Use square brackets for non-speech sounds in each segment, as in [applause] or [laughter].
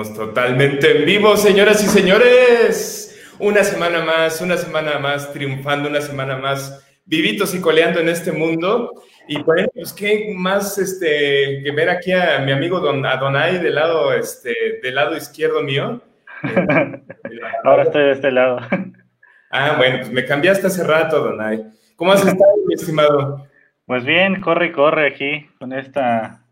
Estamos totalmente en vivo, señoras y señores. Una semana más, una semana más triunfando, una semana más vivitos y coleando en este mundo. Y bueno, pues qué más este, que ver aquí a mi amigo Don Adonai del lado, este, del lado izquierdo mío. [laughs] Ahora estoy de este lado. [laughs] Ah, bueno, pues me cambiaste hace rato, Adonai. ¿Cómo has estado, mi estimado? Pues bien, corre corre aquí con esta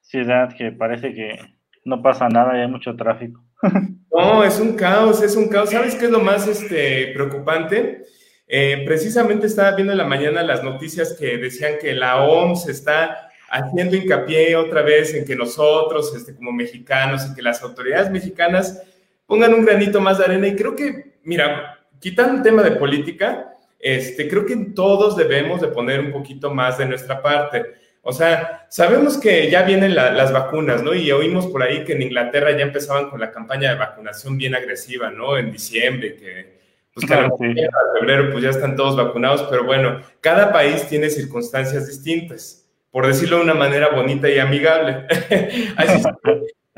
ciudad que parece que no pasa nada hay mucho tráfico. [laughs] No, es un caos, es un caos. ¿Sabes qué es lo más este, preocupante? Eh, precisamente estaba viendo en la mañana las noticias que decían que la OMS está haciendo hincapié otra vez en que nosotros, este, como mexicanos, y que las autoridades mexicanas pongan un granito más de arena. Y creo que, mira, quitando el tema de política, este, creo que todos debemos de poner un poquito más de nuestra parte. O sea, sabemos que ya vienen las vacunas, ¿no? Y oímos por ahí que en Inglaterra ya empezaban con la campaña de vacunación bien agresiva, ¿no? En diciembre, que pues que en febrero pues ya están todos vacunados, pero bueno, cada país tiene circunstancias distintas, por decirlo de una manera bonita y amigable. [laughs] Así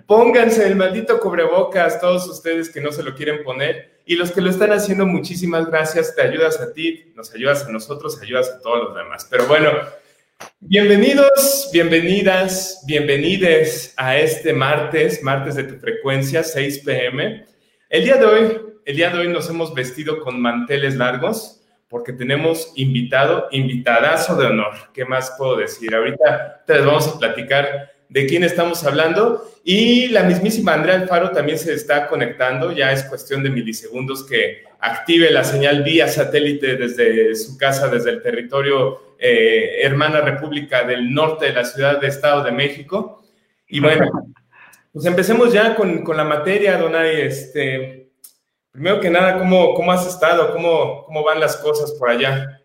pónganse el maldito cubrebocas, todos ustedes que no se lo quieren poner, y los que lo están haciendo, muchísimas gracias, te ayudas a ti, nos ayudas a nosotros, ayudas a todos los demás. Pero bueno, Bienvenidos, bienvenidas, bienvenides a este martes, martes de tu frecuencia, 6 pm. El día de hoy, el día de hoy nos hemos vestido con manteles largos porque tenemos invitado, invitadazo de honor. ¿Qué más puedo decir? Ahorita te vamos a platicar de quién estamos hablando y la mismísima Andrea Alfaro también se está conectando, ya es cuestión de milisegundos que active la señal vía satélite desde su casa, desde el territorio eh, hermana República del Norte de la Ciudad de Estado de México. Y bueno, pues empecemos ya con, con la materia, Donay. Este, primero que nada, ¿cómo, cómo has estado? ¿Cómo, ¿Cómo van las cosas por allá?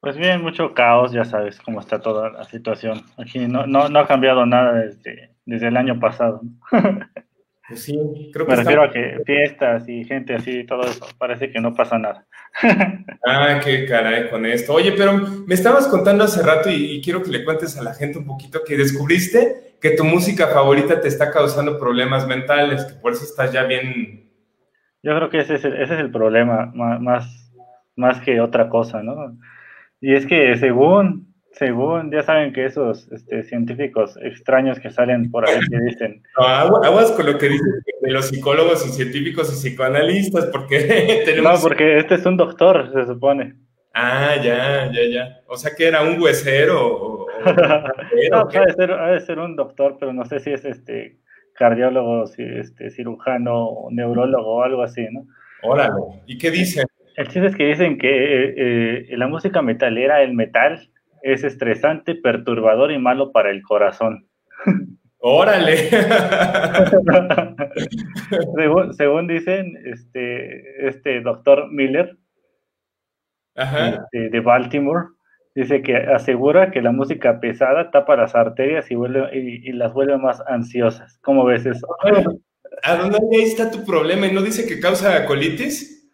Pues bien, mucho caos, ya sabes cómo está toda la situación. Aquí no, no, no ha cambiado nada desde, desde el año pasado. [laughs] Sí, creo que Me refiero a que fiestas y gente así y todo eso, parece que no pasa nada. [laughs] ah, qué caray con esto. Oye, pero me estabas contando hace rato y, quiero que le cuentes a la gente un poquito que descubriste que tu música favorita te está causando problemas mentales, que por eso estás ya bien. Yo creo que ese es el, ese es el problema, más, más que otra cosa, ¿no? Y es que según según, ya saben que esos este, científicos extraños que salen por ahí que dicen... [laughs] No, aguas con lo que dicen de los psicólogos y científicos y psicoanalistas, porque [laughs] tenemos... No, porque este es un doctor, se supone. Ah, ya, ya, ya. O sea que era un huesero o... [laughs] no, ha de, ser, un doctor, pero no sé si es este cardiólogo, si este cirujano, neurólogo o algo así, ¿no? Órale, ¿y qué dicen? El chiste es que dicen que eh, eh, la música metalera, el metal, es estresante, perturbador y malo para el corazón. Órale. [laughs] según, dicen, este, este doctor Miller este, de Baltimore dice que asegura que la música pesada tapa las arterias y, vuelve, y, las vuelve más ansiosas. ¿Cómo ves eso? ¿A dónde ahí está tu problema? ¿Y no dice que causa colitis?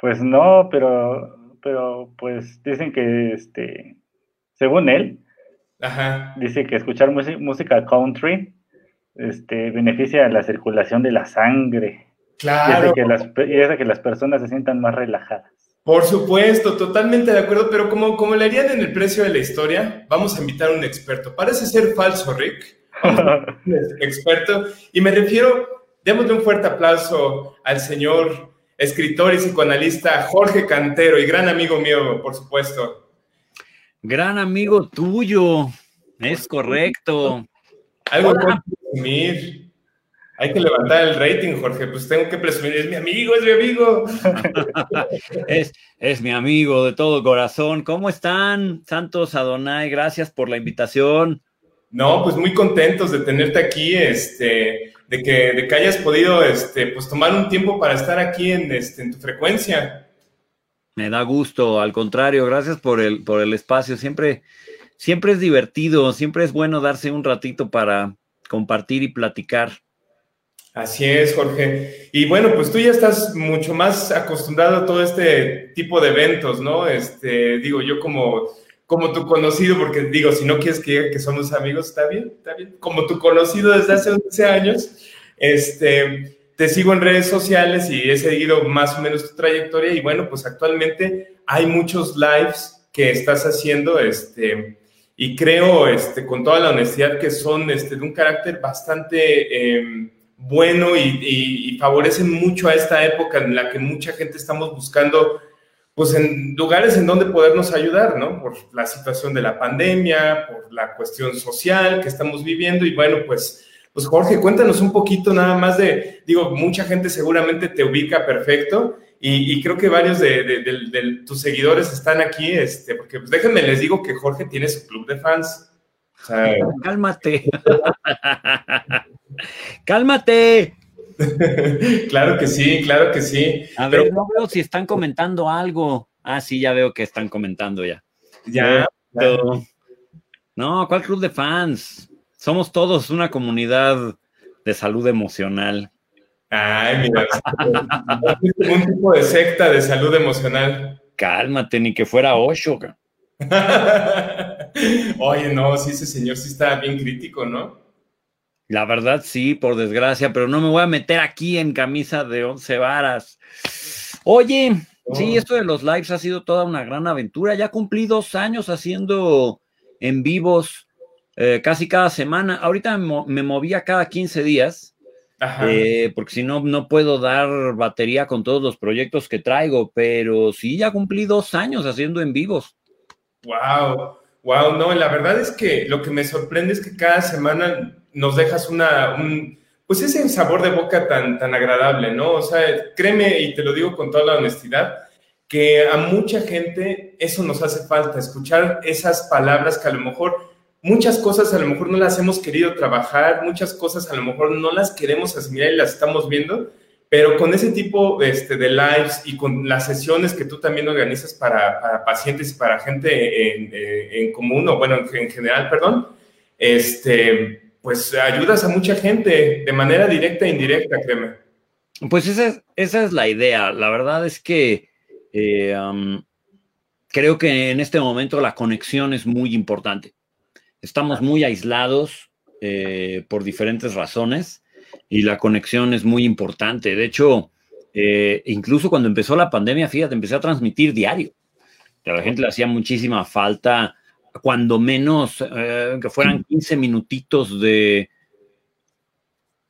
Pues no, pero, pero pues dicen que este según él, dice que escuchar música country este, beneficia la circulación de la sangre. Claro. Y hace, que las, que las personas se sientan más relajadas. Por supuesto, totalmente de acuerdo, pero como, como le harían en el precio de la historia, vamos a invitar a un experto. Parece ser falso, Rick. [laughs] experto. Y me refiero, démosle un fuerte aplauso al señor escritor y psicoanalista Jorge Cantero y gran amigo mío, por supuesto. Gran amigo tuyo, es correcto. Algo que presumir. Hay que levantar el rating, Jorge. Pues tengo que presumir, es mi amigo, es mi amigo. [laughs] es, es mi amigo de todo corazón. ¿Cómo están, Santos Adonai? Gracias por la invitación. No, pues muy contentos de tenerte aquí. Este, de que, de que hayas podido este, pues, tomar un tiempo para estar aquí en, este, en tu frecuencia. Me da gusto, al contrario, gracias por el, por el espacio. Siempre, siempre es divertido, siempre es bueno darse un ratito para compartir y platicar. Así es, Jorge. Y bueno, pues tú ya estás mucho más acostumbrado a todo este tipo de eventos, ¿no? Este, digo, yo como, como tu conocido, porque digo, si no quieres que que somos amigos, está bien, está bien. Como tu conocido desde hace 11 años, este, te sigo en redes sociales y he seguido más o menos tu trayectoria y bueno, pues actualmente hay muchos lives que estás haciendo, este, y creo, este, con toda la honestidad que son, este, de un carácter bastante em, bueno y, y, favorecen mucho a esta época en la que mucha gente estamos buscando, pues en lugares en donde podernos ayudar, ¿no? Por la situación de la pandemia, por la cuestión social que estamos viviendo y bueno, pues pues Jorge, cuéntanos un poquito nada más de, digo, mucha gente seguramente te ubica perfecto y, creo que varios de, tus seguidores están aquí, este, porque pues déjenme les digo que Jorge tiene su club de fans. [laughs] Cálmate. [laughs] Cálmate. [laughs] claro que sí, claro que sí. A ver, no veo si están comentando algo. Ah, sí, ya veo que están comentando ya. Ya. No, ¿cuál club de fans? Somos todos una comunidad de salud emocional. Ay, mira, [laughs] un tipo de secta de salud emocional. Cálmate, ni que fuera Osho. [laughs] Oye, no, sí, ese señor sí está bien crítico, ¿no? La verdad, sí, por desgracia, pero no me voy a meter aquí en camisa de once varas. Oye, sí, esto de los lives ha sido toda una gran aventura. Ya cumplí dos años haciendo en vivos eh, casi cada semana. Ahorita me movía cada 15 días, eh, porque si no, no puedo dar batería con todos los proyectos que traigo, pero sí, ya cumplí dos años haciendo en vivos. Wow, wow, no, la verdad es que lo que me sorprende es que cada semana nos dejas una, un, pues ese sabor de boca tan, tan agradable, ¿no? O sea, créeme, y te lo digo con toda la honestidad, que a mucha gente eso nos hace falta, escuchar esas palabras que a lo mejor muchas cosas a lo mejor no las hemos querido trabajar, muchas cosas a lo mejor no las queremos asimilar y las estamos viendo, pero con ese tipo este, de lives y con las sesiones que tú también organizas para, pacientes y para gente en, eh, común, o bueno, en, general, perdón, este, pues ayudas a mucha gente de manera directa e indirecta, créeme. Pues esa, esa es la idea. La verdad es que eh, creo que en este momento la conexión es muy importante. Estamos muy aislados eh, por diferentes razones y la conexión es muy importante. De hecho, eh, incluso cuando empezó la pandemia, fíjate, empecé a transmitir diario. A la gente le hacía muchísima falta, cuando menos eh, que fueran 15 minutitos de,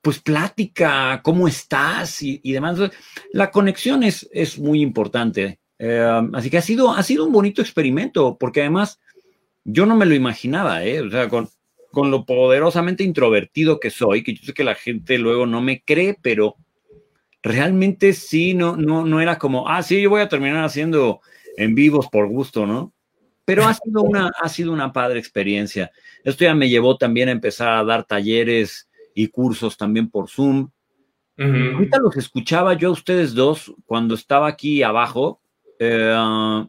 pues plática, cómo estás y, demás. La conexión es, es muy importante. así que ha sido, ha sido un bonito experimento, porque además yo no me lo imaginaba, ¿eh? O sea, con, con lo poderosamente introvertido que soy, que yo sé que la gente luego no me cree, pero realmente sí, no, no, no era como, ah, sí, yo voy a terminar haciendo en vivos por gusto, ¿no? Pero ha sido una, ha sido una padre experiencia. Esto ya me llevó también a empezar a dar talleres y cursos también por Zoom. Ahorita los escuchaba yo a ustedes dos cuando estaba aquí abajo. Eh,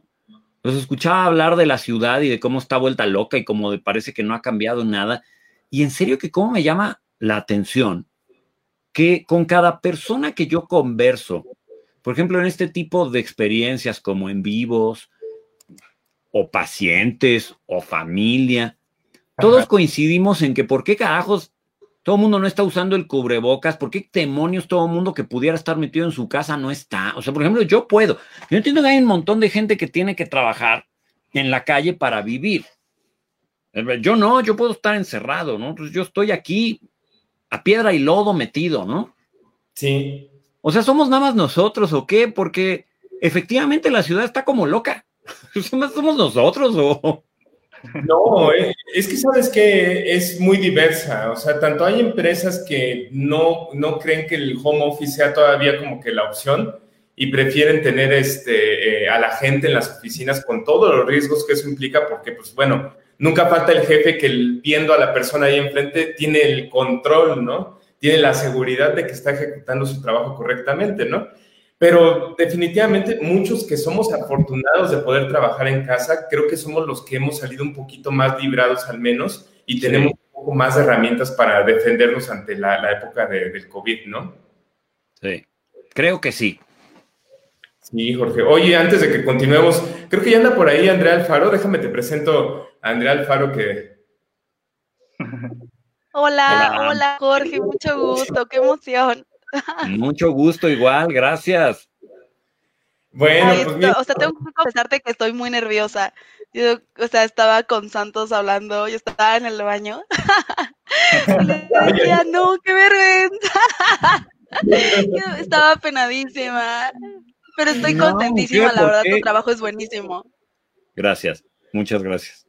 los escuchaba hablar de la ciudad y de cómo está vuelta loca y cómo parece que no ha cambiado nada. Y en serio que cómo me llama la atención que con cada persona que yo converso, por ejemplo, en este tipo de experiencias como en vivos, o pacientes, o familia, todos coincidimos en que por qué carajos todo el mundo no está usando el cubrebocas. ¿Por qué demonios todo el mundo que pudiera estar metido en su casa no está? O sea, por ejemplo, yo puedo. Yo entiendo que hay un montón de gente que tiene que trabajar en la calle para vivir. Yo no, yo puedo estar encerrado, ¿no? Entonces yo estoy aquí a piedra y lodo metido, ¿no? Sí. O sea, somos nada más nosotros, ¿o qué? Porque efectivamente la ciudad está como loca. [laughs] ¿Somos nosotros o, no, eh, es que sabes que es muy diversa, o sea, tanto hay empresas que no, no creen que el home office sea todavía como que la opción y prefieren tener este, eh, a la gente en las oficinas con todos los riesgos que eso implica, porque pues bueno, nunca falta el jefe que viendo a la persona ahí enfrente tiene el control, ¿no? tiene la seguridad de que está ejecutando su trabajo correctamente, ¿no? Pero definitivamente muchos que somos afortunados de poder trabajar en casa, creo que somos los que hemos salido un poquito más librados al menos y tenemos un poco más de herramientas para defendernos ante la, época del COVID, ¿no? Sí, creo que sí. Sí, Jorge. Oye, antes de que continuemos, creo que ya anda por ahí Andrea Alfaro. Déjame te presento a Andrea Alfaro que... Hola, hola, Jorge, mucho gusto, qué emoción. [laughs] Mucho gusto, igual, gracias. Bueno, pues O sea, tengo que confesarte que estoy muy nerviosa. Yo, o sea, estaba con Santos hablando, yo estaba en el baño. [laughs] le decía, no, qué vergüenza. [laughs] yo estaba penadísima. Pero estoy contentísima, la verdad, tu trabajo es buenísimo. Gracias, muchas gracias.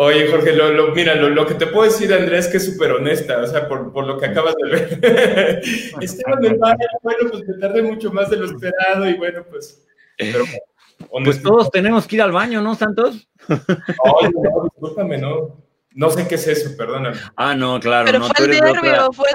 Oye, Jorge, lo, mira, lo, que te puedo decir, Andrés, es que es súper honesta, o sea, por, por, lo que acabas de ver. [laughs] Esteban del Valle, bueno, pues me tardé mucho más de lo esperado y bueno, pues... pues todos tenemos que ir al baño, ¿no, Santos? Oye, no, discúlpame, no. No sé qué es eso, perdóname. Ah, no, claro. Pero no, fue el nervio, fue...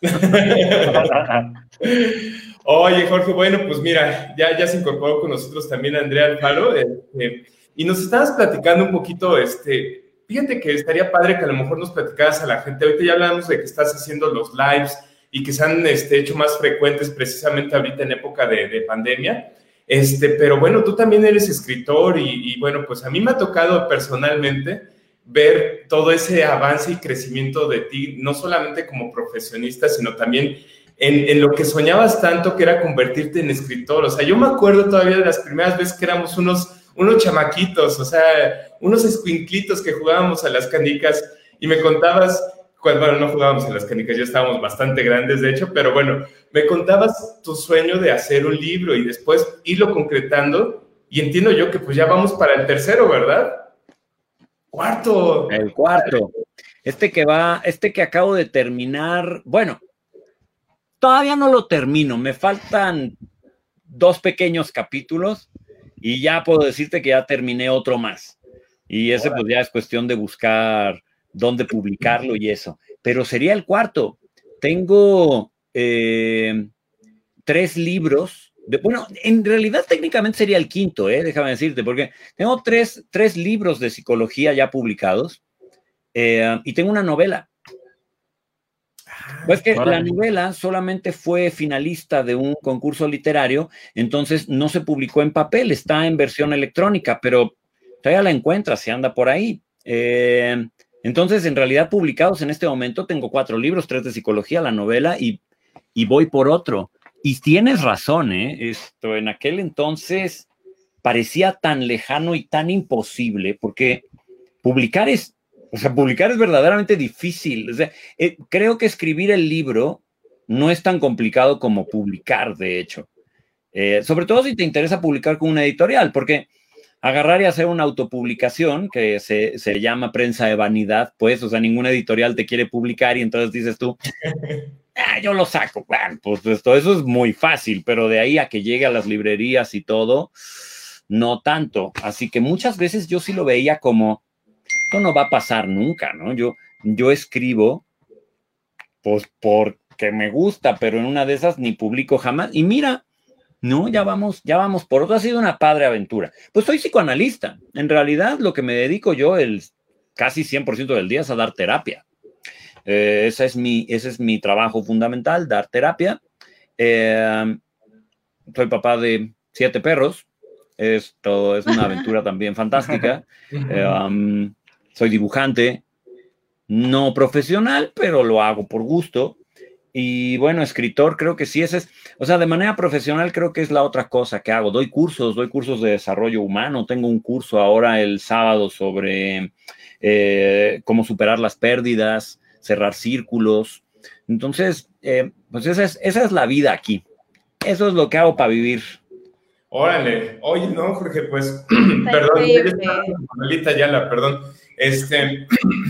[laughs] Oye, Jorge, bueno, pues mira, ya, ya se incorporó con nosotros también Andrea Alfaro, este, y nos estabas platicando un poquito, este, fíjate que estaría padre que a lo mejor nos platicaras a la gente, ahorita ya hablamos de que estás haciendo los lives y que se han este, hecho más frecuentes precisamente ahorita en época de, pandemia, este, pero bueno, tú también eres escritor y, y bueno, pues a mí me ha tocado personalmente ver todo ese avance y crecimiento de ti, no solamente como profesionista, sino también en, lo que soñabas tanto que era convertirte en escritor. O sea, yo me acuerdo todavía de las primeras veces que éramos unos, unos chamaquitos, o sea, unos escuinclitos que jugábamos a las canicas y me contabas, bueno, no jugábamos a las canicas, ya estábamos bastante grandes de hecho, pero bueno, me contabas tu sueño de hacer un libro y después irlo concretando y entiendo yo que pues ya vamos para el tercero, ¿verdad? Cuarto. El cuarto. Este que va, este que acabo de terminar, bueno, Todavía no lo termino, me faltan dos pequeños capítulos y ya puedo decirte que ya terminé otro más. Y ese pues ya es cuestión de buscar dónde publicarlo y eso. Pero sería el cuarto. Tengo eh, tres libros. De, bueno, en realidad técnicamente sería el quinto, eh, déjame decirte, porque tengo tres, tres libros de psicología ya publicados eh, y tengo una novela. Pues que la novela solamente fue finalista de un concurso literario, entonces no se publicó en papel, está en versión electrónica, pero todavía la encuentras, se anda por ahí. Eh, entonces, en realidad, publicados en este momento, tengo cuatro libros, tres de psicología, la novela, y, y voy por otro. Y tienes razón, ¿eh? Esto en aquel entonces parecía tan lejano y tan imposible, porque publicar es o sea, publicar es verdaderamente difícil. O sea, eh, creo que escribir el libro no es tan complicado como publicar, de hecho. Eh, sobre todo si te interesa publicar con una editorial, porque agarrar y hacer una autopublicación que se, llama prensa de vanidad, pues, o sea, ninguna editorial te quiere publicar y entonces dices tú, [laughs] ah, yo lo saco. Bueno, pues esto, eso es muy fácil, pero de ahí a que llegue a las librerías y todo, no tanto. Así que muchas veces yo sí lo veía como, no va a pasar nunca, ¿no? Yo, yo escribo, pues porque me gusta, pero en una de esas ni publico jamás. Y mira, no, ya vamos, ya vamos por otro. Ha sido una padre aventura. Pues soy psicoanalista. En realidad, lo que me dedico yo el casi 100% del día es a dar terapia. Eh, ese, es mi, ese es mi trabajo fundamental, dar terapia. Eh, soy papá de siete perros. Esto es una [laughs] aventura también fantástica. [laughs] Eh, soy dibujante, no profesional, pero lo hago por gusto. Y bueno, escritor, creo que sí, ese es, o sea, de manera profesional creo que es la otra cosa que hago. Doy cursos, doy cursos de desarrollo humano. Tengo un curso ahora el sábado sobre eh, cómo superar las pérdidas, cerrar círculos. Entonces, eh, pues esa es, esa es la vida aquí. Eso es lo que hago para vivir. Órale, oye, no, Jorge, pues, [clears throat] perdón, ya la perdón. Este,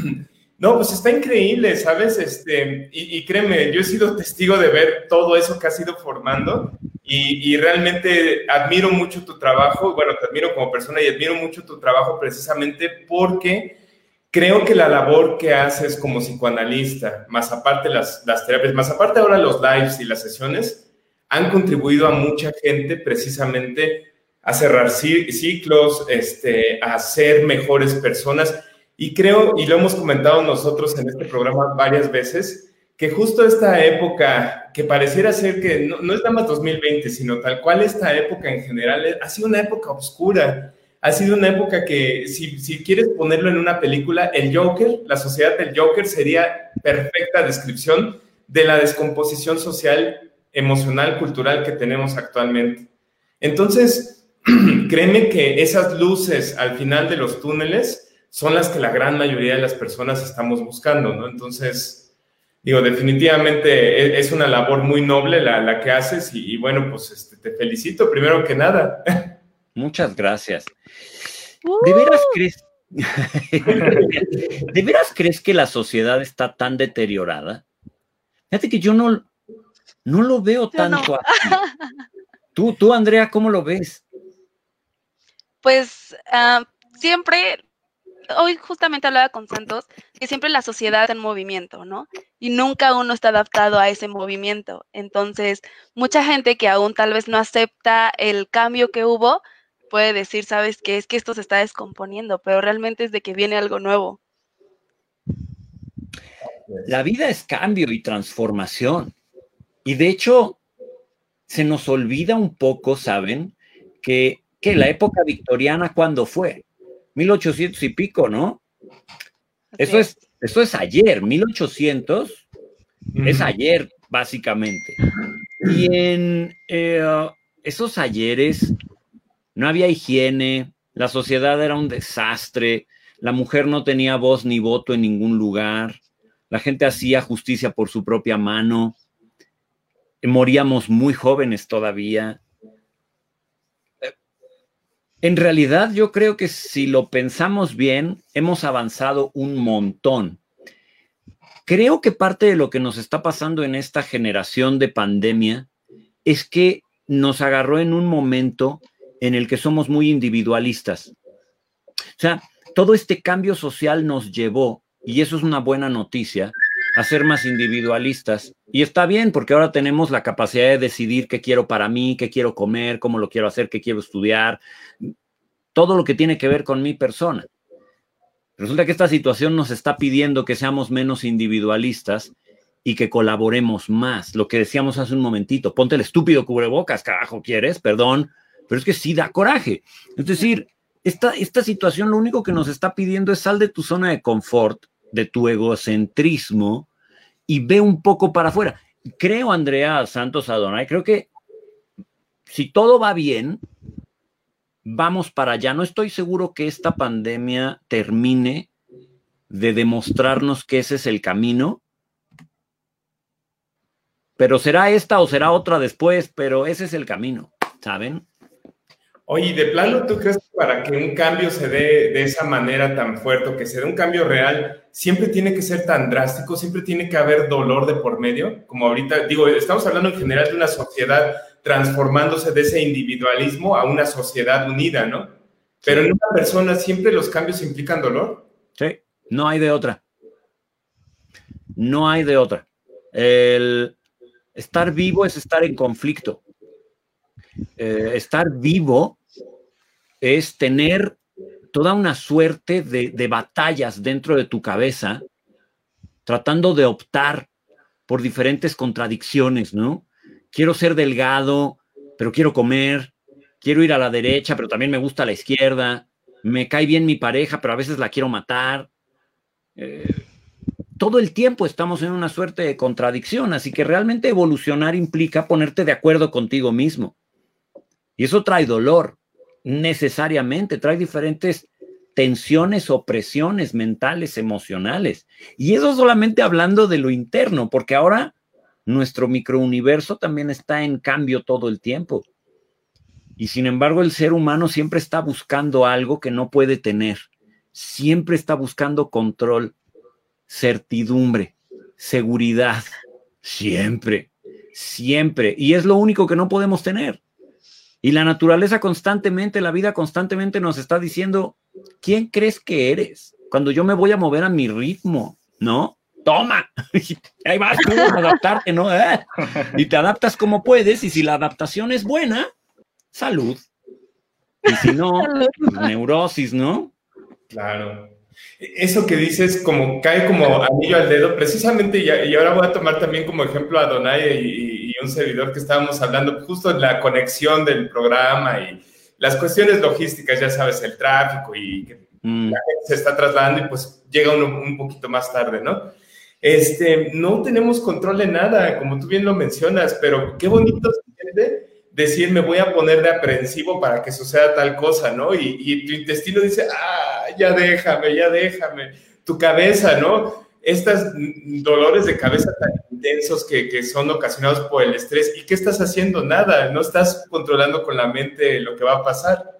[clears throat] no, pues está increíble, ¿sabes? Este, y, créeme, yo he sido testigo de ver todo eso que has ido formando y, realmente admiro mucho tu trabajo, bueno, te admiro como persona y admiro mucho tu trabajo precisamente porque creo que la labor que haces como psicoanalista, más aparte las, las terapias, más aparte ahora los lives y las sesiones, han contribuido a mucha gente precisamente a cerrar ciclos, este, a ser mejores personas. Y creo, y lo hemos comentado nosotros en este programa varias veces, que justo esta época, que pareciera ser que no, no es nada más 2020, sino tal cual esta época en general, ha sido una época oscura. Ha sido una época que, si, si quieres ponerlo en una película, el Joker, la sociedad del Joker sería perfecta descripción de la descomposición social, emocional, cultural que tenemos actualmente. Entonces, [clears throat] créeme que esas luces al final de los túneles son las que la gran mayoría de las personas estamos buscando, ¿no? Entonces, digo, definitivamente e, es una labor muy noble la, que haces y, bueno, pues este, te felicito primero que nada. [laughs] Muchas gracias. ¿De veras ¡Uh! crees? [laughs] ¿De veras crees que la sociedad está tan deteriorada? Fíjate que yo no, no lo veo tanto así. [laughs] Tú, tú, Andrea, ¿cómo lo ves? Pues ah, siempre, hoy justamente hablaba con Santos, que siempre la sociedad está en movimiento, ¿no? Y nunca uno está adaptado a ese movimiento. Entonces, mucha gente que aún tal vez no acepta el cambio que hubo, puede decir, sabes qué? es que esto se está descomponiendo, pero realmente es de que viene algo nuevo. La vida es cambio y transformación. Y de hecho, se nos olvida un poco, ¿saben? Que que la época victoriana, ¿cuándo fue? 1800 y pico, ¿no? Eso es, eso es ayer, 1800 es ayer, básicamente. Y en eh, esos ayeres no había higiene, la sociedad era un desastre, la mujer no tenía voz ni voto en ningún lugar, la gente hacía justicia por su propia mano, moríamos muy jóvenes todavía. En realidad yo creo que si lo pensamos bien, hemos avanzado un montón. Creo que parte de lo que nos está pasando en esta generación de pandemia es que nos agarró en un momento en el que somos muy individualistas. O sea, todo este cambio social nos llevó, y eso es una buena noticia, a ser más individualistas. Y está bien, porque ahora tenemos la capacidad de decidir qué quiero para mí, qué quiero comer, cómo lo quiero hacer, qué quiero estudiar, todo lo que tiene que ver con mi persona. Resulta que esta situación nos está pidiendo que seamos menos individualistas y que colaboremos más. Lo que decíamos hace un momentito, ponte el estúpido cubrebocas, carajo, ¿quieres? Perdón, pero es que sí da coraje. Es decir, esta, esta situación lo único que nos está pidiendo es sal de tu zona de confort, de tu egocentrismo y ve un poco para afuera. Creo, Andrea Santos Adonai, creo que si todo va bien, vamos para allá. No estoy seguro que esta pandemia termine de demostrarnos que ese es el camino, pero será esta o será otra después, pero ese es el camino, ¿saben? Oye, de plano, ¿tú crees que para que un cambio se dé de esa manera tan fuerte, que se dé un cambio real, siempre tiene que ser tan drástico, siempre tiene que haber dolor de por medio? Como ahorita, digo, estamos hablando en general de una sociedad transformándose de ese individualismo a una sociedad unida, ¿no? Pero en una persona siempre los cambios implican dolor. Sí, no hay de otra. No hay de otra. El estar vivo es estar en conflicto. Eh, estar vivo es tener toda una suerte de, batallas dentro de tu cabeza, tratando de optar por diferentes contradicciones, ¿no? Quiero ser delgado, pero quiero comer, quiero ir a la derecha, pero también me gusta la izquierda, me cae bien mi pareja, pero a veces la quiero matar. Eh, todo el tiempo estamos en una suerte de contradicción, así que realmente evolucionar implica ponerte de acuerdo contigo mismo. Y eso trae dolor, necesariamente, trae diferentes tensiones o presiones mentales, emocionales. Y eso solamente hablando de lo interno, porque ahora nuestro microuniverso también está en cambio todo el tiempo. Y sin embargo, el ser humano siempre está buscando algo que no puede tener. Siempre está buscando control, certidumbre, seguridad. Siempre, siempre. Y es lo único que no podemos tener. Y la naturaleza constantemente, la vida constantemente nos está diciendo, ¿quién crees que eres? cuando yo me voy a mover a mi ritmo, ¿no? Toma, [laughs] ahí vas tú a adaptarte, ¿no? ¿Eh? [laughs] Y te adaptas como puedes, y si la adaptación es buena, salud. Y si no, neurosis, ¿no? Claro. Eso que dices como cae como anillo al dedo, precisamente, y, ahora voy a tomar también como ejemplo a Donay y, y, un servidor que estábamos hablando, justo en la conexión del programa y las cuestiones logísticas, ya sabes, el tráfico y que mm. la gente se está trasladando y pues llega uno un poquito más tarde, ¿no? Este, no tenemos control de nada, como tú bien lo mencionas, pero qué bonito se decir, me voy a poner de aprensivo para que suceda tal cosa, ¿no? Y, y, tu intestino dice, ah, ya déjame, ya déjame. Tu cabeza, ¿no? Estos dolores de cabeza tan intensos que, que, son ocasionados por el estrés. ¿Y qué estás haciendo? Nada, no estás controlando con la mente lo que va a pasar.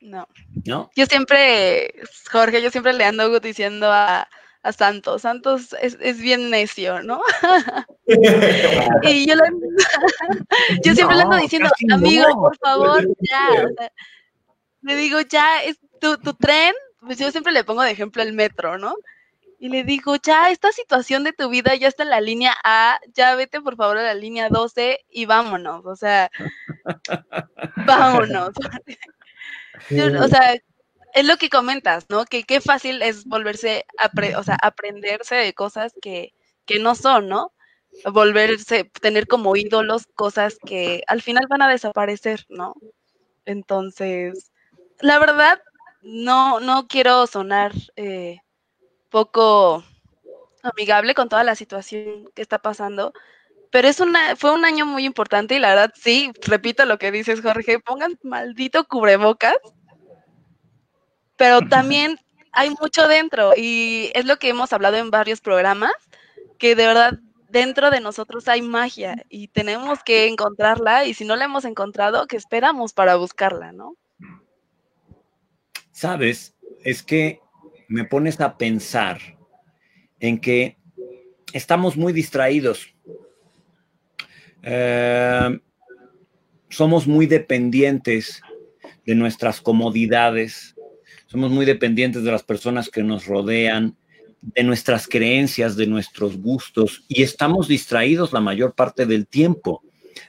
No. ¿No? Yo siempre, Jorge, yo siempre le ando diciendo a, a Santos. Santos es, es bien necio, ¿no? [laughs] y yo, [laughs] yo siempre le ando diciendo, amigo, por favor, ya. le digo, ya, es tu, tu tren, pues yo siempre le pongo de ejemplo el metro, ¿no? Y le digo, ya, esta situación de tu vida ya está en la línea A, ya vete por favor a la línea 12 y vámonos, o sea, [laughs] vámonos. o sea, es lo que comentas, ¿no? Que qué fácil es volverse, a o sea, aprenderse de cosas que, que no son, ¿no? Volverse, tener como ídolos cosas que al final van a desaparecer, ¿no? Entonces, la verdad, no, no quiero sonar eh, poco amigable con toda la situación que está pasando, pero es una, fue un año muy importante y la verdad, sí, repito lo que dices, Jorge, pongan maldito cubrebocas pero también hay mucho dentro y es lo que hemos hablado en varios programas, que de verdad dentro de nosotros hay magia y tenemos que encontrarla y si no la hemos encontrado, ¿qué esperamos para buscarla, no? Sabes, es que me pones a pensar en que estamos muy distraídos. Eh, somos muy dependientes de nuestras comodidades, somos muy dependientes de las personas que nos rodean, de nuestras creencias, de nuestros gustos y estamos distraídos la mayor parte del tiempo.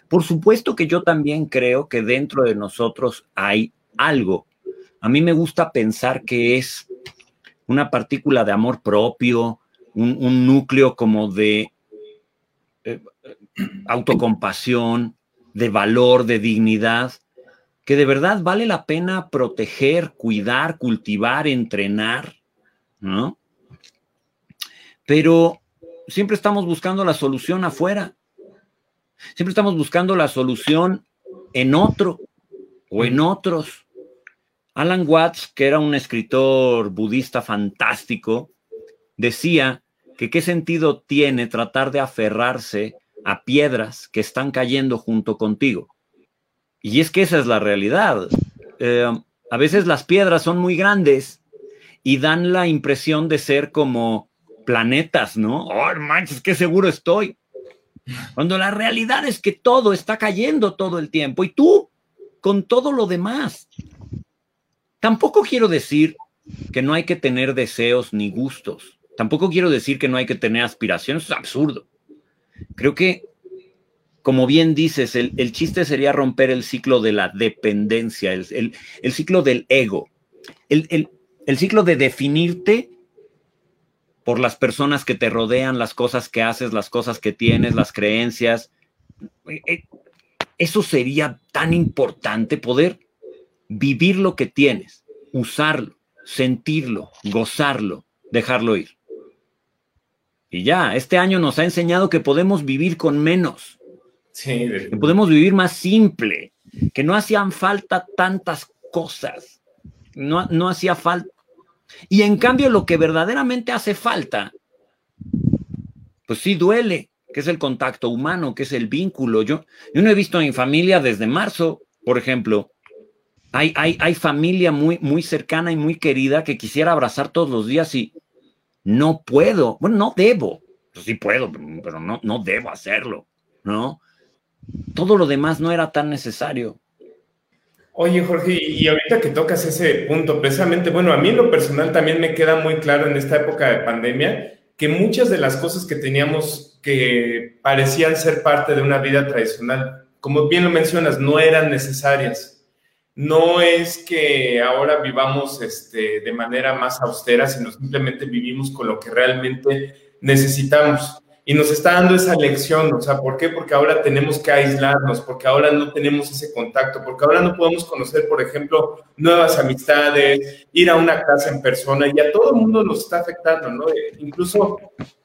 Por supuesto que yo también creo que dentro de nosotros hay algo. A mí me gusta pensar que es una partícula de amor propio, un, núcleo como de eh, autocompasión, de valor, de dignidad, que de verdad vale la pena proteger, cuidar, cultivar, entrenar, ¿no? Pero siempre estamos buscando la solución afuera. Siempre estamos buscando la solución en otro o en otros. Alan Watts, que era un escritor budista fantástico, decía que qué sentido tiene tratar de aferrarse a piedras que están cayendo junto contigo. Y es que esa es la realidad. Eh, a veces las piedras son muy grandes y dan la impresión de ser como planetas, ¿no? Oh, manches, qué seguro estoy. Cuando la realidad es que todo está cayendo todo el tiempo y tú con todo lo demás. Tampoco quiero decir que no hay que tener deseos ni gustos. Tampoco quiero decir que no hay que tener aspiraciones. Es absurdo. Creo que como bien dices, el, chiste sería romper el ciclo de la dependencia, el, ciclo del ego, el, ciclo de definirte por las personas que te rodean, las cosas que haces, las cosas que tienes, las creencias. Eh, eh, eso sería tan importante, poder vivir lo que tienes, usarlo, sentirlo, gozarlo, dejarlo ir. Y ya, este año nos ha enseñado que podemos vivir con menos que podemos vivir más simple, que no hacían falta tantas cosas, no, no hacía falta. Y en cambio lo que verdaderamente hace falta, pues sí duele, que es el contacto humano, que es el vínculo. Yo, yo no he visto mi familia desde marzo, por ejemplo. Hay, hay, hay familia muy, muy cercana y muy querida que quisiera abrazar todos los días y no puedo. Bueno, no debo. Pues sí puedo, pero no, no debo hacerlo, ¿no? Todo lo demás no era tan necesario. Oye, Jorge, y ahorita que tocas ese punto, precisamente, bueno, a mí en lo personal también me queda muy claro en esta época de pandemia que muchas de las cosas que teníamos que parecían ser parte de una vida tradicional, como bien lo mencionas, no eran necesarias. No es que ahora vivamos este, de manera más austera, sino simplemente vivimos con lo que realmente necesitamos. Y nos está dando esa lección, o sea, ¿por qué? Porque ahora tenemos que aislarnos, porque ahora no tenemos ese contacto, porque ahora no podemos conocer, por ejemplo, nuevas amistades, ir a una casa en persona, y a todo el mundo nos está afectando, ¿no? Eh, incluso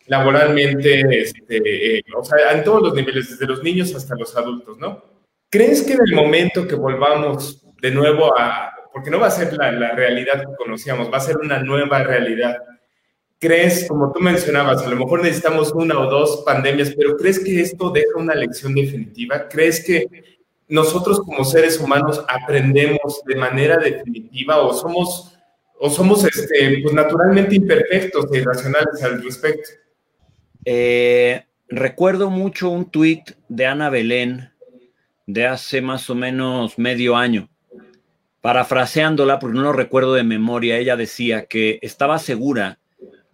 laboralmente, este, eh, o sea, en todos los niveles, desde los niños hasta los adultos, ¿no? ¿Crees que en el momento que volvamos de nuevo a, porque no va a ser la, la realidad que conocíamos, va a ser una nueva realidad, ¿Crees, como tú mencionabas, a lo mejor necesitamos una o dos pandemias, pero ¿crees que esto deja una lección definitiva? ¿Crees que nosotros como seres humanos aprendemos de manera definitiva o somos, o somos este, pues, naturalmente imperfectos e irracionales al respecto? Eh, recuerdo mucho un tuit de Ana Belén de hace más o menos medio año. Parafraseándola, porque no lo recuerdo de memoria, ella decía que estaba segura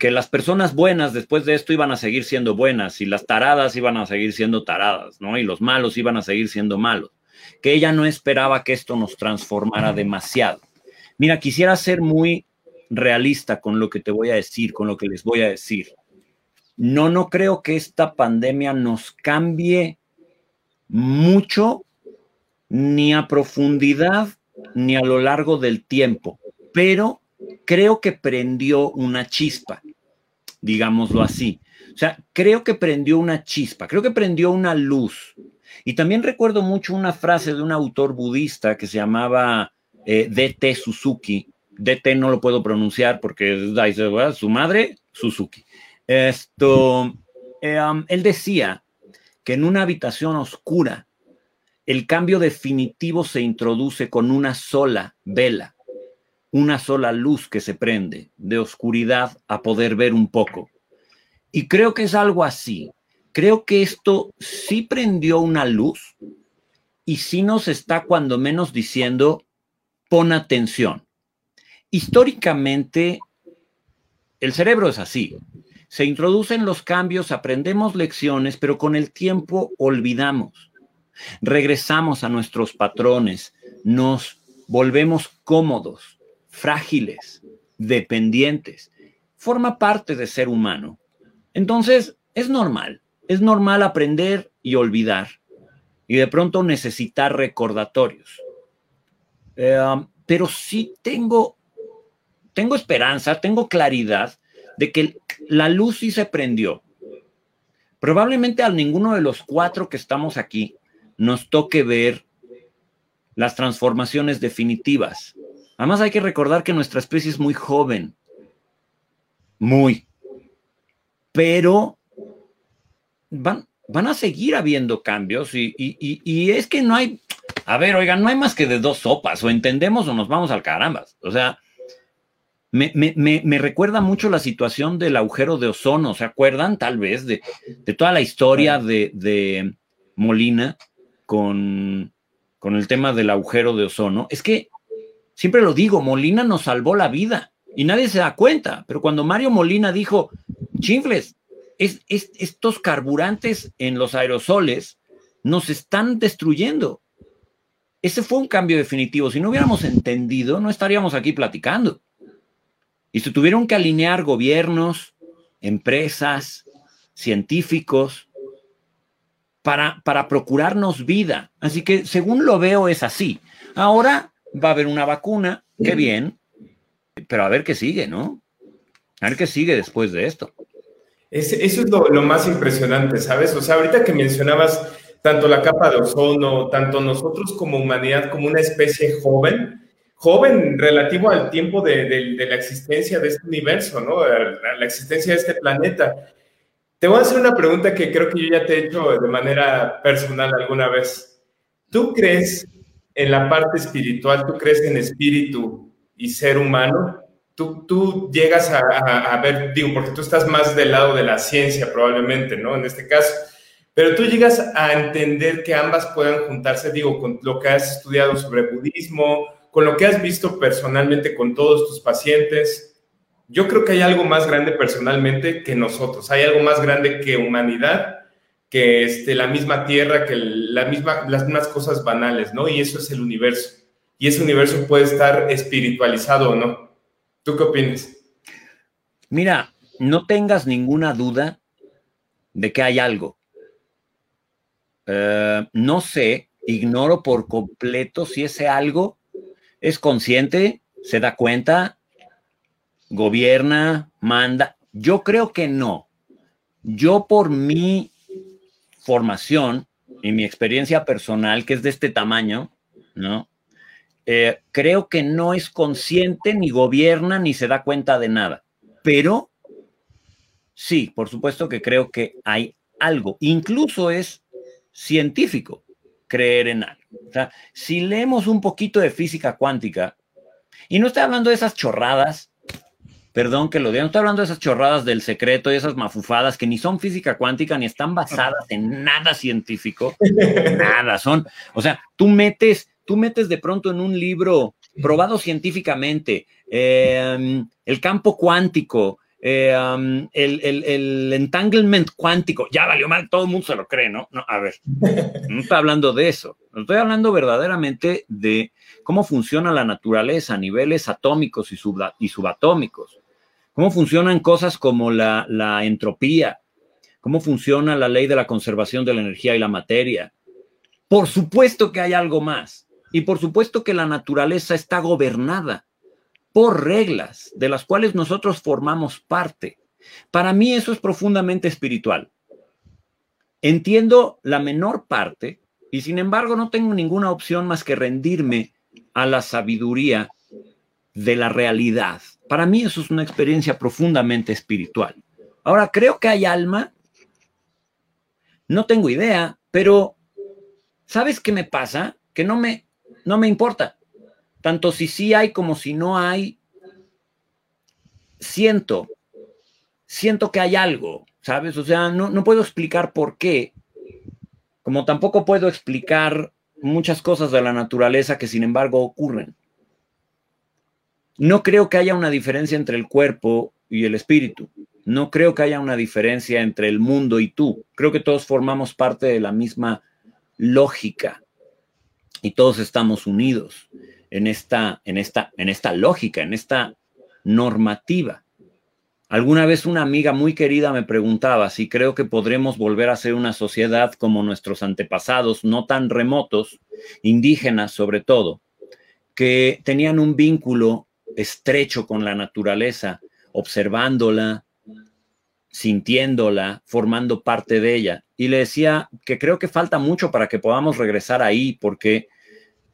que las personas buenas después de esto iban a seguir siendo buenas y las taradas iban a seguir siendo taradas, ¿no? Y los malos iban a seguir siendo malos. Que ella no esperaba que esto nos transformara demasiado. Mira, quisiera ser muy realista con lo que te voy a decir, con lo que les voy a decir. No, no creo que esta pandemia nos cambie mucho, ni a profundidad, ni a lo largo del tiempo, pero creo que prendió una chispa, digámoslo así. O sea, creo que prendió una chispa, creo que prendió una luz. Y también recuerdo mucho una frase de un autor budista que se llamaba eh, D.T. Suzuki. D.T. no lo puedo pronunciar porque es su madre, Suzuki. Esto, um, él decía que en una habitación oscura el cambio definitivo se introduce con una sola vela una sola luz que se prende, de oscuridad a poder ver un poco. Y creo que es algo así. Creo que esto sí prendió una luz y sí nos está cuando menos diciendo, pon atención. Históricamente, el cerebro es así. Se introducen los cambios, aprendemos lecciones, pero con el tiempo olvidamos. Regresamos a nuestros patrones, nos volvemos cómodos, frágiles, dependientes. Forma parte de ser humano. Entonces, es normal. Es normal aprender y olvidar. Y de pronto necesitar recordatorios. Um, pero sí tengo, tengo esperanza, tengo claridad de que la luz sí se prendió. Probablemente a ninguno de los cuatro que estamos aquí nos toque ver las transformaciones definitivas Además hay que recordar que nuestra especie es muy joven. Muy. Pero van, van a seguir habiendo cambios y, es que no hay, a ver, oigan, no hay más que de dos sopas, o entendemos o nos vamos al carambas. O sea, me, recuerda mucho la situación del agujero de ozono, ¿se acuerdan tal vez de, toda la historia de, de Molina con, con el tema del agujero de ozono? Es que Siempre lo digo, Molina nos salvó la vida y nadie se da cuenta, pero cuando Mario Molina dijo, chinfles, es, estos carburantes en los aerosoles nos están destruyendo. Ese fue un cambio definitivo. Si no hubiéramos entendido, no estaríamos aquí platicando. Y se tuvieron que alinear gobiernos, empresas, científicos, para, para procurarnos vida. Así que según lo veo es así. Ahora va a haber una vacuna, qué bien, pero a ver qué sigue, ¿no? A ver qué sigue después de esto. eso es lo, más impresionante, ¿sabes? O sea, ahorita que mencionabas tanto la capa de ozono, tanto nosotros como humanidad, como una especie joven, joven relativo al tiempo de, la existencia de este universo, ¿no? la existencia de este planeta. Te voy a hacer una pregunta que creo que yo ya te he hecho de manera personal alguna vez. ¿Tú crees en la parte espiritual, ¿tú crees en espíritu y ser humano? Tú, tú llegas a, ver, digo, porque tú estás más del lado de la ciencia probablemente, ¿no? En este caso, pero tú llegas a entender que ambas puedan juntarse, digo, con lo que has estudiado sobre budismo, con lo que has visto personalmente con todos tus pacientes. Yo creo que hay algo más grande personalmente que nosotros, hay algo más grande que humanidad, que este, la misma tierra, que las mismas cosas banales, ¿no? Y eso es el universo. Y ese universo puede estar espiritualizado o no. ¿Tú qué opinas? Mira, no tengas ninguna duda de que hay algo. Eh, no sé, ignoro por completo si ese algo es consciente, se da cuenta, gobierna, manda. Yo creo que no. Yo por mi formación y mi experiencia personal, que es de este tamaño, ¿no? Eh, creo que no es consciente, ni gobierna, ni se da cuenta de nada. Pero sí, por supuesto que creo que hay algo. Incluso es científico creer en algo. O sea, si leemos un poquito de física cuántica, y no estoy hablando de esas chorradas, perdón que lo diga, no estoy hablando de esas chorradas del secreto y esas mafufadas que ni son física cuántica ni están basadas en nada científico, [laughs] nada, son, o sea, tú metes, tú metes de pronto en un libro probado científicamente, em, el campo cuántico, eh, el, entanglement cuántico, ya valió mal, todo el mundo se lo cree, ¿no? No, a ver, no estoy hablando de eso, estoy hablando verdaderamente de cómo funciona la naturaleza a niveles atómicos y, y subatómicos, cómo funcionan cosas como la, la entropía, cómo funciona la ley de la conservación de la energía y la materia. Por supuesto que hay algo más, y por supuesto que la naturaleza está gobernada por reglas de las cuales nosotros formamos parte. Para mí eso es profundamente espiritual. Entiendo la menor parte y sin embargo no tengo ninguna opción más que rendirme a la sabiduría de la realidad. Para mí eso es una experiencia profundamente espiritual. Ahora, creo que hay alma. No tengo idea, pero ¿sabes qué me pasa? Que no me, no me importa tanto si sí hay como si no hay, siento, siento que hay algo, ¿sabes? O sea, no, no puedo explicar por qué, como tampoco puedo explicar muchas cosas de la naturaleza que sin embargo ocurren. No creo que haya una diferencia entre el cuerpo y el espíritu. No creo que haya una diferencia entre el mundo y tú. Creo que todos formamos parte de la misma lógica y todos estamos unidos en esta, en esta, en esta lógica, en esta normativa. Alguna vez una amiga muy querida me preguntaba si creo que podremos volver a ser una sociedad como nuestros antepasados, no tan remotos, indígenas sobre todo, que tenían un vínculo estrecho con la naturaleza, observándola, sintiéndola, formando parte de ella. Y le decía que creo que falta mucho para que podamos regresar ahí, porque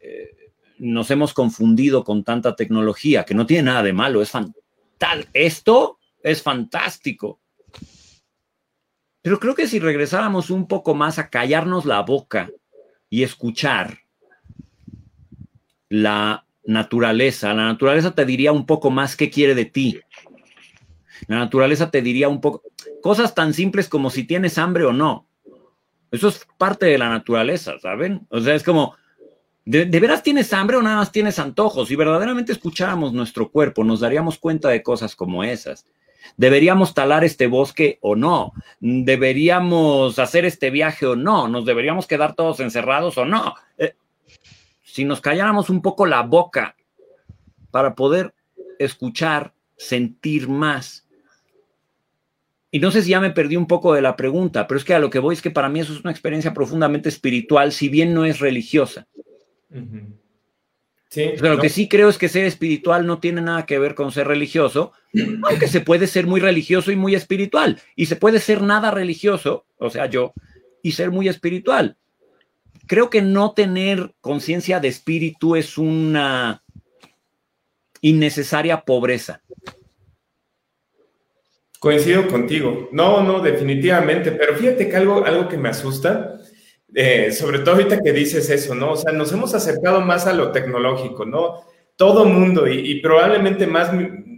eh, nos hemos confundido con tanta tecnología, que no tiene nada de malo, es fantástico. Esto es fantástico. Pero creo que si regresáramos un poco más a callarnos la boca y escuchar la naturaleza, la naturaleza te diría un poco más qué quiere de ti. La naturaleza te diría un poco cosas tan simples como si tienes hambre o no. Eso es parte de la naturaleza, ¿saben? O sea, es como, ¿De, veras tienes hambre o nada más tienes antojos? Si verdaderamente escucháramos nuestro cuerpo, nos daríamos cuenta de cosas como esas. ¿Deberíamos talar este bosque o no? ¿Deberíamos hacer este viaje o no? ¿Nos deberíamos quedar todos encerrados o no? Eh, si nos calláramos un poco la boca para poder escuchar, sentir más. Y no sé si ya me perdí un poco de la pregunta, pero es que a lo que voy es que para mí eso es una experiencia profundamente espiritual, si bien no es religiosa. Pero lo que sí creo es que ser espiritual no tiene nada que ver con ser religioso, aunque se puede ser muy religioso y muy espiritual. Y se puede ser nada religioso, o sea, yo, y ser muy espiritual. Creo que no tener conciencia de espíritu es una innecesaria pobreza. Coincido contigo. No, no, definitivamente. Pero fíjate que algo, algo que me asusta eh, sobre todo ahorita que dices eso, ¿no? O sea, nos hemos acercado más a lo tecnológico, ¿no? Todo mundo y, probablemente más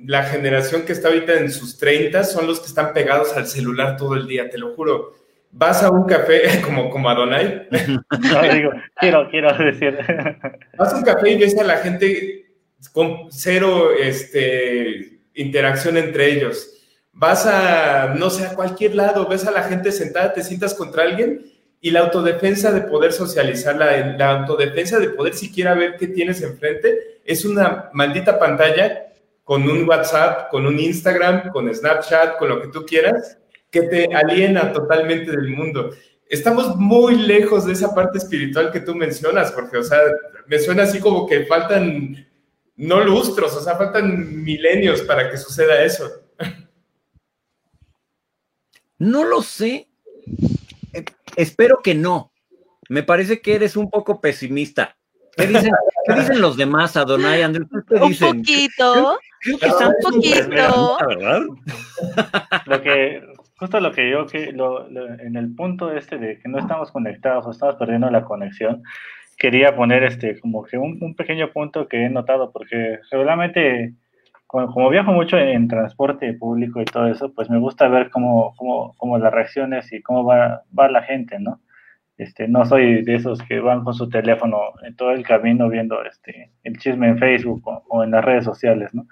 la generación que está ahorita en sus 30 son los que están pegados al celular todo el día, te lo juro. Vas a un café, [laughs] como, como Adonai. [laughs] no, digo, quiero, quiero decir. [laughs] Vas a un café y ves a la gente con cero este, interacción entre ellos. Vas a, no sé, a cualquier lado, ves a la gente sentada, te sientas contra alguien y la autodefensa de poder socializar, la, la autodefensa de poder siquiera ver qué tienes enfrente, es una maldita pantalla con un WhatsApp, con un Instagram, con Snapchat, con lo que tú quieras, que te aliena totalmente del mundo. Estamos muy lejos de esa parte espiritual que tú mencionas, porque, o sea, me suena así como que faltan, no lustros, o sea, faltan milenios para que suceda eso. No lo sé. Eh, espero que no. Me parece que eres un poco pesimista. ¿Qué dicen, ¿qué dicen los demás, Adonai, Andrés? ¿Qué dicen? Un poquito. Creo que están un poquito. ¿verdad? Lo que, justo lo que yo, que lo, en el punto este de que no estamos conectados o estamos perdiendo la conexión, quería poner este como que un, un pequeño punto que he notado, porque regularmente, como, viajo mucho en, transporte público y todo eso, pues me gusta ver cómo, cómo, cómo las reacciones y cómo va, va la gente, ¿no? Este, no soy de esos que van con su teléfono en todo el camino viendo este, el chisme en Facebook o, o en las redes sociales, ¿no?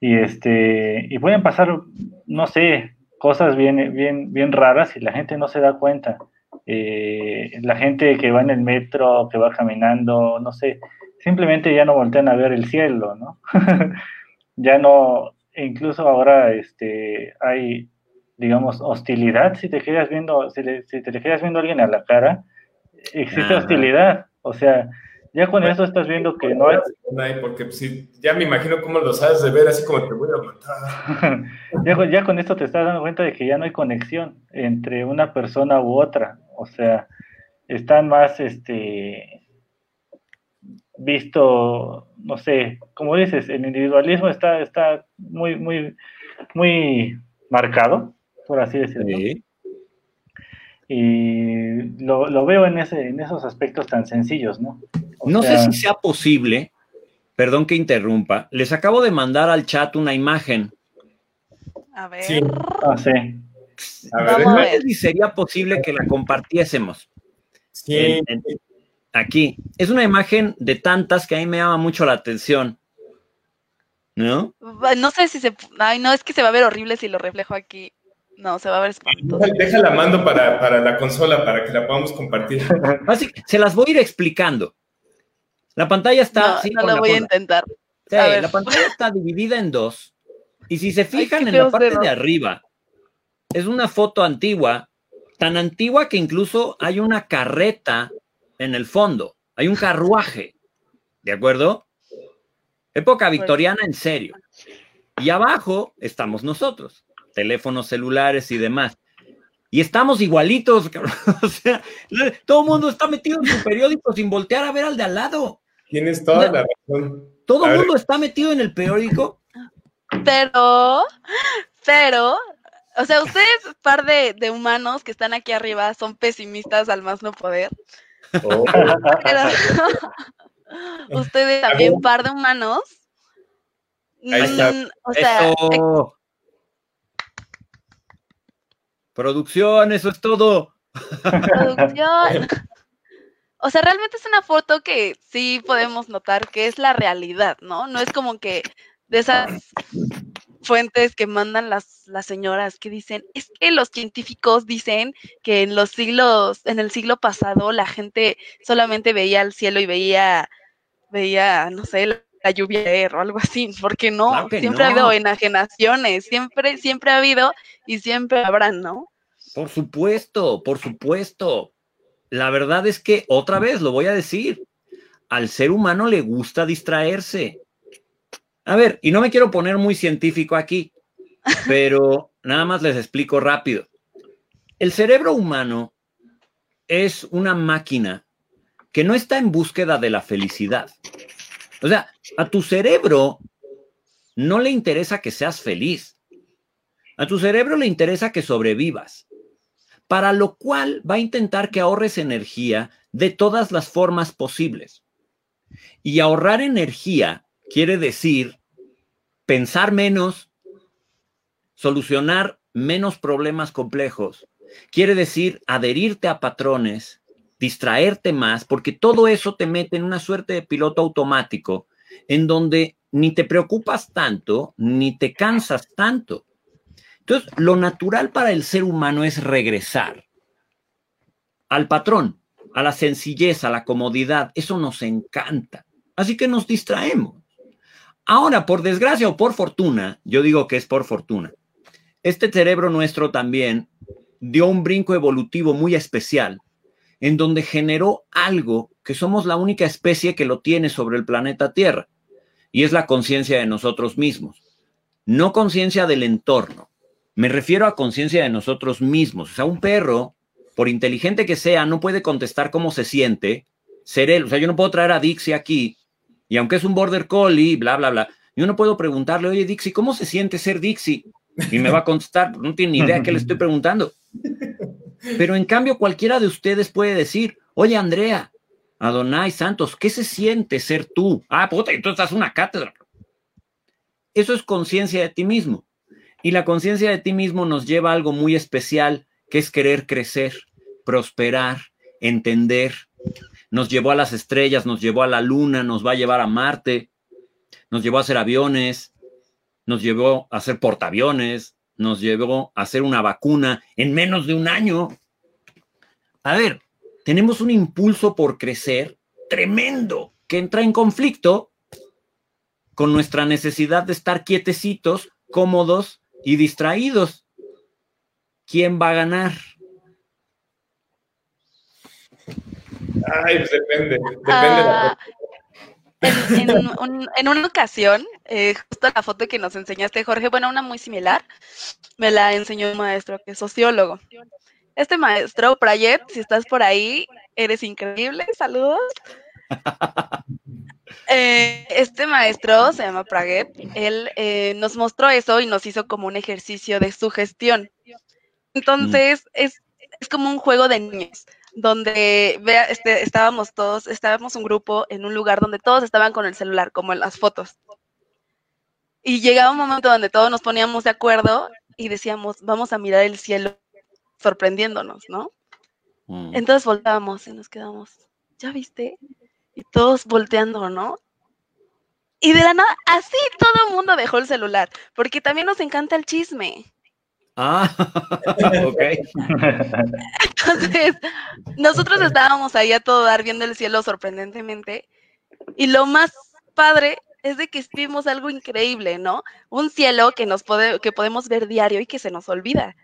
Y, este, y pueden pasar, no sé, cosas bien, bien, bien raras y la gente no se da cuenta. Eh, la gente que va en el metro, que va caminando, no sé, simplemente ya no voltean a ver el cielo, ¿no? [laughs] ya no, incluso ahora este, hay, digamos, hostilidad, si te quedas viendo, si, si te quedas viendo a alguien a la cara, existe hostilidad, o sea, ya con eso estás viendo que no hay... Porque si, ya me imagino cómo lo sabes de ver, así como te voy a matar. [laughs] ya, ya, con esto te estás dando cuenta de que ya no hay conexión entre una persona u otra. O sea, están más, este, visto, no sé, como dices, el individualismo está, está muy, muy, muy marcado, por así decirlo. Y lo, lo, veo en, ese, en esos aspectos tan sencillos, ¿no? No sé si sea posible, perdón que interrumpa, les acabo de mandar al chat una imagen. A ver. Sí. Ah, sí. A ver. No sé si sería posible que la compartiésemos. Sí. aquí. Es una imagen de tantas que a mí me llama mucho la atención. ¿No? No sé si se. Ay, no, es que se va a ver horrible si lo reflejo aquí. No, se va a ver espantoso. Déjala mando para, para la consola para que la podamos compartir. Así, se las voy a ir explicando. La pantalla está. No, no lo voy a intentar. la pantalla está dividida en dos. Y si se [laughs] fijan en la parte de arriba, es una foto antigua, tan antigua que incluso hay una carreta en el fondo. Hay un carruaje. ¿De acuerdo? Época pues victoriana en serio. Y abajo estamos nosotros, teléfonos celulares y demás. Y estamos igualitos, [laughs] o sea, todo el mundo está metido en su periódico sin voltear a ver al de al lado. Tienes toda la razón. Todo el mundo está metido en el periódico. Pero, pero, o sea, ustedes, par de, de humanos que están aquí arriba, son pesimistas al más no poder. [laughs] Oh. ustedes también, par de humanos. Ahí está. Mm, o sea, Producción, eso es todo. Producción. [laughs] O sea, realmente es una foto que sí podemos notar que es la realidad, ¿no? No es como que de esas fuentes que mandan las, las señoras que dicen, es que los científicos dicen que en los siglos, en el siglo pasado la gente solamente veía el cielo y veía, veía, no sé, la, lluvia o algo así, porque no, siempre ha habido enajenaciones, siempre, siempre ha habido y siempre habrán, ¿no? Por supuesto, por supuesto la verdad es que, otra vez, lo voy a decir, al ser humano le gusta distraerse. A ver, y no me quiero poner muy científico aquí, pero nada más les explico rápido. El cerebro humano es una máquina que no está en búsqueda de la felicidad. O sea, a tu cerebro no le interesa que seas feliz. A tu cerebro le interesa que sobrevivas para lo cual va a intentar que ahorres energía de todas las formas posibles. Y ahorrar energía quiere decir pensar menos, solucionar menos problemas complejos quiere decir adherirte a patrones, distraerte más, porque todo eso te mete en una suerte de piloto automático en donde ni te preocupas tanto, ni te cansas tanto. Entonces, lo natural para el ser humano es regresar al patrón, a la sencillez, a la comodidad. Eso nos encanta. Así que nos distraemos. Ahora, por desgracia o por fortuna, yo digo que es por fortuna, este cerebro nuestro también dio un brinco evolutivo muy especial, en donde generó algo que somos la única especie que lo tiene sobre el planeta Tierra, y es la conciencia de nosotros mismos. No conciencia del entorno, me refiero a conciencia de nosotros mismos. O sea, un perro, por inteligente que sea, no puede contestar cómo se siente, ser él. O sea, yo no puedo traer a Dixie aquí, y aunque es un border collie, bla, bla, bla, yo no puedo preguntarle, oye, Dixie, ¿cómo se siente ser Dixie? Y me va a contestar, no tiene ni idea qué le estoy preguntando. Pero en cambio, cualquiera de ustedes puede decir, oye, Andrea, Adonai Santos, ¿qué se siente ser tú? Ah, puta, entonces estás una cátedra. Eso es conciencia de ti mismo. Y la conciencia de ti mismo nos lleva a algo muy especial, que es querer crecer, prosperar, entender. Nos llevó a las estrellas, nos llevó a la luna, nos va a llevar a Marte, nos llevó a hacer aviones, nos llevó a hacer portaaviones, nos llevó a hacer una vacuna en menos de un año. A ver, tenemos un impulso por crecer tremendo que entra en conflicto con nuestra necesidad de estar quietecitos, cómodos y distraídos. ¿Quién va a ganar? Ay, pues depende, depende de la ah, en, una ocasión, eh, justo la foto que nos enseñaste, Jorge, bueno, una muy similar, me la enseñó un maestro que es sociólogo. Este maestro, Prayet, si estás por ahí, eres increíble, saludos. [laughs] Eh, este maestro se llama Praget, él eh, nos mostró eso y nos hizo como un ejercicio de sugestión. Entonces, es, es como un juego de niños donde vea, este, estábamos todos, estábamos un grupo en un lugar donde todos estaban con el celular, como en las fotos. Y llegaba un momento donde todos nos poníamos de acuerdo y decíamos, vamos a mirar el cielo sorprendiéndonos, ¿no? Mm. Entonces volteábamos y nos quedamos, ¿ya viste? Y todos volteando, ¿no? Y de la nada, así todo el mundo dejó el celular, porque también nos encanta el chisme. Ah, [laughs] ok. Entonces, nosotros estábamos ahí a todo dar viendo el cielo sorprendentemente. Y lo más padre es de que vimos algo increíble, ¿no? Un cielo que nos puede, que podemos ver diario y que se nos olvida.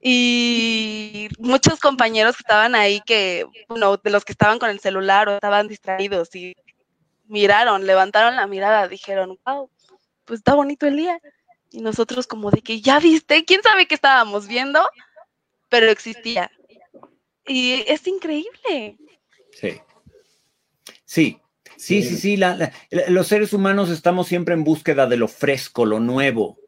Y muchos compañeros que estaban ahí, que, bueno, de los que estaban con el celular o estaban distraídos y miraron, levantaron la mirada, dijeron, wow, pues está bonito el día. Y nosotros como de que, ya viste, quién sabe qué estábamos viendo, pero existía. Y es increíble. Sí. Sí, sí, sí, sí. los seres humanos estamos siempre en búsqueda de lo fresco, lo nuevo.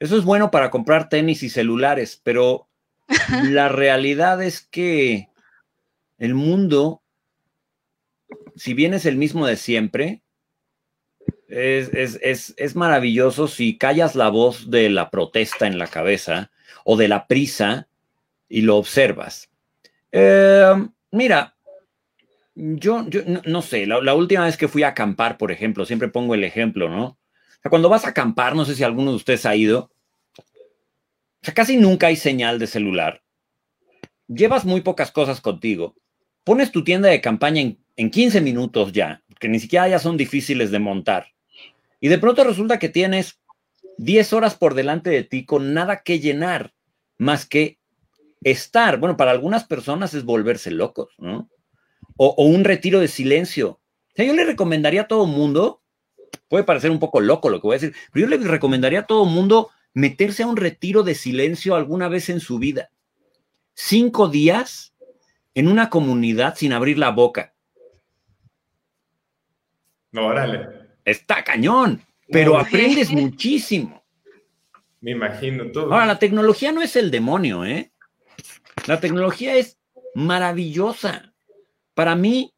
Eso es bueno para comprar tenis y celulares, pero [laughs] la realidad es que el mundo, si bien es el mismo de siempre, es, maravilloso si callas la voz de la protesta en la cabeza o de la prisa y lo observas. Eh, mira, yo, yo no, sé, la, última vez que fui a acampar, por ejemplo, siempre pongo el ejemplo, ¿no? O sea, cuando vas a acampar, no sé si alguno de ustedes ha ido, o sea, casi nunca hay señal de celular. Llevas muy pocas cosas contigo. Pones tu tienda de campaña en, en 15 minutos ya, que ni siquiera ya son difíciles de montar. Y de pronto resulta que tienes 10 horas por delante de ti con nada que llenar, más que estar. Bueno, para algunas personas es volverse locos, ¿no? O, un retiro de silencio. O yo le recomendaría a todo mundo, puede parecer un poco loco lo que voy a decir, pero yo le recomendaría a todo mundo meterse a un retiro de silencio alguna vez en su vida. Cinco días en una comunidad sin abrir la boca. No, órale está cañón, pero aprendes [laughs] muchísimo. Me imagino todo. Ahora, la tecnología no es el demonio, ¿eh? La tecnología es maravillosa. Para mí,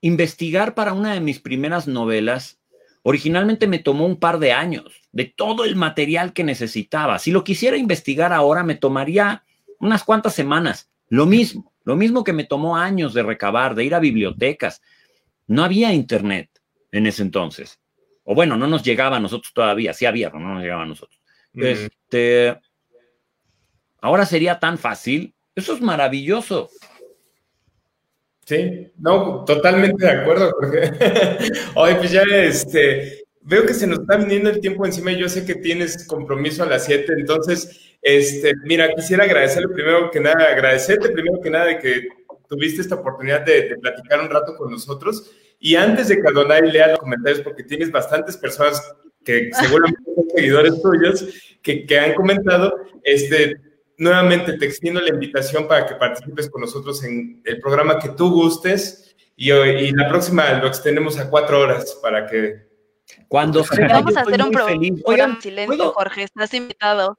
investigar para una de mis primeras novelas, originalmente me tomó un par de años de todo el material que necesitaba. Si lo quisiera investigar ahora, me tomaría unas cuantas semanas. Lo mismo, lo mismo que me tomó años de recabar, de ir a bibliotecas. No había internet en ese entonces. O bueno, no nos llegaba a nosotros todavía, sí había, pero no nos llegaba a nosotros. Este, ahora sería tan fácil. Eso es maravilloso. Sí, no, totalmente de acuerdo, Jorge. [laughs] Oye, pues ya este, veo que se nos está viniendo el tiempo encima y yo sé que tienes compromiso a las 7, entonces, este, mira, quisiera agradecerle primero que nada, agradecerte primero que nada de que tuviste esta oportunidad de, platicar un rato con nosotros. Y antes de que Adonai lea los comentarios, porque tienes bastantes personas que seguramente son seguidores tuyos que, que han comentado, este, nuevamente te extiendo la invitación para que participes con nosotros en el programa que tú gustes y, y la próxima lo extendemos a cuatro horas para que... Cuando Vamos a hacer un programa en silencio, Jorge, estás invitado.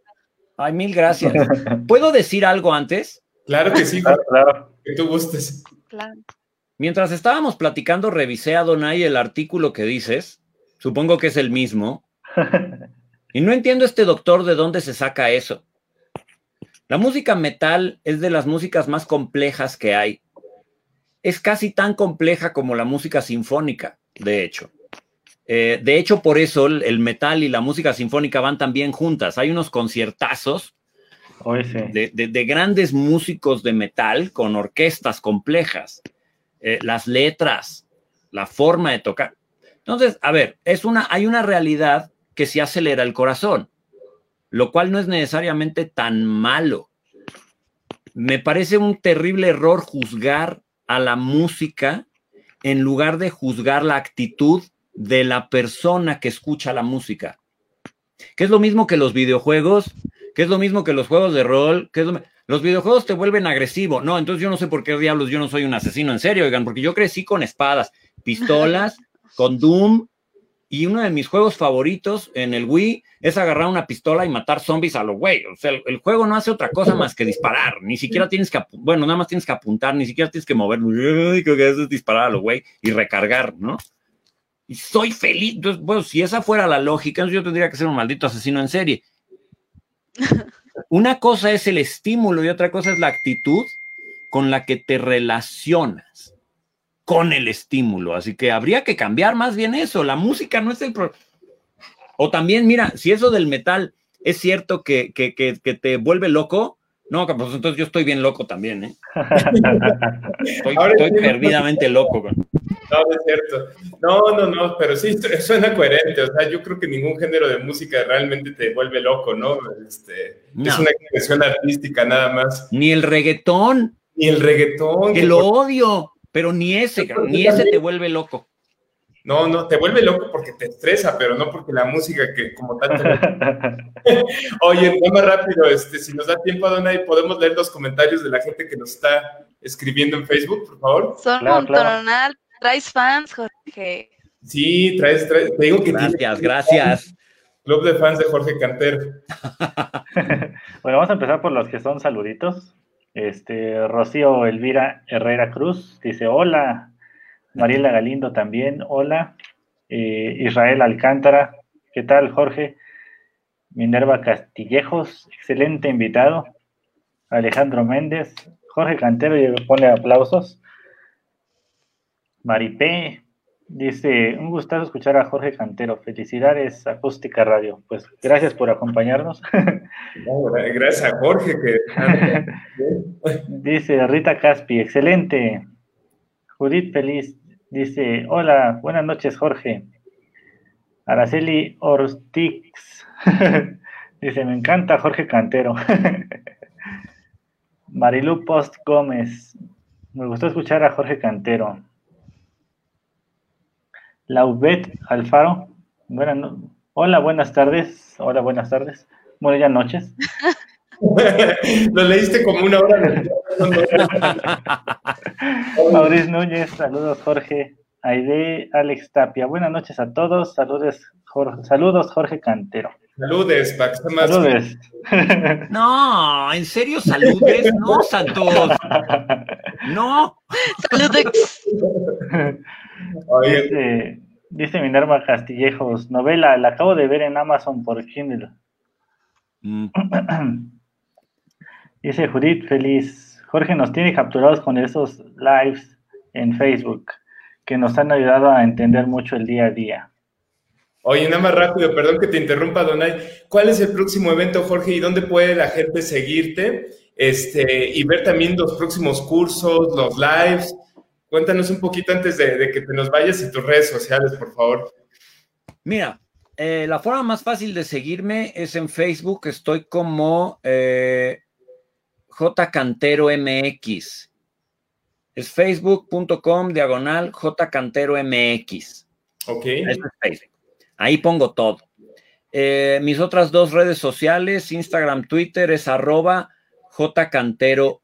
Ay, mil gracias. [laughs] ¿Puedo decir algo antes? Claro que sí, claro, que tú gustes. Claro. Mientras estábamos platicando, revisé a Donay el artículo que dices. Supongo que es el mismo. [laughs] Y no entiendo este doctor de dónde se saca eso. La música metal es de las músicas más complejas que hay. Es casi tan compleja como la música sinfónica, de hecho. Eh, de hecho, por eso el, metal y la música sinfónica van también juntas. Hay unos conciertazos de, grandes músicos de metal con orquestas complejas, eh, las letras, la forma de tocar. Entonces, a ver, es una, hay una realidad que se acelera el corazón lo cual no es necesariamente tan malo. Me parece un terrible error juzgar a la música en lugar de juzgar la actitud de la persona que escucha la música. Que es lo mismo que los videojuegos, que es lo mismo que los juegos de rol, que los videojuegos te vuelven agresivo. No, entonces yo no sé por qué diablos yo no soy un asesino en serio, oigan, porque yo crecí con espadas, pistolas, con Doom, y uno de mis juegos favoritos en el Wii es agarrar una pistola y matar zombies a los güey. O sea, el, juego no hace otra cosa más que disparar. Ni siquiera tienes que, bueno, nada más tienes que apuntar, ni siquiera tienes que mover. Creo que es disparar a los güey y recargar, ¿no? Y soy feliz. Entonces, bueno, si esa fuera la lógica, yo tendría que ser un maldito asesino en serie. Una cosa es el estímulo y otra cosa es la actitud con la que te relacionas con el estímulo. Así que habría que cambiar más bien eso. La música no es el problema. O también, mira, si eso del metal es cierto que, que, que, te vuelve loco, no, pues entonces yo estoy bien loco también, ¿eh? [laughs] estoy, perdidamente loco. No, es cierto. No, no, no, pero sí suena coherente. O sea, yo creo que ningún género de música realmente te vuelve loco, ¿no? Este, Es una expresión artística nada más. Ni el reggaetón. Ni el reggaetón. Que lo odio. Pero ni ese, ni ese te vuelve loco. No, no, te vuelve loco porque te estresa, pero no porque la música que como tal [laughs] Oye, más rápido, este, si nos da tiempo, Donay, podemos leer los comentarios de la gente que nos está escribiendo en Facebook, por favor. Son claro, traes fans, Jorge. Sí, traes, traes, te digo que Gracias, gracias. Club de fans de Jorge Canter. [laughs] bueno, vamos a empezar por los que son saluditos. Este, Rocío Elvira Herrera Cruz dice hola. Mariela Galindo también, hola. Eh, Israel Alcántara, ¿qué tal, Jorge? Minerva Castillejos, excelente invitado. Alejandro Méndez, Jorge Cantero, y pone aplausos. Maripé, Dice, un gustazo escuchar a Jorge Cantero. Felicidades, Acústica Radio. Pues gracias por acompañarnos. [laughs] gracias a Jorge. [laughs] dice Rita Caspi, excelente. Judith Feliz dice, hola, buenas noches, Jorge. Araceli Ortix [laughs] dice, me encanta Jorge Cantero. Marilu Post Gómez, me gustó escuchar a Jorge Cantero. Laubet Alfaro. Hola, buenas tardes. Hola, buenas tardes. Bueno, ya noches. [laughs] Lo leíste como una hora. [laughs] Mauricio Núñez, saludos Jorge. Aide Alex Tapia. Buenas noches a todos. Saludos Jorge, saludos, Jorge Cantero. Saludes, Pax. Saludes. [laughs] No, en serio, saludes. No, Santos. No. Saludes. Dice, dice Minerva Castillejos, novela, la acabo de ver en Amazon por Kindle. Mm. [clears throat] Dice Judith Feliz, Jorge nos tiene capturados con esos lives en Facebook que nos han ayudado a entender mucho el día a día. Oye, nada más rápido, perdón que te interrumpa, Donay. ¿Cuál es el próximo evento, Jorge, y dónde puede la gente seguirte este, y ver también los próximos cursos, los lives? Cuéntanos un poquito antes de, que te nos vayas y tus redes sociales, por favor. Mira, eh, la forma más fácil de seguirme es en Facebook. Estoy como eh, J Cantero MX. Es facebook.com diagonal J Cantero MX. Ok. Ahí pongo todo. Eh, mis otras dos redes sociales, Instagram, Twitter, es arroba jcanterol.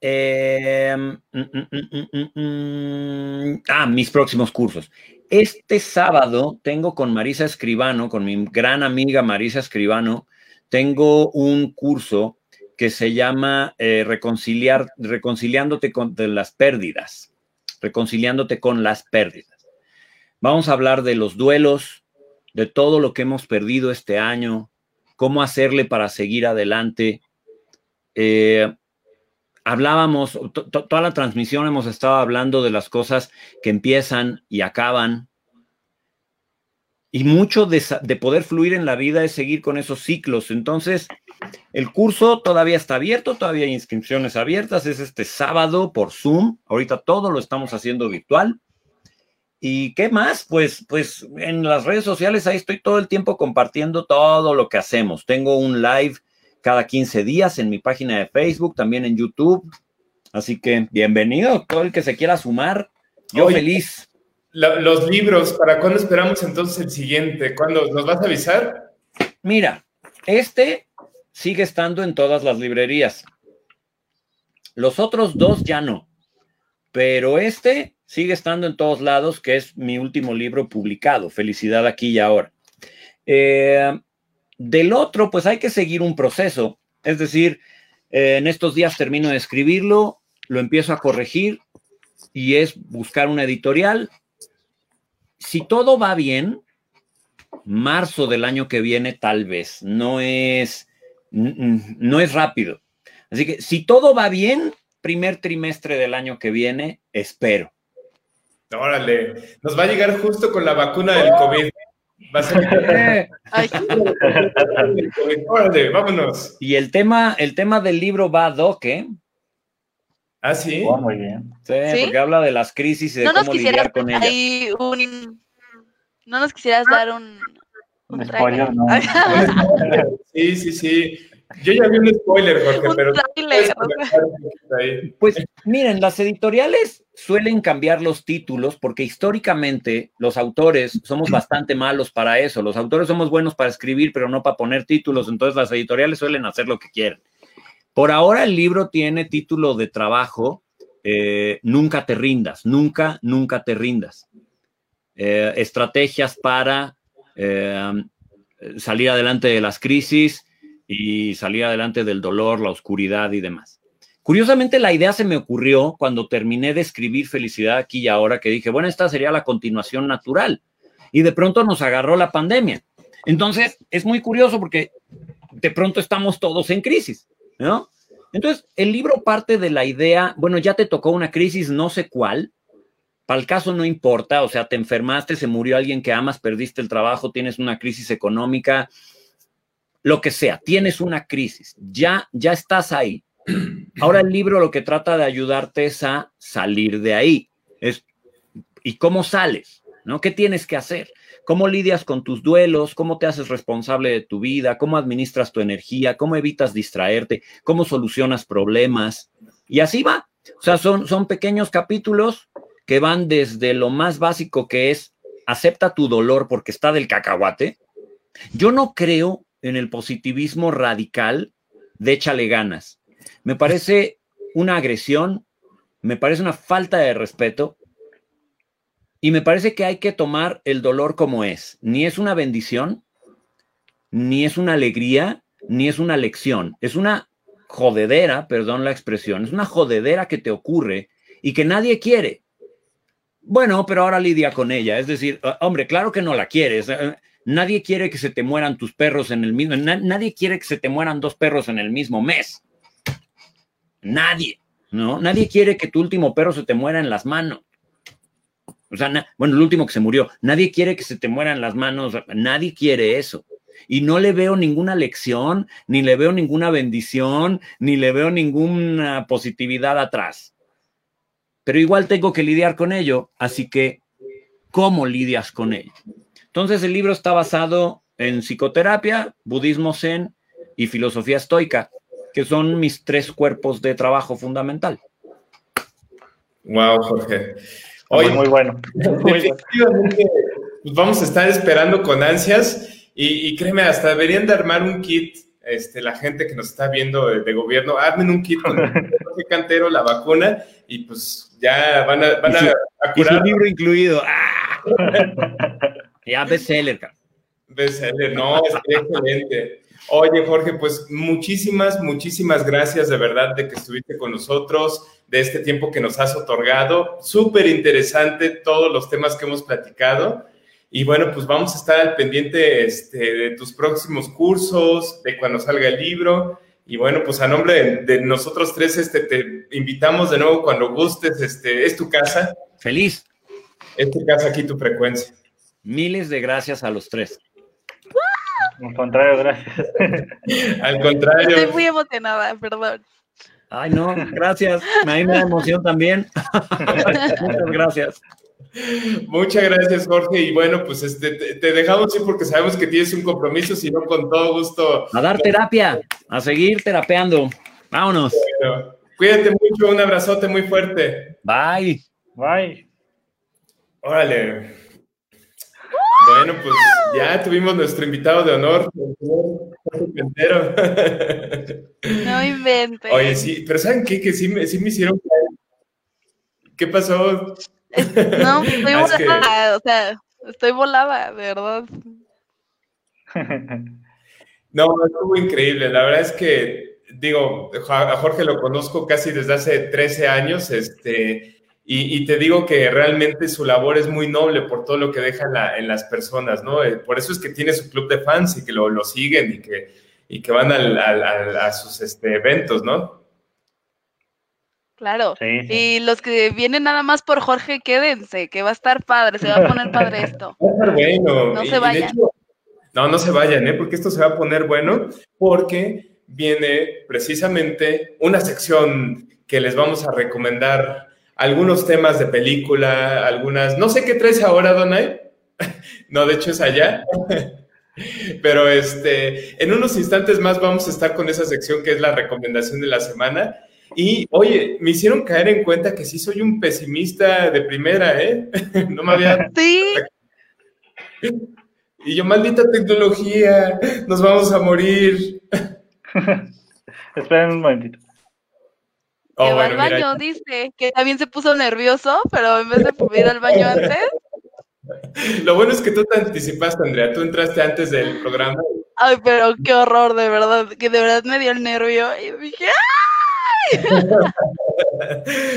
Eh, mm, mm, mm, ah, mis próximos cursos. Este sábado tengo con Marisa Escribano, con mi gran amiga Marisa Escribano, tengo un curso que se llama eh, Reconciliar, Reconciliándote con las pérdidas, reconciliándote con las pérdidas. Vamos a hablar de los duelos, de todo lo que hemos perdido este año, cómo hacerle para seguir adelante. Eh, hablábamos, toda la transmisión hemos estado hablando de las cosas que empiezan y acaban. Y mucho de, de, poder fluir en la vida es seguir con esos ciclos. Entonces, el curso todavía está abierto, todavía hay inscripciones abiertas. Es este sábado por Zoom. Ahorita todo lo estamos haciendo virtual. ¿Y qué más? Pues, pues en las redes sociales ahí estoy todo el tiempo compartiendo todo lo que hacemos. Tengo un live cada 15 días en mi página de Facebook, también en YouTube. Así que bienvenido, todo el que se quiera sumar. Yo feliz. los libros, ¿para cuándo esperamos entonces el siguiente? ¿Cuándo nos vas a avisar? Mira, este sigue estando en todas las librerías. Los otros dos ya no. Pero este sigue estando en todos lados, que es mi último libro publicado, Felicidad aquí y ahora. Eh, del otro, pues hay que seguir un proceso, es decir, eh, en estos días termino de escribirlo, lo empiezo a corregir y es buscar una editorial. Si todo va bien, marzo del año que viene tal vez, no es, no es rápido. Así que si todo va bien, primer trimestre del año que viene, espero. Órale, nos va a llegar justo con la vacuna del COVID. Va a ser... [laughs] [laughs] Órale, vámonos. Y el tema, el tema del libro va a Doc, ¿eh? Ah, sí. Oh, muy bien. Sí, porque habla de las crisis y de cómo lidiar con ellas. No nos quisieras dar un, un, spoiler, ¿no? [laughs] sí, sí, sí. Yo ya vi un spoiler, Jorge, pero. Pues miren, las editoriales suelen cambiar los títulos porque históricamente los autores somos bastante malos para eso. Los autores somos buenos para escribir, pero no para poner títulos. Entonces las editoriales suelen hacer lo que quieren. Por ahora el libro tiene título de trabajo, eh, Nunca te rindas, nunca, nunca te rindas. Eh, estrategias para eh, salir adelante de las crisis y salir adelante del dolor, la oscuridad y demás. Curiosamente, la idea se me ocurrió cuando terminé de escribir Felicidad aquí y ahora, que dije, bueno, esta sería la continuación natural. Y de pronto nos agarró la pandemia. Entonces, es muy curioso porque de pronto estamos todos en crisis, ¿no? Entonces, el libro parte de la idea, bueno, ya te tocó una crisis, no sé cuál, para el caso no importa, o sea, te enfermaste, se murió alguien que amas, perdiste el trabajo, tienes una crisis económica, lo que sea, tienes una crisis, ya, ya estás ahí. [clears throat] Ahora el libro lo que trata de ayudarte es a salir de ahí. Es, ¿Y cómo sales? ¿no? ¿Qué tienes que hacer? ¿Cómo lidias con tus duelos? ¿Cómo te haces responsable de tu vida? ¿Cómo administras tu energía? ¿Cómo evitas distraerte? ¿Cómo solucionas problemas? Y así va. O sea, son, son pequeños capítulos que van desde lo más básico que es acepta tu dolor porque está del cacahuate. Yo no creo en el positivismo radical de échale ganas. Me parece una agresión, me parece una falta de respeto y me parece que hay que tomar el dolor como es. Ni es una bendición, ni es una alegría, ni es una lección. Es una jodedera, perdón la expresión, es una jodedera que te ocurre y que nadie quiere. Bueno, pero ahora lidia con ella. Es decir, hombre, claro que no la quieres. Nadie quiere que se te mueran tus perros en el mismo, nadie quiere que se te mueran dos perros en el mismo mes. Nadie, ¿no? Nadie quiere que tu último perro se te muera en las manos. O sea, bueno, el último que se murió. Nadie quiere que se te mueran las manos. Nadie quiere eso. Y no le veo ninguna lección, ni le veo ninguna bendición, ni le veo ninguna positividad atrás. Pero igual tengo que lidiar con ello. Así que, ¿cómo lidias con ello? Entonces, el libro está basado en psicoterapia, budismo zen y filosofía estoica, que son mis tres cuerpos de trabajo fundamental. Wow, Jorge. Hoy, muy bueno. [laughs] Efectivamente, pues vamos a estar esperando con ansias y, créeme, hasta deberían de armar un kit, este, la gente que nos está viendo de, gobierno, armen un kit con el [laughs] cantero, la vacuna y pues ya van a, van a, curar. libro incluido. ¡Ah! [laughs] ya bestseller, Bestseller, no, es excelente. Oye, Jorge, pues muchísimas, muchísimas gracias de verdad de que estuviste con nosotros, de este tiempo que nos has otorgado. Súper interesante todos los temas que hemos platicado. Y bueno, pues vamos a estar al pendiente este, de tus próximos cursos, de cuando salga el libro. Y bueno, pues a nombre de, nosotros tres, este, te invitamos de nuevo cuando gustes. Este, es tu casa. Feliz. Es tu casa aquí, tu frecuencia. Miles de gracias a los tres. Al contrario, gracias. [laughs] Al contrario. Estoy muy emocionada, perdón. Ay, no, gracias. A mí me da emoción también. [laughs] Muchas gracias. Muchas gracias, Jorge. Y bueno, pues este, te, dejamos ir porque sabemos que tienes un compromiso, si no, con todo gusto. A dar terapia, a seguir terapeando. Vámonos. cuídate mucho, un abrazote muy fuerte. Bye. Bye. Órale. Bueno, pues ya tuvimos nuestro invitado de honor, No inventes. Oye, sí, pero ¿saben qué? Que sí me, sí me hicieron. ¿Qué pasó? No, [laughs] estoy ah, volada, o sea, estoy volada, de verdad. No, estuvo increíble. La verdad es que, digo, a Jorge lo conozco casi desde hace 13 años, este y, te digo que realmente su labor es muy noble por todo lo que deja en, las personas, ¿no? Eh, por eso es que tiene su club de fans y que lo, siguen y que, y que van a sus este, eventos, ¿no? Claro. Y los que vienen nada más por Jorge, quédense, que va a estar padre, se va a poner padre esto. [laughs] Va a estar bueno. No se vayan. no, no se vayan, ¿eh? Porque esto se va a poner bueno, porque viene precisamente una sección que les vamos a recomendar algunos temas de película, algunas, no sé qué traes ahora, Donay. [laughs] no, de hecho es allá. [laughs] Pero este, en unos instantes más vamos a estar con esa sección que es la recomendación de la semana. Y oye, me hicieron caer en cuenta que sí soy un pesimista de primera, ¿eh? [laughs] no me había. Sí. Y yo, maldita tecnología, nos vamos a morir. Esperen un momentito. Oh, que va al baño, dice, que también se puso nervioso, pero en vez de ir al baño [laughs] antes. Lo bueno es que tú te anticipaste, Andrea, tú entraste antes del programa. Ay, pero qué horror, de verdad, que de verdad me dio el nervio y dije, ¡ay!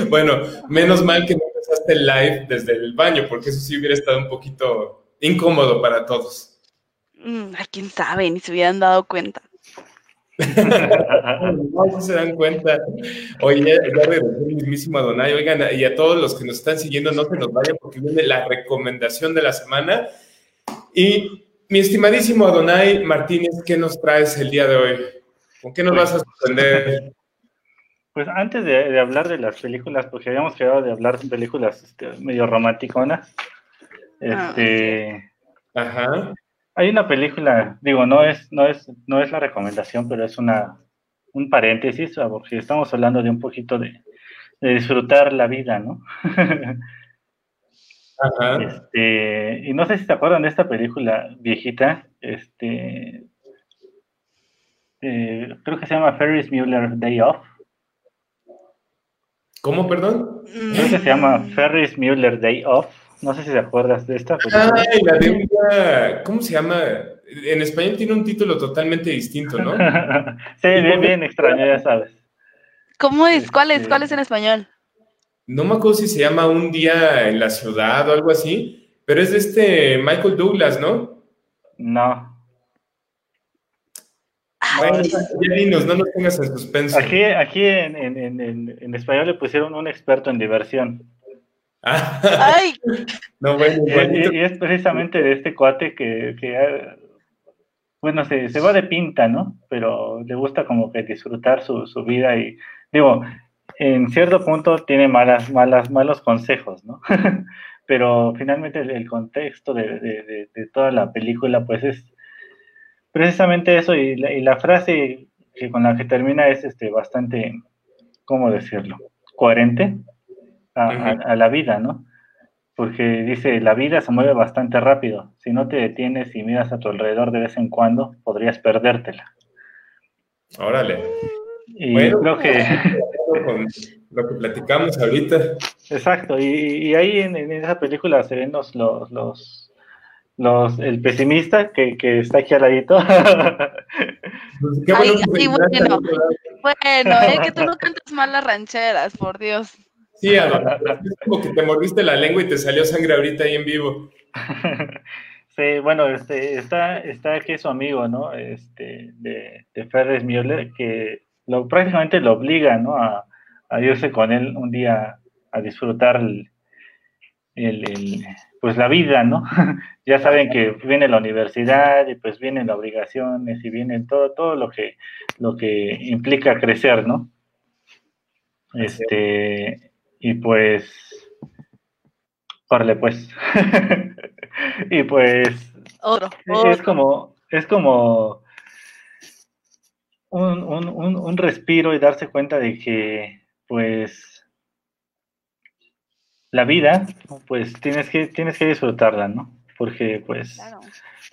[laughs] bueno, menos mal que no empezaste el live desde el baño, porque eso sí hubiera estado un poquito incómodo para todos. Mm, quién sabe, ni se hubieran dado cuenta. No se dan cuenta. Oye, ya, regresó el mismísimo Adonai. Oigan, y a todos los que nos están siguiendo, no se nos vayan porque viene la recomendación de la semana. Y mi estimadísimo Adonai Martínez, ¿qué nos traes el día de hoy? ¿Con qué nos vas a sorprender? Pues antes de, hablar de las películas, porque habíamos quedado de hablar de películas este, medio romanticonas, ah, este, Ajá. Hay una película, digo, no es, no es, no es la recomendación, pero es una, un paréntesis, porque estamos hablando de un poquito de, disfrutar la vida, ¿no? [laughs] Ajá. Este, y no sé si se acuerdan de esta película viejita, este, eh, creo que se llama Ferris Mueller Day Off. ¿Cómo, perdón? Creo que se llama Ferris Mueller Day Off. No sé si te acuerdas de esta. Ay, la de ¿Cómo se llama? En español tiene un título totalmente distinto, ¿no? [laughs] sí, bien, bien extraño, ya sabes. ¿Cómo es? ¿Cuál es? Este, ¿Cuál es en español? No me acuerdo si se llama Un día en la ciudad o algo así, pero es de este Michael Douglas, ¿no? No. Bueno, ya dinos, no nos tengas en suspenso. Aquí, aquí en, en, en, en, español le pusieron un experto en diversión. Ay. [laughs] No, bueno, y, y, es precisamente de este cuate que, que bueno, se, se, va de pinta, ¿no? Pero le gusta como que disfrutar su, su vida y, digo, en cierto punto tiene malas, malas, malos consejos, ¿no? [laughs] Pero finalmente el, contexto de, de, de, toda la película, pues es precisamente eso y la, y la frase que con la que termina es este bastante, ¿cómo decirlo? Coherente a, a, la vida, ¿no? Porque dice, la vida se mueve bastante rápido. Si no te detienes y miras a tu alrededor de vez en cuando, podrías perdértela. Órale. Y bueno, creo que... [laughs] Con lo que platicamos ahorita. Exacto, y, y ahí en, en, esa película se ven los, los, los, los el pesimista que, que, está aquí al ladito. Pues qué bueno, Ay, sí, bueno, bueno, eh, que tú no cantas mal las rancheras, por Dios. Sí, es como que te mordiste la lengua y te salió sangre ahorita ahí en vivo. [laughs] Sí, bueno, este, está, está aquí su amigo, ¿no? Este, de, de Ferris Müller, que lo, prácticamente lo obliga, ¿no? A, a, irse con él un día a disfrutar el, el, el, pues la vida, ¿no? [laughs] ya saben que viene la universidad y pues vienen las obligaciones y viene todo, todo lo que, lo que implica crecer, ¿no? Este, y pues, órale pues. [laughs] y pues, otro, es como, es como un, un, un, un respiro y darse cuenta de que, pues, la vida, pues tienes que, tienes que disfrutarla, ¿no? Porque, pues, claro.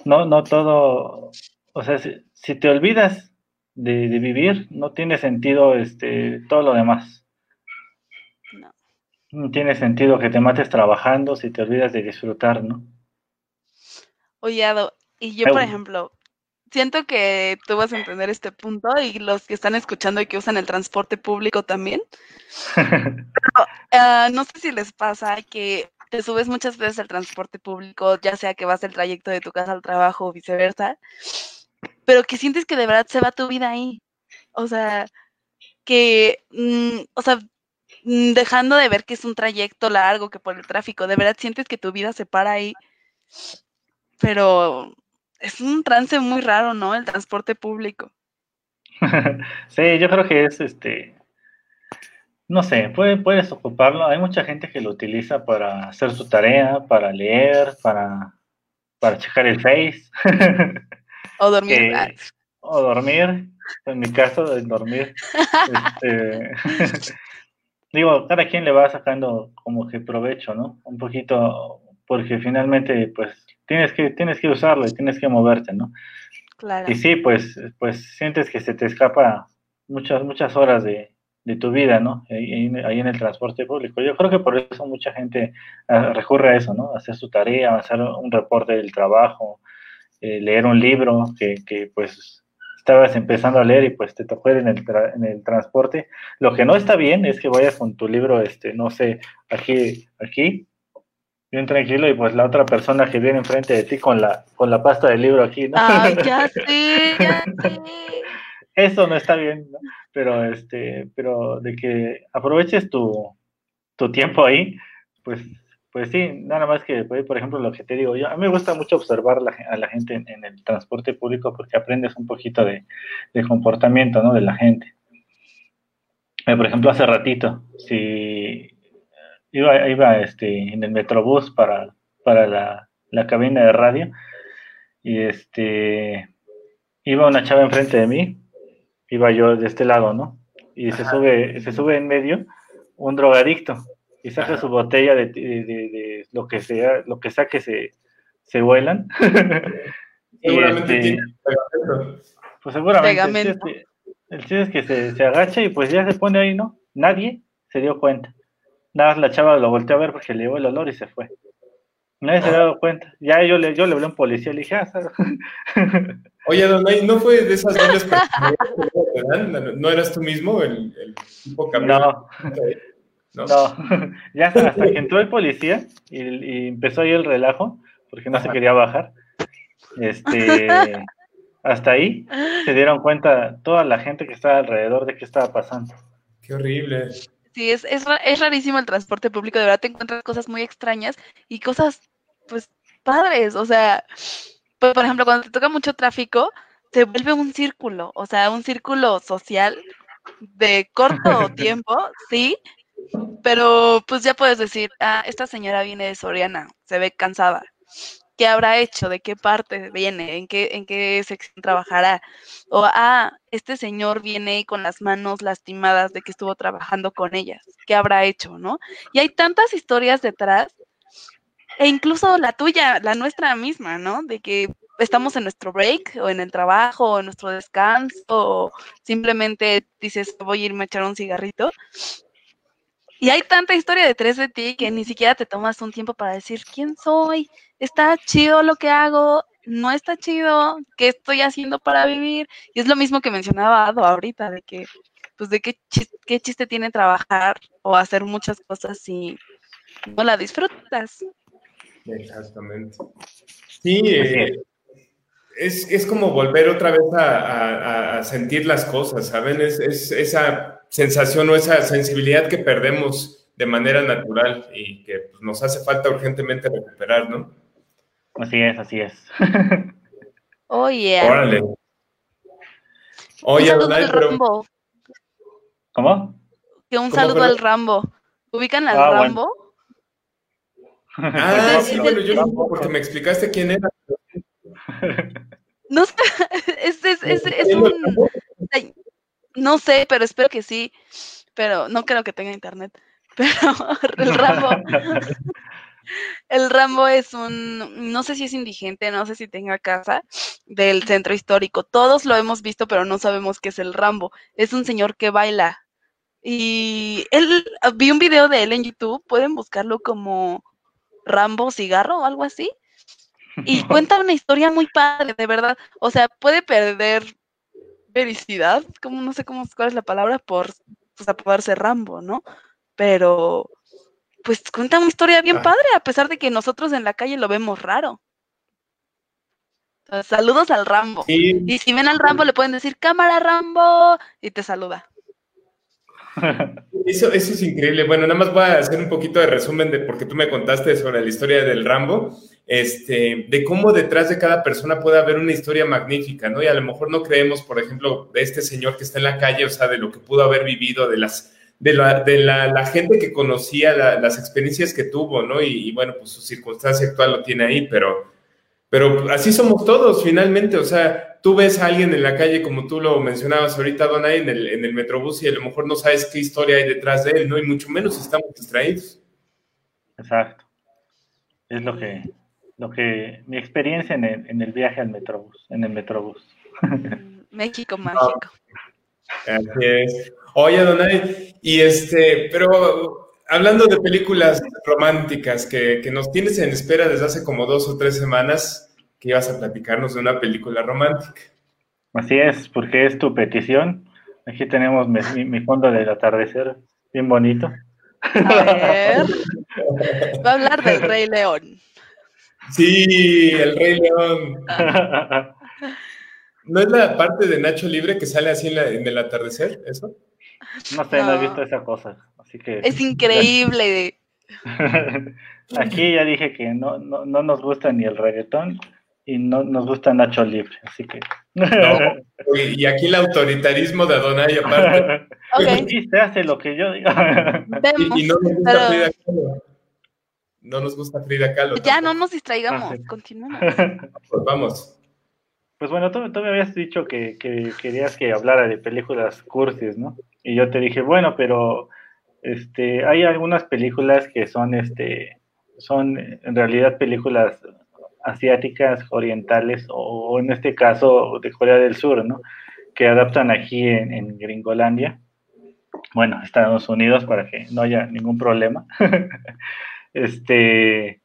no, no todo, o sea, si, si te olvidas de, de, vivir, no tiene sentido este, todo lo demás. No. tiene sentido que te mates trabajando si te olvidas de disfrutar, ¿no? Oye, Ado, y yo, por ejemplo, siento que tú vas a entender este punto y los que están escuchando y que usan el transporte público también. [laughs] Pero, uh, no sé si les pasa que te subes muchas veces al transporte público, ya sea que vas el trayecto de tu casa al trabajo o viceversa, pero que sientes que de verdad se va tu vida ahí. O sea, que, mmm, o sea, dejando de ver que es un trayecto largo, que por el tráfico, de verdad sientes que tu vida se para ahí. Pero es un trance muy raro, ¿no? El transporte público. [laughs] sí, yo creo que es este. No sé, puede, puedes ocuparlo. Hay mucha gente que lo utiliza para hacer su tarea, para leer, para, para checar el Face. [laughs] o dormir. Eh, o dormir. En mi caso, dormir. [laughs] este, digo, cada quien le va sacando como que provecho, ¿no? Un poquito, porque finalmente, pues, tienes que, tienes que usarlo y tienes que moverte, ¿no? Claro. Y sí, pues, pues sientes que se te escapa muchas, muchas horas de, de tu vida, ¿no? Ahí, ahí, en el transporte público. Yo creo que por eso mucha gente uh, recurre a eso, ¿no? Hacer su tarea, hacer un reporte del trabajo, eh, leer un libro que, que, pues estabas empezando a leer y pues te tocó en el, en el transporte. Lo que no está bien es que vayas con tu libro, este, no sé, aquí, aquí, bien tranquilo y pues la otra persona que viene enfrente de ti con la con la pasta del libro aquí, ¿no? Ay, [laughs] ya sé, ya sé. Eso no está bien, ¿no? Pero este, pero de que aproveches tu, tu tiempo ahí, pues pues sí, nada más que, pues, por ejemplo, lo que te digo, yo, a mí me gusta mucho observar la, a la gente en, en, el transporte público porque aprendes un poquito de, de comportamiento, ¿no? De la gente. Eh, por ejemplo, hace ratito, si iba, iba este, en el Metrobús para, para la, la, cabina de radio y este iba una chava enfrente de mí, iba yo de este lado, ¿no? Y se sube, se sube en medio un drogadicto y saca Ajá. su botella de, de, de, de, lo que sea, lo que sea que se, se vuelan. [laughs] seguramente este, tiene Pues seguramente. El chiste, el chiste es que se, se agacha y pues ya se pone ahí, ¿no? Nadie se dio cuenta. Nada más la chava lo volteó a ver porque le llevó el olor y se fue. Nadie se había dado cuenta. Ya yo le, yo le hablé a un policía y le dije, ah, [laughs] Oye, Don ¿no fue de esas dobles personalidades? [laughs] ¿No eras tú mismo el, el tipo cambiado? No. No. no. [laughs] ya hasta, hasta, que entró el policía y, y, empezó ahí el relajo, porque no Ajá. se quería bajar. Este, [laughs] hasta ahí se dieron cuenta toda la gente que estaba alrededor de qué estaba pasando. Qué horrible. Sí, es, es, es rarísimo el transporte público, de verdad te encuentras cosas muy extrañas y cosas, pues, padres, o sea, pues, por ejemplo, cuando te toca mucho tráfico, se vuelve un círculo, o sea, un círculo social de corto [laughs] tiempo, sí, pero pues ya puedes decir, ah, esta señora viene de Soriana, se ve cansada. ¿Qué habrá hecho? ¿De qué parte viene? ¿En qué, en qué sección trabajará? O, ah, este señor viene con las manos lastimadas de que estuvo trabajando con ellas. ¿Qué habrá hecho? ¿No? Y hay tantas historias detrás, e incluso la tuya, la nuestra misma, ¿no? De que estamos en nuestro break o en el trabajo o en nuestro descanso o simplemente dices voy a irme a echar un cigarrito y hay tanta historia detrás de ti que ni siquiera te tomas un tiempo para decir quién soy, está chido lo que hago, no está chido, qué estoy haciendo para vivir. Y es lo mismo que mencionaba Ado ahorita, de que, pues, de qué chiste, qué chiste tiene trabajar o hacer muchas cosas si no la disfrutas. Exactamente. Sí, eh, es, como volver otra vez a, sentir las cosas, ¿saben? Es, es, esa sensación o esa sensibilidad que perdemos de manera natural y que pues, nos hace falta urgentemente recuperar, ¿no? Así es, así es. Oye. Órale. Oye, al Rambo. ¿Cómo? Que un saludo al Rambo. ¿Ubican al ah, Rambo? Ah, sí, bueno, yo no, porque me explicaste quién era. No sé, [laughs] es, es, es, un... No sé, pero espero que sí, pero no creo que tenga internet. [laughs] Pero el Rambo, el Rambo es un, no sé si es indigente, no sé si tenga casa del centro histórico. Todos lo hemos visto, pero no sabemos qué es el Rambo. Es un señor que baila. Y él, vi un video de él en YouTube, pueden buscarlo como Rambo cigarro o algo así y [laughs] cuenta una historia muy padre, de verdad. O sea, puede perder vericidad, como no sé cómo cuál es la palabra, por pues, apodarse Rambo, ¿no? Pero pues cuenta una historia bien ah. padre, a pesar de que nosotros en la calle lo vemos raro. saludos al Rambo. Y si ven al Rambo, le pueden decir cámara Rambo y te saluda. Eso, eso es increíble. Bueno, nada más voy a hacer un poquito de resumen de porque tú me contaste sobre la historia del Rambo este, de cómo detrás de cada persona puede haber una historia magnífica, ¿no? Y a lo mejor no creemos, por ejemplo, de este señor que está en la calle, o sea, de lo que pudo haber vivido, de las de la, de la, gente que conocía las experiencias que tuvo, ¿no? Y, bueno, pues su circunstancia actual lo tiene ahí, pero, pero así somos todos finalmente, o sea, tú ves a alguien en la calle, como tú lo mencionabas ahorita, Donay, en el, en el metrobús y a lo mejor no sabes qué historia hay detrás de él, ¿no? Y mucho menos estamos distraídos. Exacto. Es lo que, lo que mi experiencia en el, en el viaje al Metrobús, en el Metrobús. Mm, México [laughs] mágico. Así es. Oye, Donay, y este, pero hablando de películas románticas que, que, nos tienes en espera desde hace como dos o tres semanas, que ibas a platicarnos de una película romántica. Así es, porque es tu petición. Aquí tenemos mi, mi fondo del atardecer, bien bonito. A ver, va a hablar del Rey León. Sí, el Rey León. [laughs] ¿No es la parte de Nacho Libre que sale así en, el atardecer, eso? No sé, no. he visto esa cosa, así que... Es [laughs] increíble. Aquí ya dije que no, no, no nos gusta ni el reggaetón y no nos gusta Nacho Libre, así que... No, y aquí el autoritarismo de Adonai aparte. [laughs] Okay. se hace lo que yo digo. [laughs] y, no nos gusta pero no nos gusta Frida Kahlo. Ya no nos distraigamos, ah, continuamos. Pues vamos. Pues bueno, tú, me habías dicho que, querías que hablara de películas cursis, ¿no? Y yo te dije, bueno, pero este, hay algunas películas que son, este, son en realidad películas asiáticas, orientales, o, en este caso de Corea del Sur, ¿no? Que adaptan aquí en, Gringolandia, bueno, Estados Unidos, para que no haya ningún problema. [laughs] Este,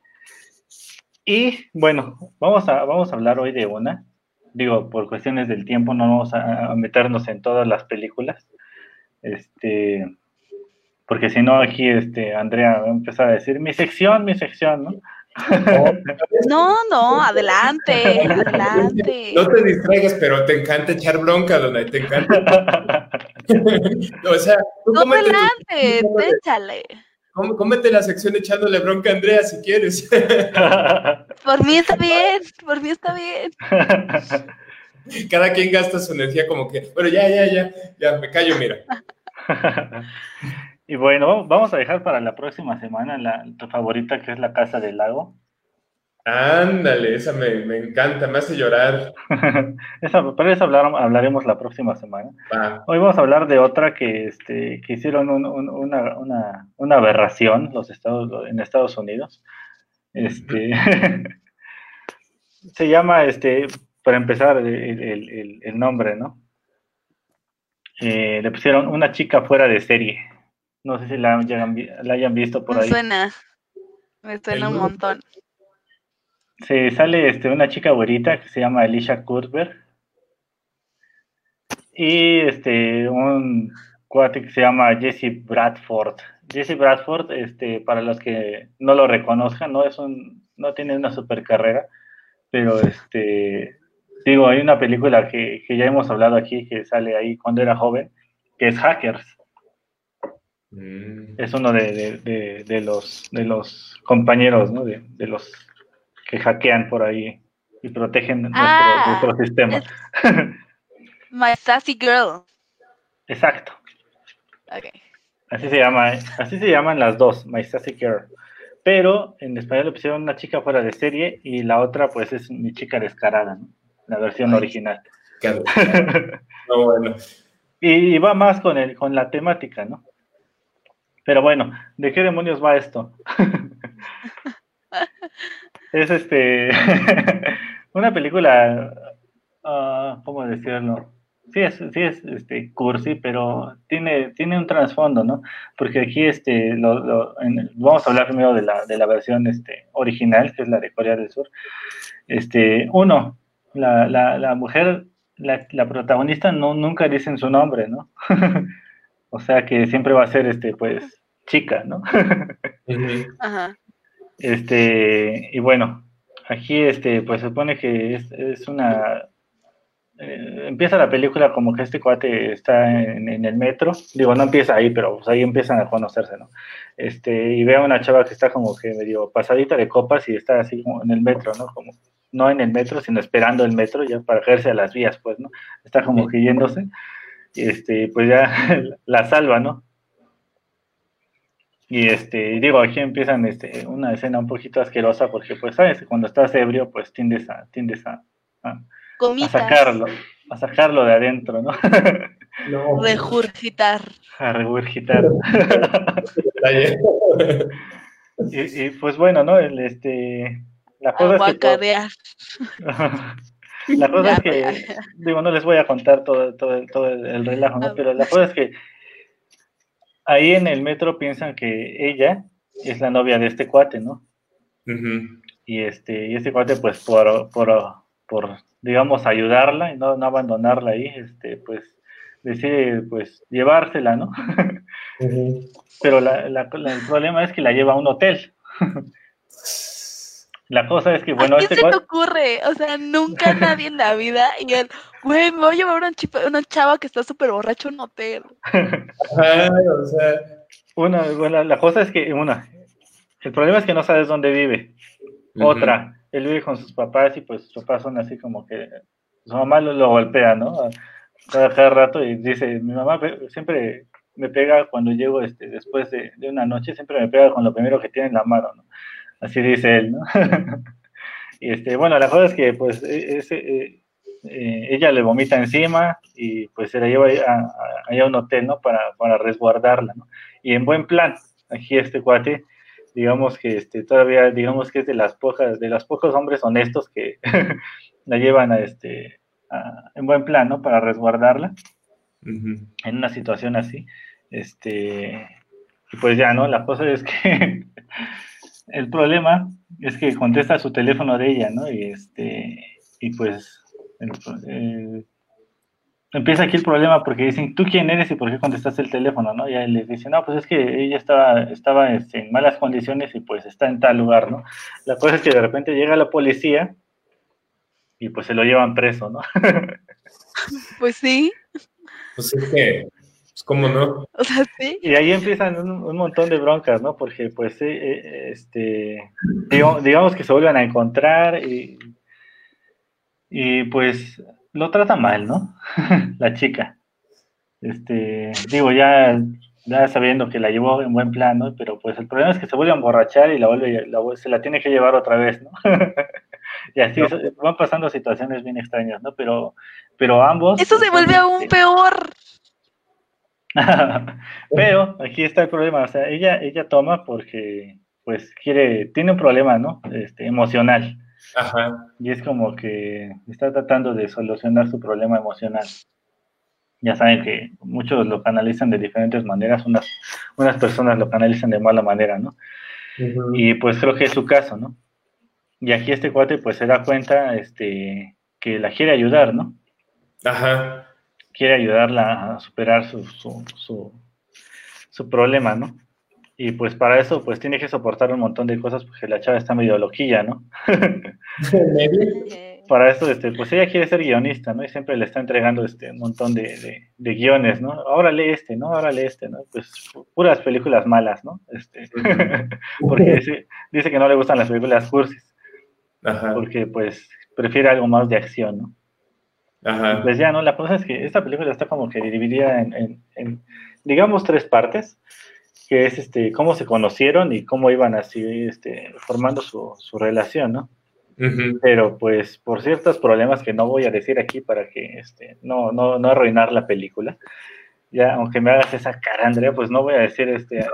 y bueno, vamos a, vamos a hablar hoy de una. Digo, por cuestiones del tiempo no vamos a, meternos en todas las películas. Este, porque si no aquí este Andrea va a empezar a decir mi sección, mi sección, ¿no? [laughs] No, no, adelante, adelante. No te distraigas, pero te encanta echar bronca, Dona, te encanta. [laughs] o sea, tú no adelante, échale. Cómete la sección echándole bronca a Andrea si quieres. Por mí está bien, por mí está bien. [laughs] [laughs] Cada quien gasta su energía como que, bueno, ya, ya, ya, ya, me callo, mira. [laughs] Y bueno, vamos a dejar para la próxima semana la, tu favorita, que es la Casa del Lago. Ándale, esa me, encanta, me hace llorar. [laughs] esa, pero eso hablaremos la próxima semana. Hoy vamos a hablar de otra que, este, que hicieron una, una, aberración los Estados, en Estados Unidos. Este, se llama, este, para empezar, el, nombre, ¿no? Eh, le pusieron una chica fuera de serie. No sé si la, hayan, visto por ahí. Me suena, me suena un montón. Sí, sale este, una chica güerita que se llama Alicia Cuthbert. Y este, un cuate que se llama Jesse Bradford. Jesse Bradford, este, para los que no lo reconozcan, no es un, no tiene una super carrera, pero este, digo, hay una película que, que ya hemos hablado aquí que sale ahí cuando era joven, que es Hackers. Mm. Es uno de, los, de los compañeros, ¿no? De, los que hackean por ahí y protegen nuestro, ah, sistema. [laughs] My Sassy Girl. Exacto. Así se llama, así se llaman las dos, My Sassy Girl. Pero en español le pusieron una chica fuera de serie y la otra pues es mi chica descarada, La versión original. [laughs] bueno. y, va más con el, con la temática, ¿no? Pero bueno, ¿de qué demonios va esto? [laughs] es este [laughs] una película, uh, ¿cómo decirlo? Sí es, sí es este, cursi, pero tiene, tiene un trasfondo, ¿no? Porque aquí este, lo, vamos a hablar primero de la, de la versión este, original, que es la de Corea del Sur. Este, uno, la, la, la mujer, la, la protagonista no, nunca dicen su nombre, ¿no? [laughs] O sea que siempre va a ser, este, pues, chica, ¿no? [laughs] Ajá. Este, y bueno, aquí, este, pues se supone que es, una... Eh, empieza la película como que este cuate está en, el metro, digo, no empieza ahí, pero pues ahí empiezan a conocerse, ¿no? Este, y ve a una chava que está como que medio pasadita de copas y está así como en el metro, ¿no? Como, no en el metro, sino esperando el metro ya para caerse a las vías, pues, ¿no? Está como que yéndose este, pues ya [laughs] la salva, ¿no? Y este, digo, aquí empiezan este, una escena un poquito asquerosa porque, pues, sabes, cuando estás ebrio, pues tiendes a, tiendes a, a, sacarlo, a sacarlo de adentro, ¿no? [laughs] no. [laughs] Regurgitar. A regurgitar. y, y, pues bueno, ¿no? El, este, [laughs] la cosa es que, La cosa es que, digo, no les voy a contar todo, todo, todo el relajo, ¿no? Pero la cosa es que ahí en el metro piensan que ella es la novia de este cuate, ¿no? Y este, y este cuate, pues, por, por, por digamos, ayudarla y no, no abandonarla ahí, este, pues, decide, pues, llevársela, ¿no? [laughs] Pero la, la, el problema es que la lleva a un hotel. [laughs] La cosa es que, bueno, ¿A qué este se te ocurre? O sea, nunca nadie en la vida y él, güey, me voy a llevar una, una chava que está súper borracho en un hotel. o sea. Una, bueno, la cosa es que, una, el problema es que no sabes dónde vive. Otra, él vive con sus papás y pues sus papás son así como que su mamá lo, golpea, ¿no? Cada, rato y dice, mi mamá siempre me pega cuando llego este, después de, de, una noche, siempre me pega con lo primero que tiene en la mano, ¿no? Así dice él, ¿no? [laughs] y este, bueno, la cosa es que pues e, e, eh, ella le vomita encima y pues se la lleva a, a, un hotel, ¿no? Para, para, resguardarla, ¿no? Y en buen plan, aquí este cuate, digamos que este, todavía, digamos que es de las pocas, de los pocos hombres honestos que [laughs] la llevan a este, en buen plan, ¿no? Para resguardarla en una situación así. Este, y pues ya, ¿no? La cosa es que [laughs] el problema es que contesta su teléfono de ella, ¿no? Y este, y pues empieza aquí el problema porque dicen, ¿tú quién eres y por qué contestaste el teléfono? ¿no? Y él les dice, no, pues es que ella estaba, estaba este, en malas condiciones y pues está en tal lugar, ¿no? La cosa es que de repente llega la policía y pues se lo llevan preso, ¿no? pues sí. Pues es que, cómo no. [laughs] O sea, sí. Y ahí empiezan un, montón de broncas, ¿no? Porque pues, eh, eh, este, digamos, que se vuelven a encontrar y, y pues lo trata mal, ¿no? [laughs] la chica. Este, digo, ya, ya sabiendo que la llevó en buen plano, pero pues el problema es que se vuelve a emborrachar y la vuelve, se la tiene que llevar otra vez, ¿no? [laughs] y así van pasando situaciones bien extrañas, ¿no? Pero, pero ambos. Eso se vuelve aún peor. [laughs] pero aquí está el problema, o sea, ella, ella toma porque, pues, quiere, tiene un problema, ¿no? Este, emocional. Ajá. Y es como que está tratando de solucionar su problema emocional. Ya saben que muchos lo canalizan de diferentes maneras, unas, unas personas lo canalizan de mala manera, ¿no? Y pues creo que es su caso, ¿no? Y aquí este cuate pues se da cuenta este, que la quiere ayudar, ¿no? Ajá. Quiere ayudarla a superar su, su, su, su problema, ¿no? Y pues para eso, pues tiene que soportar un montón de cosas porque la chava está medio loquilla, ¿no? [laughs] para eso, este, pues ella quiere ser guionista, ¿no? Y siempre le está entregando este un montón de, de, guiones, ¿no? Ahora lee este, ¿no? Ahora lee este, ¿no? Pues puras películas malas, ¿no? Este, [laughs] porque dice, que no le gustan las películas cursis. Ajá. Porque pues prefiere algo más de acción, ¿no? Ajá. Pues ya, ¿no? La cosa es que esta película está como que dividida en, en digamos, tres partes que es este, cómo se conocieron y cómo iban así este, formando su, su relación, ¿no? Pero pues por ciertos problemas que no voy a decir aquí para que este, no, no, no arruinar la película, ya aunque me hagas esa cara, Andrea, pues no voy a decir este,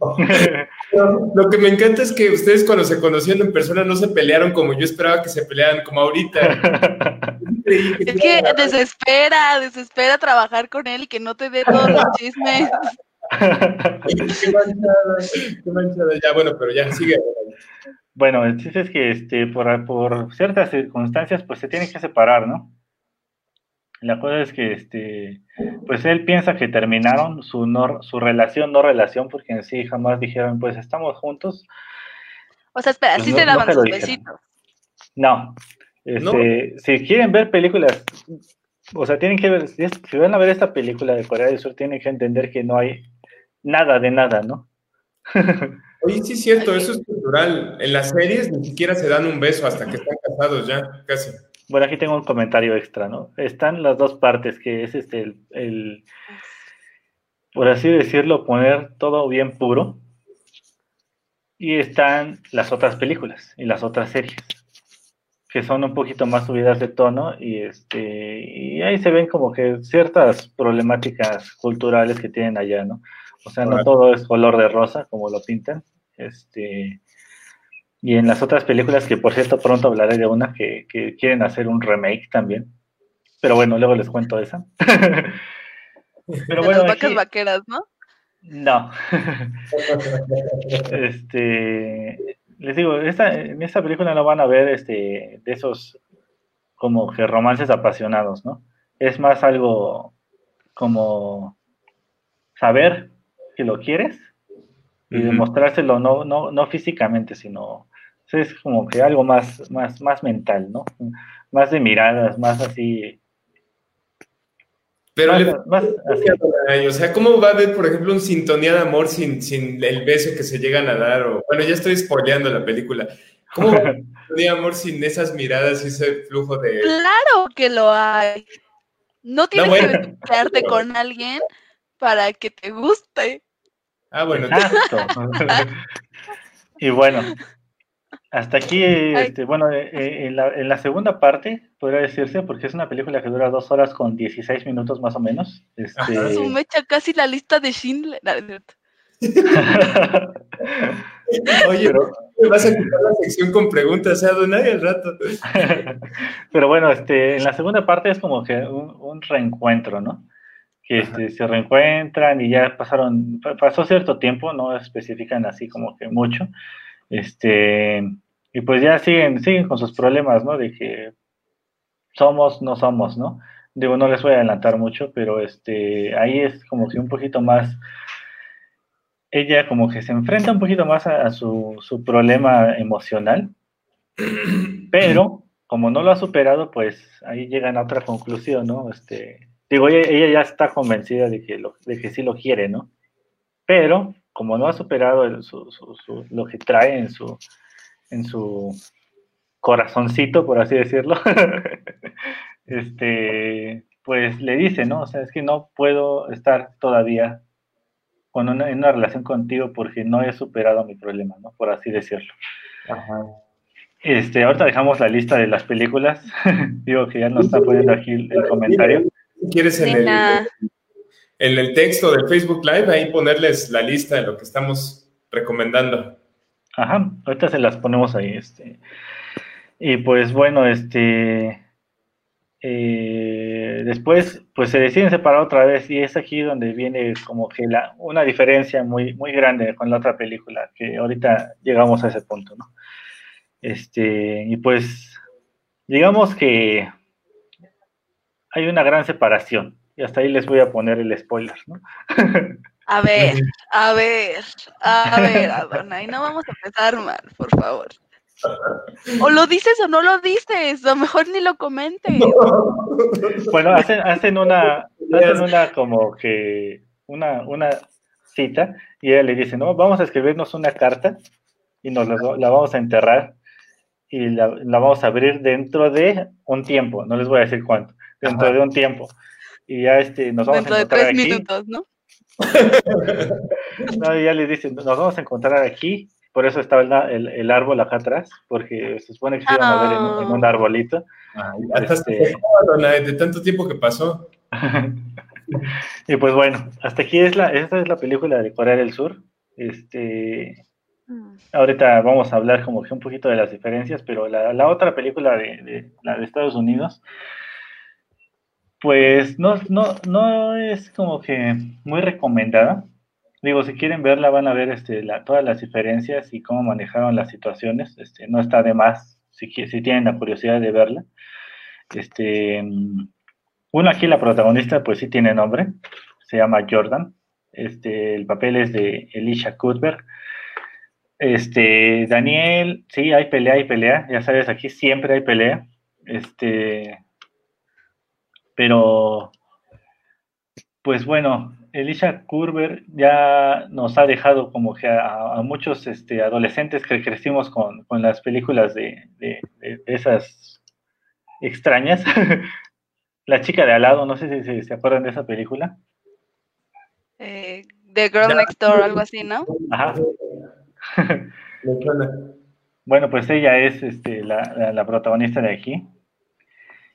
[laughs] Lo que me encanta es que ustedes cuando se conocieron en persona no se pelearon como yo esperaba que se pelearan como ahorita. [laughs] es que desespera, desespera trabajar con él y que no te dé todos los chismes qué manchada, qué manchada. Ya, bueno, pero ya sigue. Bueno, el es que este, por, por ciertas circunstancias, pues se tienen que separar, ¿no? La cosa es que, este, pues él piensa que terminaron su, su relación, no relación, porque en sí jamás dijeron, pues estamos juntos. O sea, espera, pues sí se daban sus besitos. No. Este, Si quieren ver películas, o sea, tienen que ver, si, van a ver esta película de Corea del Sur, tienen que entender que no hay nada de nada, ¿no? [laughs] Oye, sí es cierto, eso es cultural. En las series ni siquiera se dan un beso hasta que están casados ya, casi. Bueno, aquí tengo un comentario extra, ¿no? Están las dos partes, que es este, el, por así decirlo, poner todo bien puro. Y están las otras películas y las otras series, que son un poquito más subidas de tono y, este, y ahí se ven como que ciertas problemáticas culturales que tienen allá, ¿no? O sea, no todo es color de rosa como lo pintan. Este, y en las otras películas, que por cierto pronto hablaré de una que, quieren hacer un remake también. Pero bueno, luego les cuento esa. [laughs] Pero bueno, las vacas vaqueras, ¿no? No. [laughs] este, les digo, en esta película no van a ver este, de esos como que romances apasionados, ¿no? Es más algo como saber que lo quieres y demostrárselo no, no, no físicamente, sino es como que algo más, más, más mental, ¿no? Más de miradas, más así. Pero más, o sea, ¿cómo va a haber, por ejemplo, un sintonía de amor sin, sin el beso que se llegan a dar? O, bueno, ya estoy spoileando la película. ¿Cómo va a haber [laughs] sintonía de amor sin esas miradas y ese flujo de. Claro que lo hay. No tienes que quedarte con alguien para que te guste. Ah, bueno. [laughs] y bueno, hasta aquí, este, bueno, eh, eh, en, la, segunda parte, podría decirse, porque es una película que dura dos horas con 16 minutos más o menos. Este... me echa casi la lista de Schindler. [laughs] Oye, pero, me vas a quitar la sección con preguntas, ¿eh, Adonai, al rato. [laughs] pero bueno, este, en la segunda parte es como que un reencuentro, ¿no? que este, se reencuentran y ya pasaron, pasó cierto tiempo, no especifican así como que mucho, este, y pues ya siguen, siguen con sus problemas, ¿no? De que somos, no somos, ¿no? digo, no les voy a adelantar mucho, pero este, ahí es como que un poquito más, ella como que se enfrenta un poquito más a, su, su, problema emocional, [clears throat] pero como no lo ha superado, pues ahí llegan a otra conclusión, ¿no? Este, digo, ella, ya está convencida de que, lo, de que sí lo quiere, ¿no? Pero como no ha superado lo que trae en su, en su corazoncito, por así decirlo, [laughs] este, pues le dice, ¿no? O sea, es que no puedo estar todavía con una, en una relación contigo porque no he superado mi problema, ¿no? Por así decirlo. Ajá. Este, ahorita dejamos la lista de las películas. [laughs] Digo que ya nos está poniendo aquí el, comentario. ¿Quieres en el, en el texto del Facebook Live ahí ponerles la lista de lo que estamos recomendando? Ajá, ahorita se las ponemos ahí. Este. Y pues bueno, este. Eh, después, pues se deciden separar otra vez y es aquí donde viene como que la, una diferencia muy, muy grande con la otra película, que ahorita llegamos a ese punto, ¿no? Este, y pues, digamos que hay una gran separación. Y hasta ahí les voy a poner el spoiler, ¿no? [laughs] A ver, a ver, a ver, Adonai, no vamos a empezar mal, por favor. O lo dices o no lo dices, a lo mejor ni lo comentes. [laughs] Bueno, hacen, hacen una, hacen una como que, una, una cita, y ella le dice, no, vamos a escribirnos una carta y nos la, la vamos a enterrar y la, vamos a abrir dentro de un tiempo, no les voy a decir cuánto, dentro de un tiempo. Y ya este, nos vamos a encontrar de tres minutos, ¿no? [laughs] no, ya les dicen, nos vamos a encontrar aquí, por eso estaba el, el, árbol acá atrás, porque se supone que se iban a ver en, un ah. arbolito. este... de tanto tiempo que pasó. [laughs] y pues bueno, hasta aquí es la, esta es la película de Corea del Sur. Este, mm. Ahorita vamos a hablar como que un poquito de las diferencias, pero la, la otra película de, de, la de Estados Unidos, pues no, no, no es como que muy recomendada. Digo, si quieren verla, van a ver este, todas las diferencias y cómo manejaron las situaciones. Este, no está de más si, si tienen la curiosidad de verla. Este, uno aquí, la protagonista, pues sí tiene nombre. Se llama Jordan. Este, el papel es de Elisha Cuthbert. Este, Daniel, sí, hay pelea, hay pelea. Ya sabes, aquí siempre hay pelea. Este, pero, pues bueno, Elisha Kurber ya nos ha dejado como que a, muchos este, adolescentes que crecimos con, las películas de, esas extrañas. [laughs] La chica de al lado, no sé si, se acuerdan de esa película. Eh, The Girl Next Door, algo así, ¿no? Ajá. [laughs] bueno, pues ella es este, la protagonista de aquí.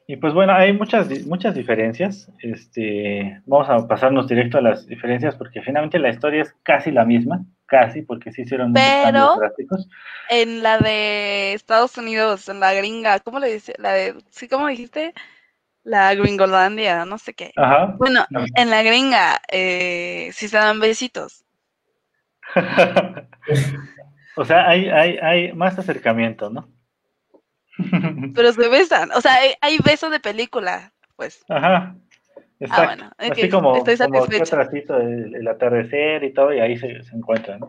Y pues bueno, hay muchas, muchas diferencias. Este, vamos a pasarnos directo a las diferencias porque finalmente la historia es casi la misma, casi, porque sí hicieron Pero en la de Estados Unidos, en la gringa, ¿cómo le dice? La de, sí, ¿cómo dijiste? La gringolandia, no sé qué. Ajá. Bueno, en la gringa eh, sí se dan besitos. [laughs] o sea, hay, hay, hay más acercamiento, ¿no? [laughs] Pero se besan. O sea, hay, besos de película, pues. Ajá. Ah, bueno. Así como, estoy como el, atardecer y todo, y ahí se, encuentran.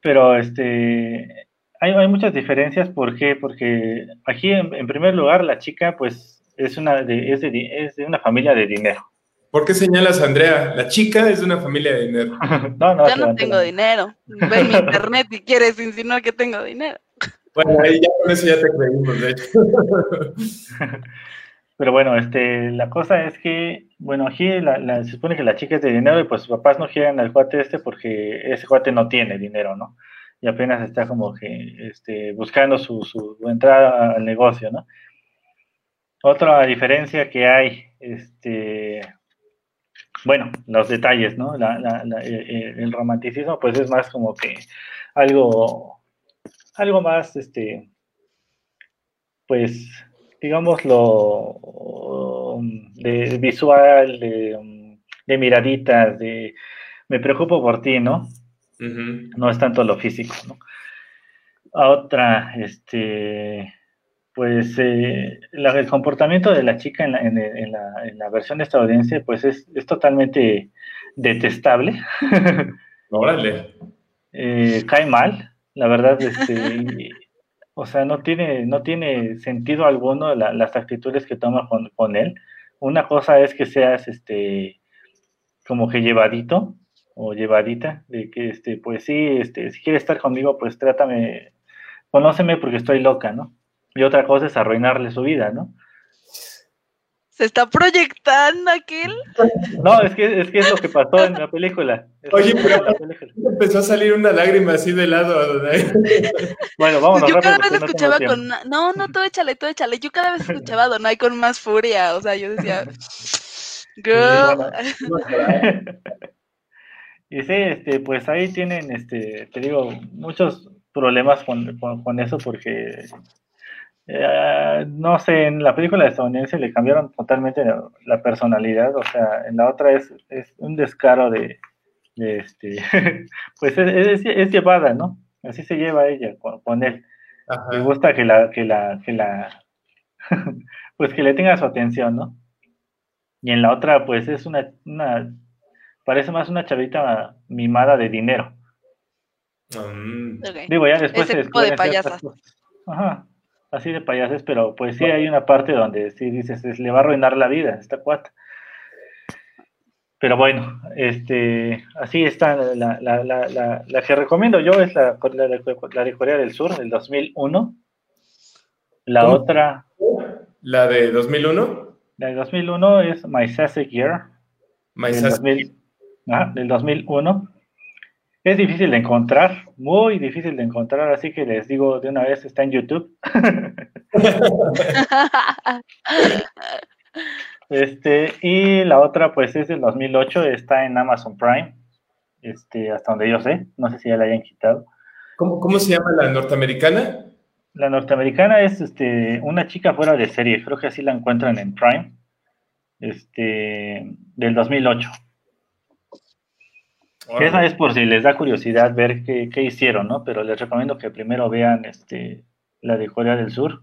Pero este hay, hay, muchas diferencias. ¿Por qué? Porque aquí, en, primer lugar, la chica, pues, es una de, es, de, es de una familia de dinero. ¿Por qué señalas, Andrea? La chica es de una familia de dinero. [laughs] no, no, Yo no tengo dinero. Ve mi internet y quieres insinuar que tengo dinero. Bueno, ahí ya con eso ya te creímos, de hecho. [laughs] Pero bueno, este, la cosa es que, bueno, aquí se supone que la chica es de dinero y pues sus papás no quieren al cuate este porque ese cuate no tiene dinero, ¿no? Y apenas está como que este, buscando su, su entrada al negocio, ¿no? Otra diferencia que hay, este, bueno, los detalles, ¿no? Eh, eh, el romanticismo, pues es más como que algo algo más, este, pues, digámoslo, de visual, de, de, miraditas, de me preocupo por ti, ¿no? No es tanto lo físico, ¿no? Otra, este, pues eh, el comportamiento de la chica en la, en, la, en la, versión estadounidense pues es, es totalmente detestable. Órale. [laughs] eh, cae mal, la verdad, este, o sea, no tiene, no tiene sentido alguno las actitudes que toma con, con, él. Una cosa es que seas este como que llevadito o llevadita, de que este, pues sí, este, si quieres estar conmigo, pues trátame, conóceme porque estoy loca, ¿no? Y otra cosa es arruinarle su vida, ¿no? ¿Se está proyectando aquel? No, es que, es que es lo que pasó en la película. Oye, pero empezó a salir una lágrima así de lado. bueno, vamos Yo cada vez escuchaba con... No, no, todo échale, todo échale. Yo cada vez escuchaba a Donai con más furia. O sea, yo decía... Girl. [laughs] y sí, este, pues ahí tienen, este, te digo, muchos problemas con, con eso porque eh, no sé, en la película estadounidense le cambiaron totalmente la, personalidad, o sea, en la otra es, es un descaro de, este, [laughs] pues es, es, llevada, ¿no? Así se lleva ella con, él. Me gusta que la, que la, que la, [laughs] pues que le tenga su atención, ¿no? Y en la otra, pues es una, una parece más una chavita mimada de dinero. Mm. Digo, ya después Ese tipo de payasas. Ajá así de payases, pero pues sí hay una parte donde sí dices, le va a arruinar la vida esta cuata. Pero bueno, este, así está la, la, la, la, que recomiendo yo es la, la, de Corea del Sur, del 2001. La otra... ¿La de 2001? La de 2001 es My Sassy Gear. My del, del 2001. Es difícil de encontrar, muy difícil de encontrar, así que les digo de una vez, está en YouTube. [laughs] este, y la otra, pues es del 2008, está en Amazon Prime, este, hasta donde yo sé, no sé si ya la hayan quitado. ¿Cómo, cómo se llama la norteamericana? La norteamericana es este, una chica fuera de serie, creo que así la encuentran en Prime, este, del 2008. Esa es por si les da curiosidad ver qué, qué, hicieron, ¿no? Pero les recomiendo que primero vean este, la de Corea del Sur,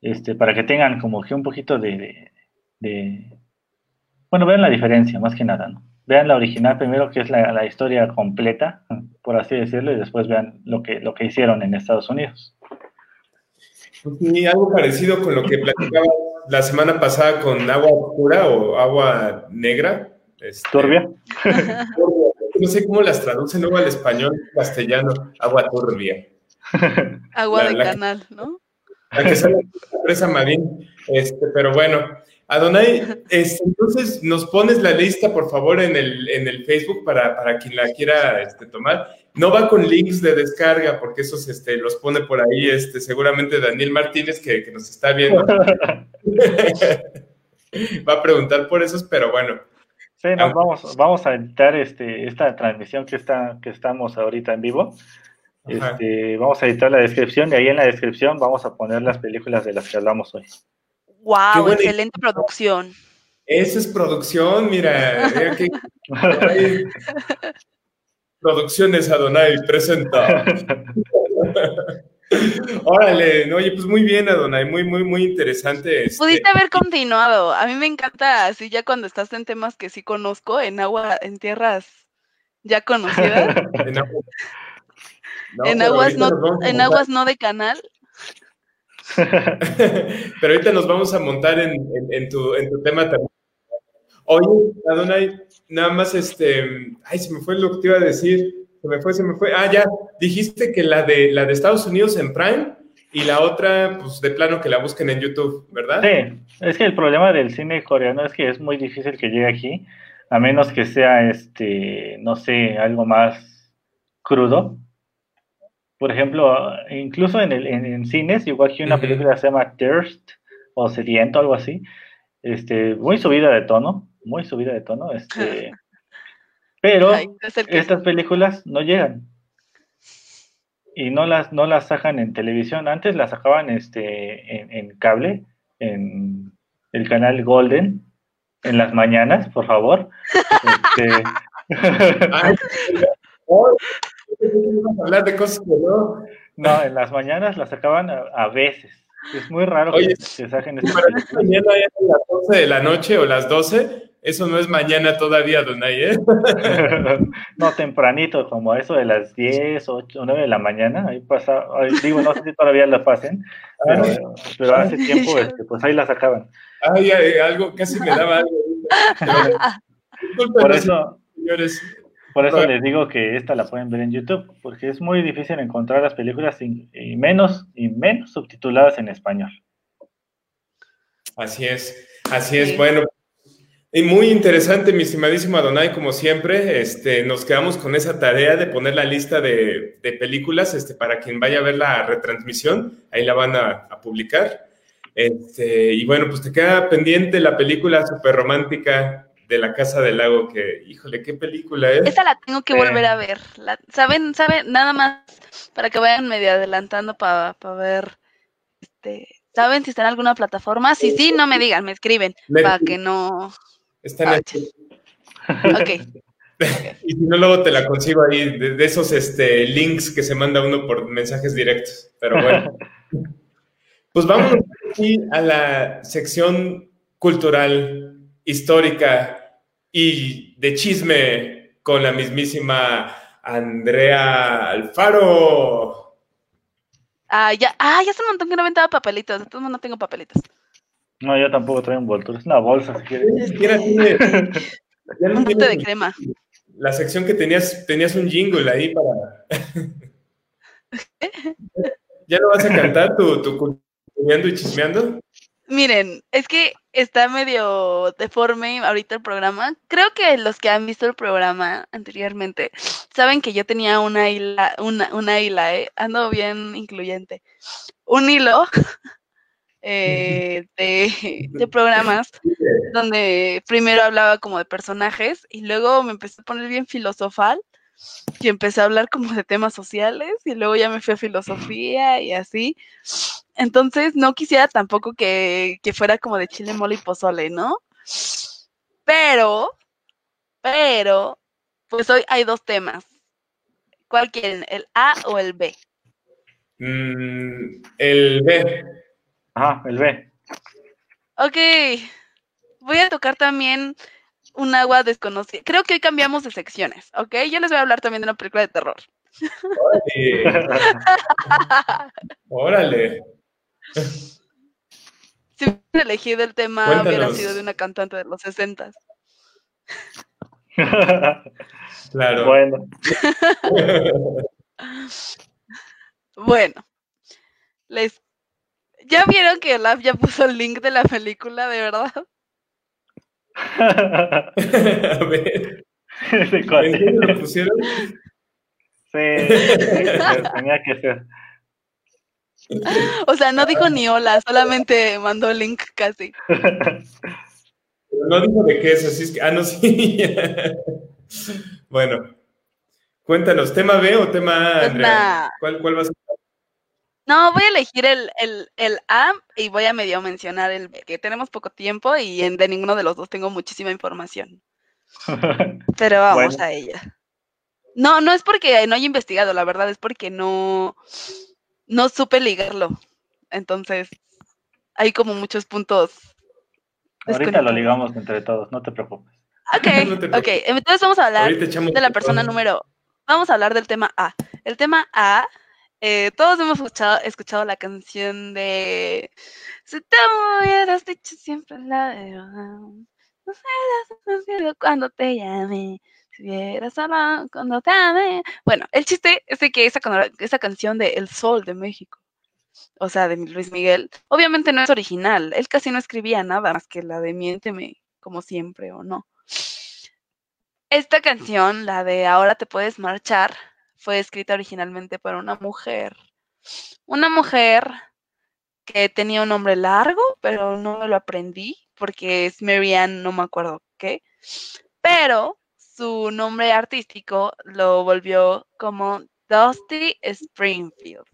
este, para que tengan como que un poquito de, de, bueno, vean la diferencia, más que nada, ¿no? Vean la original primero, que es la, la, historia completa, por así decirlo, y después vean lo que, lo que hicieron en Estados Unidos. Y algo parecido con lo que platicaba la semana pasada con agua oscura o agua negra, este, turbia. [laughs] No sé cómo las traducen luego al español castellano. Agua turbia. [laughs] Agua de canal, ¿no? La que sale la presa Marín. Este, pero bueno, Adonai, este, entonces nos pones la lista, por favor, en el, en el Facebook para, para quien la quiera este, tomar. No va con links de descarga, porque esos este, los pone por ahí este, seguramente Daniel Martínez, que, que nos está viendo. [laughs] va a preguntar por esos, pero bueno, Sí, nos vamos, vamos a editar este, esta transmisión que, está, que estamos ahorita en vivo. Este, vamos a editar la descripción y ahí en la descripción vamos a poner las películas de las que hablamos hoy. ¡Wow! Excelente producción. Esa es producción, mira. [laughs] Producciones Adonai presenta. [laughs] Órale, oye, pues muy bien, Adonai, muy, muy, muy interesante. Este Pudiste haber continuado. A mí me encanta así ya cuando estás en temas que sí conozco, en agua, en tierras ya conocidas. [laughs] en, aguas no, en aguas no de canal. [laughs] Pero ahorita nos vamos a montar en, en, tu, en tu tema también. Oye, Adonai, nada más este, ay, se me fue lo que te iba a decir. Se me fue, se me fue. Ah, ya, dijiste que la de, la de Estados Unidos en Prime y la otra, pues de plano que la busquen en YouTube, ¿verdad? Sí, es que el problema del cine coreano es que es muy difícil que llegue aquí, a menos que sea, este, no sé, algo más crudo. Por ejemplo, incluso en, el, en, cines, igual que una película se llama Thirst o Sediento, algo así, este, muy subida de tono, muy subida de tono, este, Pero estas películas no llegan. Y no las, no las sacan en televisión. Antes las sacaban este, en, cable, en el canal Golden, en las mañanas, por favor. Este... [laughs] hablar de cosas que no. No, en las mañanas las sacaban a, veces, Es muy raro que, se saquen este mañana a las 12 de la noche o las 12, eso no es mañana todavía, Donay, ¿eh? [laughs] no, tempranito, como eso de las 10, 8, 9 de la mañana, ahí pasa, digo, no sé si todavía la pasen, pero, pero hace tiempo, este, pues ahí la sacaban. Ay, algo, casi me daba algo. por eso, señores. Por eso les digo que esta la pueden ver en YouTube, porque es muy difícil encontrar las películas y menos y menos subtituladas en español. Así es, así es. Bueno, y muy interesante, mi estimadísimo Adonai, como siempre, este, nos quedamos con esa tarea de poner la lista de, películas este, para quien vaya a ver la retransmisión, ahí la van a, publicar. Este, y bueno, pues te queda pendiente la película súper romántica de la Casa del Lago, que, híjole, qué película es. Esa la tengo que volver a ver. ¿Saben? ¿Saben? Nada más para que vayan medio adelantando para ver, este, ¿saben si está en alguna plataforma? Si sí, no me digan, me escriben, para que no... Está en ah, [laughs] Ok. y si no, luego te la consigo ahí, de, esos este, links que se manda uno por mensajes directos. Pero bueno. [laughs] pues vamos aquí a la sección cultural, histórica y de chisme con la mismísima Andrea Alfaro. Ah, ya, ah, ya hace un montón que no aventaba papelitos, entonces no tengo papelitos. No, yo tampoco traigo envoltura. Es una bolsa, si quieres. un bote [laughs] de crema. La sección que tenías, tenías un jingle ahí para. [laughs] ¿Ya lo vas a cantar tu, tu y chismeando? Miren, es que está medio deforme ahorita el programa. Creo que los que han visto el programa anteriormente saben que yo tenía una hila, una, una hila, ¿eh? ando bien incluyente. Un hilo [laughs] eh, de, programas donde primero hablaba como de personajes y luego me empecé a poner bien filosofal y empecé a hablar como de temas sociales y luego ya me fui a filosofía y así. Entonces no quisiera tampoco que, que fuera como de chile, mole y pozole, ¿no? Pero, pero, pues hoy hay dos temas. ¿Cuál quieren? ¿El A o el B? Mm, el B. Ajá, el B. Ok. Voy a tocar también un agua desconocida. Creo que hoy cambiamos de secciones, ¿ok? Yo les voy a hablar también de una película de terror. Órale. [laughs] Si hubiera elegido el tema, hubiera sido de una cantante de los 60. [laughs] claro. Bueno. [laughs] bueno. Les ¿Ya vieron que Olaf ya puso el link de la película, de verdad? [laughs] A ver. [laughs] lo pusieron? Sí, [laughs] tenía que ser. O sea, no dijo ni hola, solamente mandó el link casi. No dijo de qué es, así es que. Ah, no, sí. bueno, cuéntanos, ¿tema B o tema A, Andrea? ¿Cuál, ¿Cuál va a ser? No, voy a elegir el, el, A y voy a medio mencionar el B, que tenemos poco tiempo y en, de ninguno de los dos tengo muchísima información. [laughs] Pero vamos a ella. No, no es porque no haya investigado, la verdad es porque no, no supe ligarlo. Entonces, hay como muchos puntos. Ahorita lo ligamos entre todos, no te preocupes. Ok, [laughs] ok. Entonces vamos a hablar de la persona número. Vamos a hablar del tema A. El tema A eh, todos hemos escuchado, escuchado, la canción de Si te hubieras dicho siempre la verdad, no sé cuando te llamé, si hubieras hablado cuando te amé. Bueno, el chiste es de que esa, esa canción de El Sol de México, o sea, de Luis Miguel, obviamente no es original. Él casi no escribía nada más que la de Miénteme, como siempre, o no. Esta canción, la de Ahora te puedes marchar, fue escrita originalmente por una mujer. Una mujer que tenía un nombre largo, pero no me lo aprendí porque es Marianne, no me acuerdo qué. Pero su nombre artístico lo volvió como Dusty Springfield.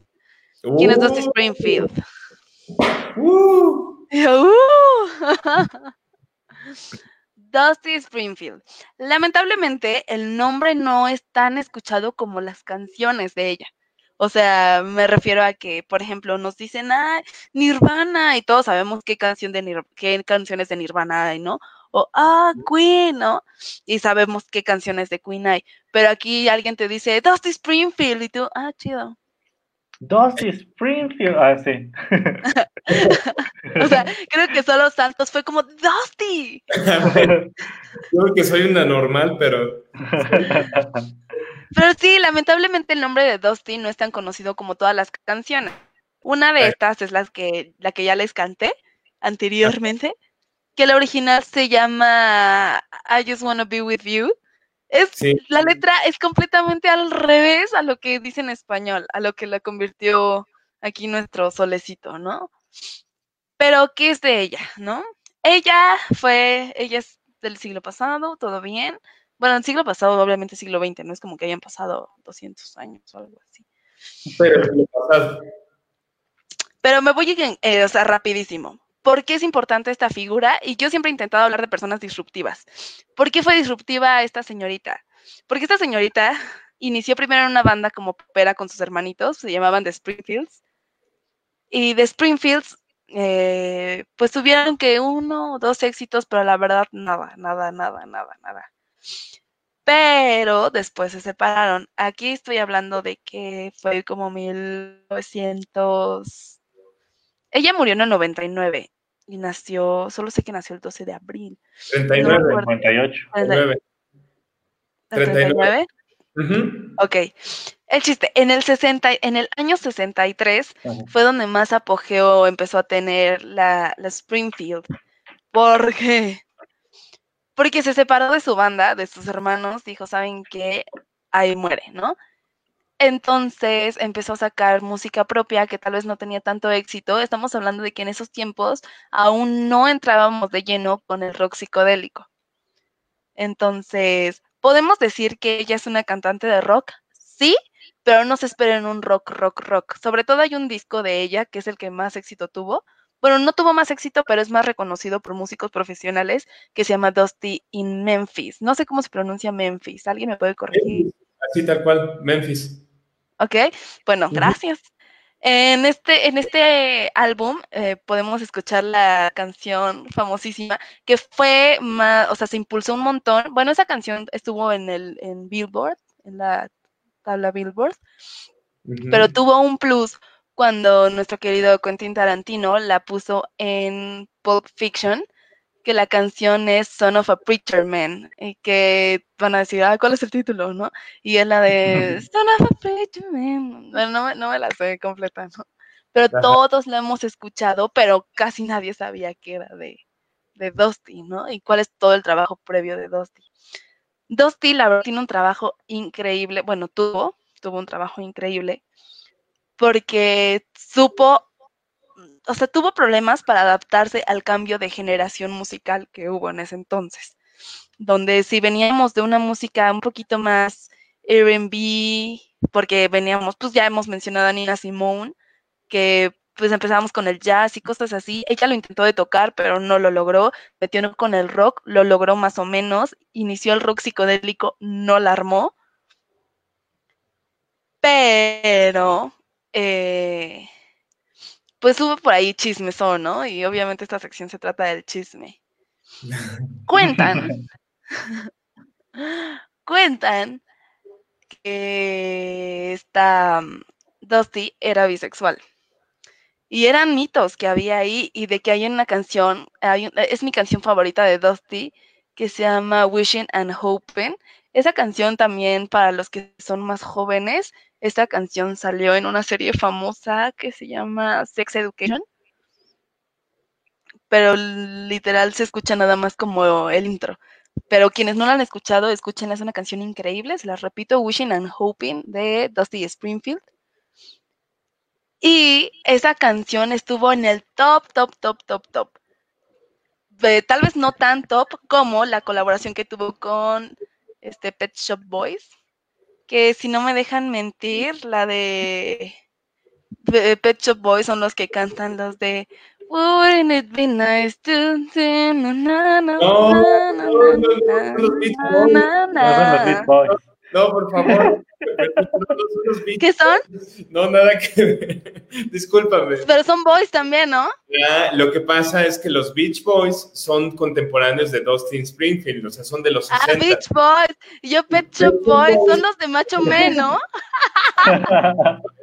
¿Quién es Dusty uh. Springfield? Uh. [laughs] [laughs] Dusty Springfield. Lamentablemente, el nombre no es tan escuchado como las canciones de ella. O sea, me refiero a que, por ejemplo, nos dicen, ah, Nirvana, y todos sabemos qué canción de qué canciones de Nirvana hay, ¿no? O, ah, Queen, ¿no? Y sabemos qué canciones de Queen hay. Pero aquí alguien te dice, Dusty Springfield, y tú, ah, chido. Dusty Springfield, ah, sí. [laughs] o sea, creo que solo Santos fue como, Dusty. creo que soy una normal, pero... Pero sí, lamentablemente el nombre de Dusty no es tan conocido como todas las canciones. Una de estas es la que, la que ya les canté anteriormente, que la original se llama I Just Wanna Be With You. Es, La letra es completamente al revés a lo que dice en español, a lo que la convirtió aquí nuestro solecito, ¿no? Pero, ¿qué es de ella, no? Ella fue, ella es del siglo pasado, todo bien, bueno, el siglo pasado, obviamente siglo XX, no es como que hayan pasado 200 años o algo así. Pero. Pero me voy, eh, o sea, rapidísimo. ¿Por qué es importante esta figura? Y yo siempre he intentado hablar de personas disruptivas. ¿Por qué fue disruptiva esta señorita? Porque esta señorita [laughs] inició primero en una banda como popera con sus hermanitos, se llamaban The Springfields. Y The Springfields, eh, pues tuvieron que uno o dos éxitos, pero la verdad, nada, nada, nada, nada, nada pero después se separaron. Aquí estoy hablando de que fue como 1900. Ella murió en el 99 y nació, solo sé que nació el 12 de abril. 39, 58. 39. Ok. El chiste, en el 60, en el año 63 fue donde más apogeo empezó a tener la, la Springfield. Porque porque se separó de su banda, de sus hermanos, dijo, ¿saben qué? Ahí muere, ¿no? Entonces empezó a sacar música propia que tal vez no tenía tanto éxito. Estamos hablando de que en esos tiempos aún no entrábamos de lleno con el rock psicodélico. Entonces, ¿podemos decir que ella es una cantante de rock? Sí, pero no se esperen un rock, rock, rock. Sobre todo hay un disco de ella que es el que más éxito tuvo, bueno, no tuvo más éxito, pero es más reconocido por músicos profesionales que se llama Dusty in Memphis. No sé cómo se pronuncia Memphis. ¿Alguien me puede corregir? Así tal cual, Memphis. Ok, bueno, gracias. En este, en este álbum eh, podemos escuchar la canción famosísima que fue más, o sea, se impulsó un montón. Bueno, esa canción estuvo en el en Billboard, en la tabla Billboard, pero tuvo un plus cuando nuestro querido Quentin Tarantino la puso en Pulp Fiction, que la canción es Son of a Preacher Man, y que van a decir, ah, ¿cuál es el título, no? Y es la de Son of a Preacher Man. no, no me la sé completa, ¿no? Pero todos la hemos escuchado, pero casi nadie sabía que era de, de Dusty, ¿no? Y cuál es todo el trabajo previo de Dusty. Dusty, la verdad, tiene un trabajo increíble, bueno, tuvo, tuvo un trabajo increíble porque supo, o sea, tuvo problemas para adaptarse al cambio de generación musical que hubo en ese entonces, donde si veníamos de una música un poquito más RB, porque veníamos, pues ya hemos mencionado a Nina Simone, que pues empezábamos con el jazz y cosas así. Ella lo intentó de tocar, pero no lo logró. Metió con el rock, lo logró más o menos. Inició el rock psicodélico, no la armó. Pero eh, pues hubo por ahí chismesón, ¿no? Y obviamente esta sección se trata del chisme. Cuentan, [laughs] cuentan que esta mm, Dusty era bisexual. Y eran mitos que había ahí y de que hay una canción, es mi canción favorita de Dusty, que se llama Wishing and Hoping. Esa canción también para los que son más jóvenes esta canción salió en una serie famosa que se llama Sex Education, pero literal se escucha nada más como el intro. Pero quienes no la han escuchado, escúchenla, es una canción increíble, se las repito, Wishing and Hoping de Dusty Springfield. Y esa canción estuvo en el top, top, top, top, top. tal vez no tan top como la colaboración que tuvo con este Pet Shop Boys que si no me dejan mentir, la de Pet Shop Boys son los que cantan los de Wouldn't it be nice to no, no, no, por favor. [laughs] ¿Qué son? No, nada que ver. Discúlpame. Pero son boys también, ¿no? Ya, lo que pasa es que los Beach Boys son contemporáneos de Dustin Springfield, o sea, son de los 60. Ah, Beach Boys. Yo Pet Shop Boys, son los de Macho Men, ¿no?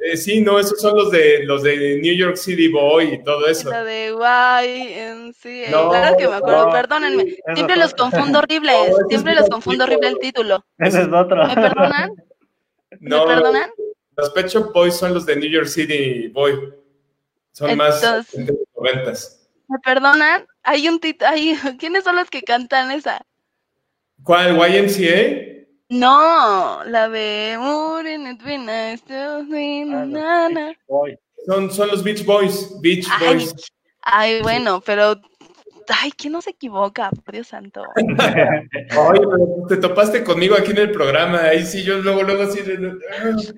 eh, sí, no, esos son los de los de New York City Boy y todo eso. La de YMCA. No, claro que me acuerdo, perdónenme. Siempre los confundo horrible, siempre los confundo horrible el título. Ese es otro. ¿Me perdonan? No, ¿Me perdonan? Los Pet Shop Boys son los de New York City Boy. Son más de ¿Me perdonan? Hay un título, hay... [laughs] ¿quiénes son los que cantan esa? ¿Cuál? ¿YMCA? No, la de son, son los Beach Boys. Beach ay, Boys. Ay, bueno, pero. Ay, ¿quién no se equivoca? Por Dios santo. [laughs] Oye, pero te topaste conmigo aquí en el programa. Ahí sí, yo luego, luego así. [laughs]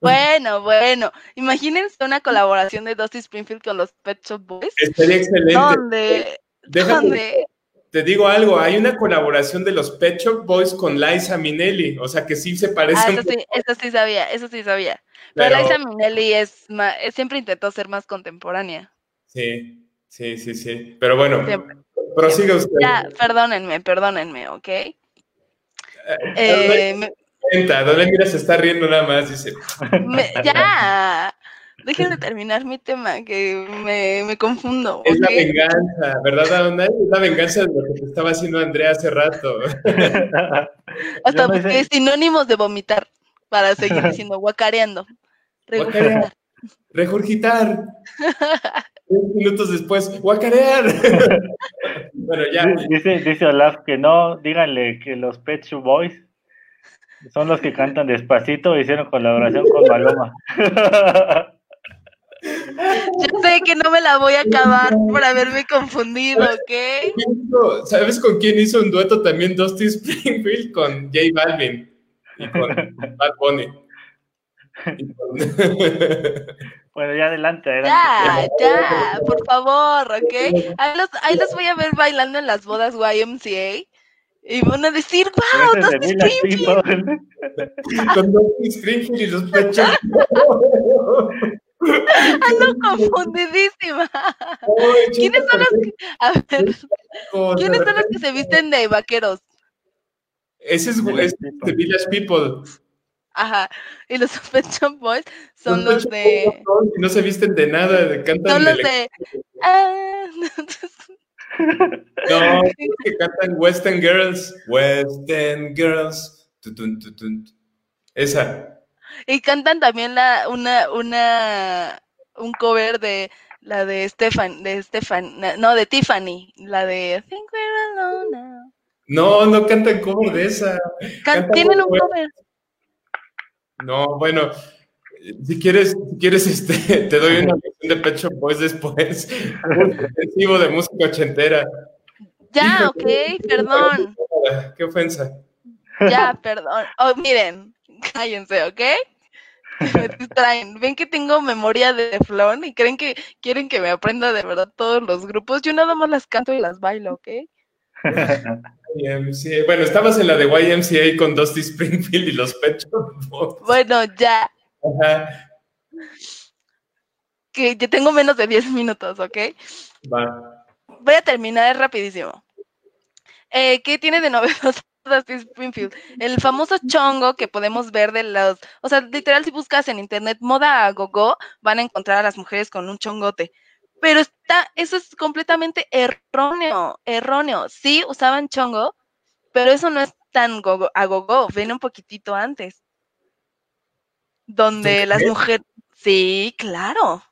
Bueno, bueno. Imagínense una colaboración de Dusty Springfield con los Pet Shop Boys. Estaría excelente. ¿Dónde? ¿Dónde? te digo algo, hay una colaboración de los Pet Shop Boys con Liza Minnelli, o sea que sí se parece. Ah, eso sí, eso sí sabía, eso sí sabía. Pero, Liza Minnelli es, siempre intentó ser más contemporánea. Sí, sí, sí, sí. Pero bueno, prosiga usted. Ya, perdónenme, perdónenme, ¿ok? Eh, eh, ¿Dónde mira se está riendo nada más? Dice. ya. Déjenme terminar mi tema, que me, me confundo. Es la venganza, ¿verdad, Adonai? Es la venganza de lo que te estaba haciendo Andrea hace rato. [laughs] Hasta porque sinónimos de vomitar, para seguir [laughs] diciendo guacareando. Regurgitar. Regurgitar. [laughs] minutos después, guacarear. [laughs] bueno, ya. Dice, dice Olaf que no, díganle que los Pet Shop Boys son los que cantan despacito hicieron colaboración con Maloma. [laughs] Yo sé que no me la voy a acabar por haberme confundido, ¿ok? ¿Sabes con quién hizo un dueto también Dusty Springfield? Con J Balvin y con [laughs] Bad Bunny. Bueno, ya adelante, adelante. Ya, [laughs] ya, por favor, ¿ok? Ahí los, ahí los voy a ver bailando en las bodas YMCA. Y van a decir, wow, Dusty Springfield. Con Dusty Springfield [laughs] y los pechos. [laughs] Ando confundidísima. ¿Quiénes son los que, a ver, ¿quiénes son los que se visten de vaqueros? Ese es, es The Village People. Aja, y los [laughs] Pet Boys son los, de... No se visten de nada, cantan Son los de... Ah, [laughs] no, que cantan Western Girls. Western Girls. Esa. Y cantan también la, una, una, un cover de la de Stefan, de Stefan, no, de Tiffany, la de Think We're Alone Now. No, no cantan cover de esa. tienen un cover. No, bueno, si quieres, si quieres, este, [laughs] te doy una lección de Pecho Boys después. [laughs] Un de música ochentera. Ya, ok, perdón. Qué ofensa. Ya, perdón. Oh, miren, cállense, ¿ok? [laughs] Me distraen. Ven que tengo memoria de flon y creen que quieren que me aprenda de verdad todos los grupos. Yo nada más las canto y las bailo, ¿ok? Bueno, estabas en la de YMCA con Dusty Springfield y los pechos. Bueno, ya. Que yo tengo menos de 10 minutos, ¿ok? Va. Voy a terminar rapidísimo. Eh, ¿Qué tiene de novedoso [laughs] Springfield. El famoso chongo que podemos ver de los, o sea, literal si buscas en internet moda a gogo, van a encontrar a las mujeres con un chongote. Pero está, eso es completamente erróneo, erróneo. Sí, usaban chongo, pero eso no es tan gogo, a gogo, viene un poquitito antes. Donde las mujeres, sí, claro.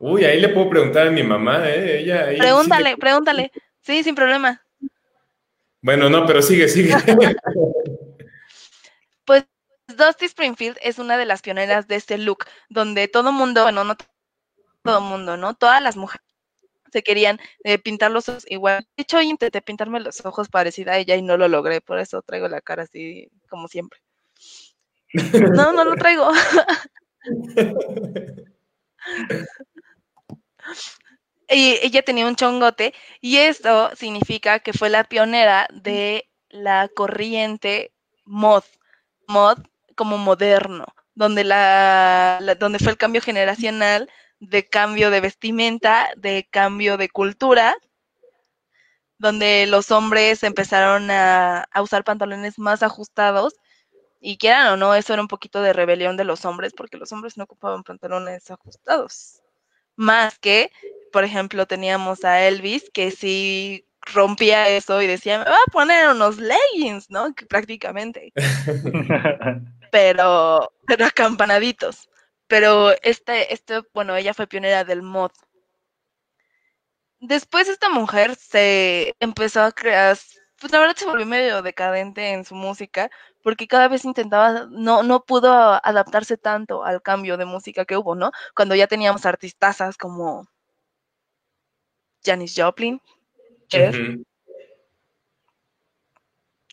Uy, ahí le puedo preguntar a mi mamá, ¿eh? Ella, pregúntale, pregúntale. Sí, sin problema. Bueno, no, pero sigue, sigue. [laughs] pues Dusty Springfield es una de las pioneras de este look, donde todo mundo, bueno, no todo mundo, ¿no? Todas las mujeres se querían eh, pintar los ojos igual. De hecho, intenté pintarme los ojos parecida a ella y no lo logré, por eso traigo la cara así como siempre. No, no lo traigo. [laughs] y ella tenía un chongote y esto significa que fue la pionera de la corriente mod. mod como moderno, donde, la, donde fue el cambio generacional de cambio de vestimenta, de cambio de cultura, donde los hombres empezaron a, a, usar pantalones más ajustados y quieran o no, eso era un poquito de rebelión de los hombres, porque los hombres no ocupaban pantalones ajustados. Más que, por ejemplo, teníamos a Elvis, que sí rompía eso y decía, me va a poner unos leggings, ¿no? Que prácticamente. [laughs] pero, pero acampanaditos. Pero este, este, bueno, ella fue pionera del mod. Después esta mujer se empezó a crear, pues la verdad se volvió medio decadente en su música, porque cada vez intentaba, no, no pudo adaptarse tanto al cambio de música que hubo, ¿no? Cuando ya teníamos artistazas como Janis Joplin, Cher.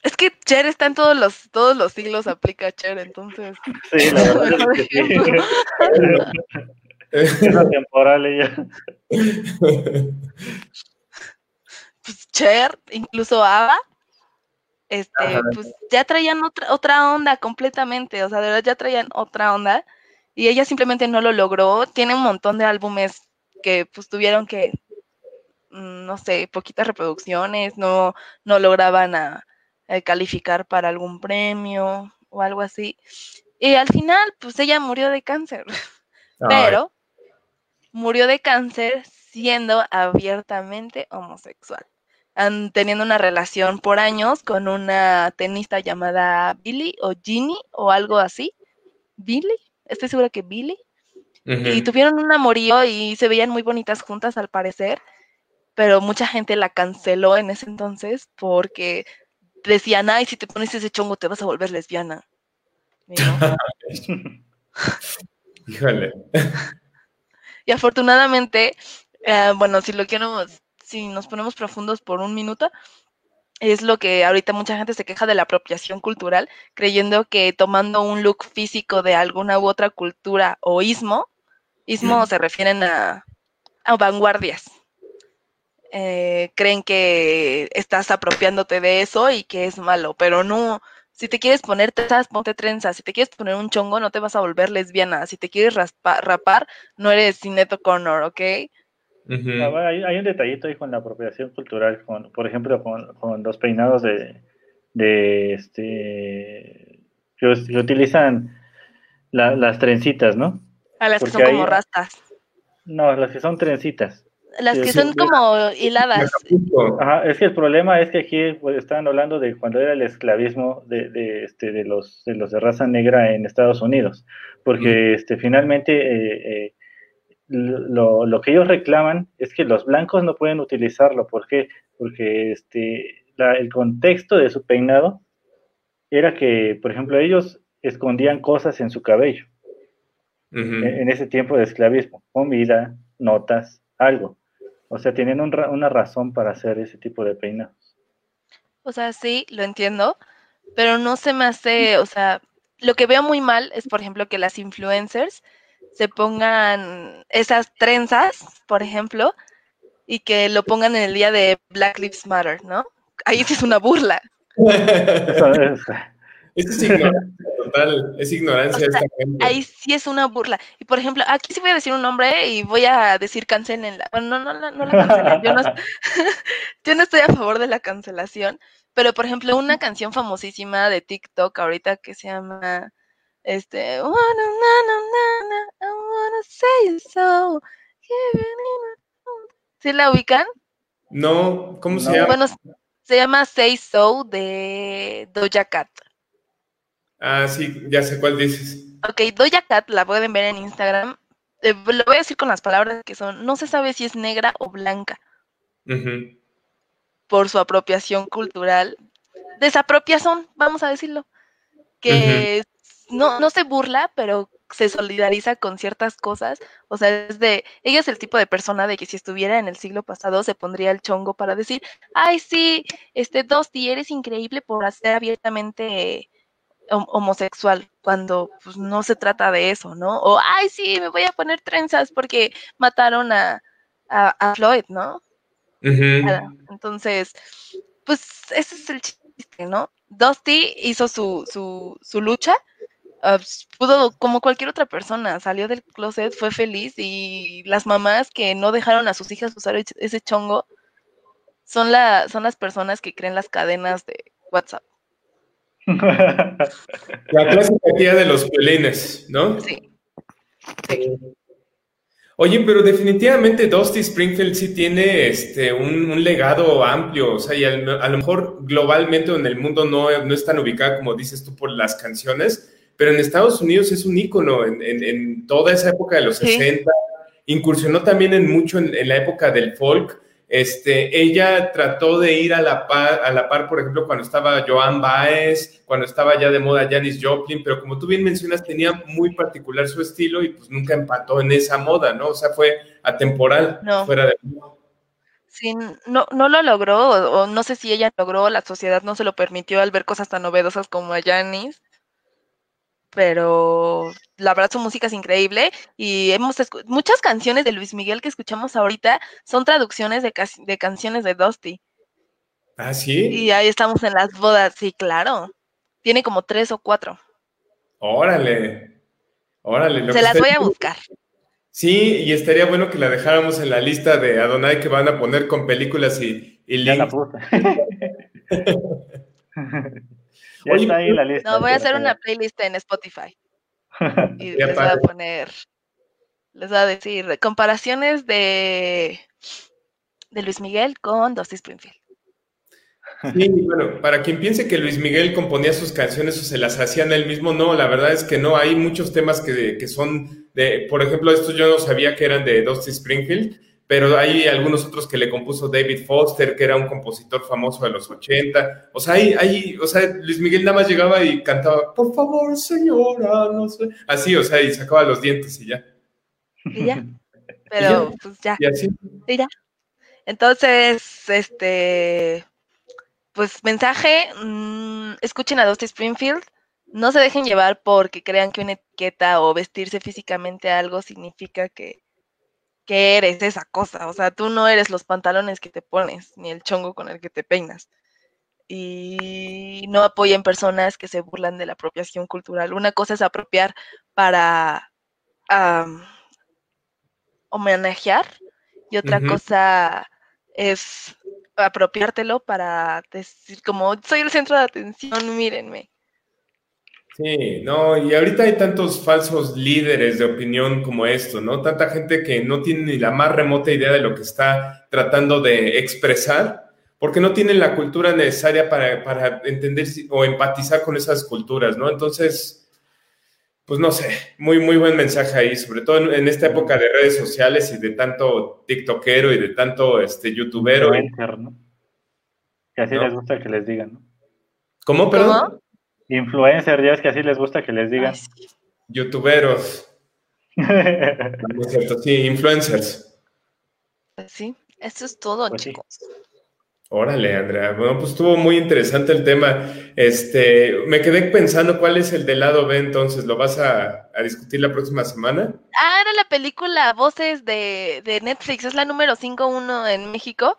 Es que Cher está en todos los, todos los siglos, aplica Cher, entonces. Sí, la verdad es que sí. [laughs] es temporal ella. Pues Cher, incluso Ava, este, pues ya traían otra, otra onda completamente, o sea, de verdad ya traían otra onda y ella simplemente no lo logró. Tiene un montón de álbumes que pues tuvieron que, mm, no sé, poquitas reproducciones, no, no lograban a, calificar para algún premio o algo así. Y al final, pues ella murió de cáncer, [laughs] pero murió de cáncer siendo abiertamente homosexual teniendo una relación por años con una tenista llamada Billy o Ginny o algo así. Billy, estoy segura que Billy. Y tuvieron un amorío y se veían muy bonitas juntas al parecer, pero mucha gente la canceló en ese entonces porque decían, ay, si te pones ese chongo te vas a volver lesbiana. [laughs] Híjole. Y afortunadamente, eh, bueno, si lo quiero si nos ponemos profundos por un minuto, es lo que ahorita mucha gente se queja de la apropiación cultural, creyendo que tomando un look físico de alguna u otra cultura o ismo, ismo se refieren a, vanguardias. Eh, creen que estás apropiándote de eso y que es malo, pero no. Si te quieres poner trenzas, ponte trenzas. Si te quieres poner un chongo, no te vas a volver lesbiana. Si te quieres rapar, no eres Cineto Connor, ¿ok? hay, un detallito ahí con la apropiación cultural, con, por ejemplo, con, los peinados de, de este que, utilizan las trencitas, ¿no? A las que son como rastas. No, las que son trencitas. Las que son como hiladas. Ajá, es que el problema es que aquí pues, estaban hablando de cuando era el esclavismo de, de, este, de, los, de los de raza negra en Estados Unidos, porque este, finalmente eh, eh, lo, lo, que ellos reclaman es que los blancos no pueden utilizarlo. ¿Por qué? Porque este, el contexto de su peinado era que, por ejemplo, ellos escondían cosas en su cabello en, ese tiempo de esclavismo, comida, notas, algo. O sea, tienen una razón para hacer ese tipo de peinados. O sea, sí, lo entiendo, pero no se me hace, o sea, lo que veo muy mal es, por ejemplo, que las influencers se pongan esas trenzas, por ejemplo, y que lo pongan en el día de Black Lives Matter, ¿no? Ahí sí es una burla. [laughs] Eso es [laughs] ignorancia total, es ignorancia. ahí sí es una burla. Y por ejemplo, aquí sí voy a decir un nombre y voy a decir cancelen la. Bueno, no, no, no la cancelen. Yo no, [laughs] yo no estoy a favor de la cancelación, pero por ejemplo, una canción famosísima de TikTok ahorita que se llama este, ¿Sí la ubican? No, ¿cómo se llama? Bueno, se llama Say So de Doja Cat. Ah, sí, ya sé cuál dices. Ok, Doja Cat la pueden ver en Instagram. Eh, lo voy a decir con las palabras que son, no se sabe si es negra o blanca. Por su apropiación cultural. Desapropiación, vamos a decirlo. Que no, no se burla, pero se solidariza con ciertas cosas. O sea, es de, ella es el tipo de persona de que si estuviera en el siglo pasado se pondría el chongo para decir, ay, sí, este Dosti, eres increíble por ser abiertamente homosexual, cuando pues no se trata de eso, ¿no? O, ay, sí, me voy a poner trenzas porque mataron a, a, Floyd, ¿no? Entonces, pues ese es el ¿no? Dusty hizo su, su, su lucha, uh, pudo, como cualquier otra persona, salió del closet, fue feliz y las mamás que no dejaron a sus hijas usar ese chongo son, la, son las personas que creen las cadenas de WhatsApp. [laughs] La clásica tía de los pelines, ¿no? Sí. Oye, pero definitivamente Dusty Springfield sí tiene este, un, legado amplio, o sea, y a, lo mejor globalmente en el mundo no, no es tan ubicada como dices tú por las canciones, pero en Estados Unidos es un ícono en, toda esa época de los 60, incursionó también en mucho en la época del folk, este, ella trató de ir a la, par, a la par, por ejemplo, cuando estaba Joan Baez, cuando estaba ya de moda Janis Joplin, pero como tú bien mencionas, tenía muy particular su estilo y pues nunca empató en esa moda, ¿no? O sea, fue atemporal, no. fuera de... Sí, no, no lo logró, o, no sé si ella logró, la sociedad no se lo permitió al ver cosas tan novedosas como a Janis, pero la verdad su música es increíble y hemos muchas canciones de Luis Miguel que escuchamos ahorita son traducciones de, de canciones de Dusty. Ah, sí. Y ahí estamos en las bodas, sí, claro. Tiene como tres o cuatro. Órale, órale. Se las voy a buscar. Sí, y estaría bueno que la dejáramos en la lista de Adonai que van a poner con películas y, y ya la [laughs] [laughs] No, voy a hacer una playlist en Spotify. [laughs] y les voy a poner, les voy a decir, comparaciones de, de Luis Miguel con Dusty Springfield. Sí, bueno, para quien piense que Luis Miguel componía sus canciones o se las hacían él mismo, no, la verdad es que no, hay muchos temas que, que son de, por ejemplo, estos yo no sabía que eran de Dusty Springfield, pero hay algunos otros que le compuso David Foster, que era un compositor famoso de los 80. O sea, hay, hay, o sea, Luis Miguel nada más llegaba y cantaba, por favor, señora, no sé. Así, o sea, y sacaba los dientes y ya. Y ya. [laughs] Pero, pues ya. Y así. Y ya. Entonces, este, pues mensaje, mmm, escuchen a Dusty Springfield. No se dejen llevar porque crean que una etiqueta o vestirse físicamente algo significa que que eres esa cosa. O sea, tú no eres los pantalones que te pones, ni el chongo con el que te peinas. Y no apoyen personas que se burlan de la apropiación cultural. Una cosa es apropiar para homenajear y otra cosa es apropiártelo para decir como soy el centro de atención, mírenme. Sí, no, y ahorita hay tantos falsos líderes de opinión como esto, ¿no? Tanta gente que no tiene ni la más remota idea de lo que está tratando de expresar, porque no tienen la cultura necesaria para, entender o empatizar con esas culturas, ¿no? Entonces, pues no sé, muy, muy buen mensaje ahí, sobre todo en, esta época de redes sociales y de tanto tiktokero y de tanto este, youtubero. ¿no? Que así les gusta que les digan, ¿no? ¿Cómo, perdón? Influencer, ya es que así les gusta que les digan. Youtuberos. [laughs] sí, influencers. Sí, eso es todo, pues chicos. Órale, Andrea. Bueno, pues estuvo muy interesante el tema. Este, me quedé pensando cuál es el del lado B, entonces, ¿lo vas a, discutir la próxima semana? Ah, era la película Voces de, de Netflix, es la número 5-1 en México.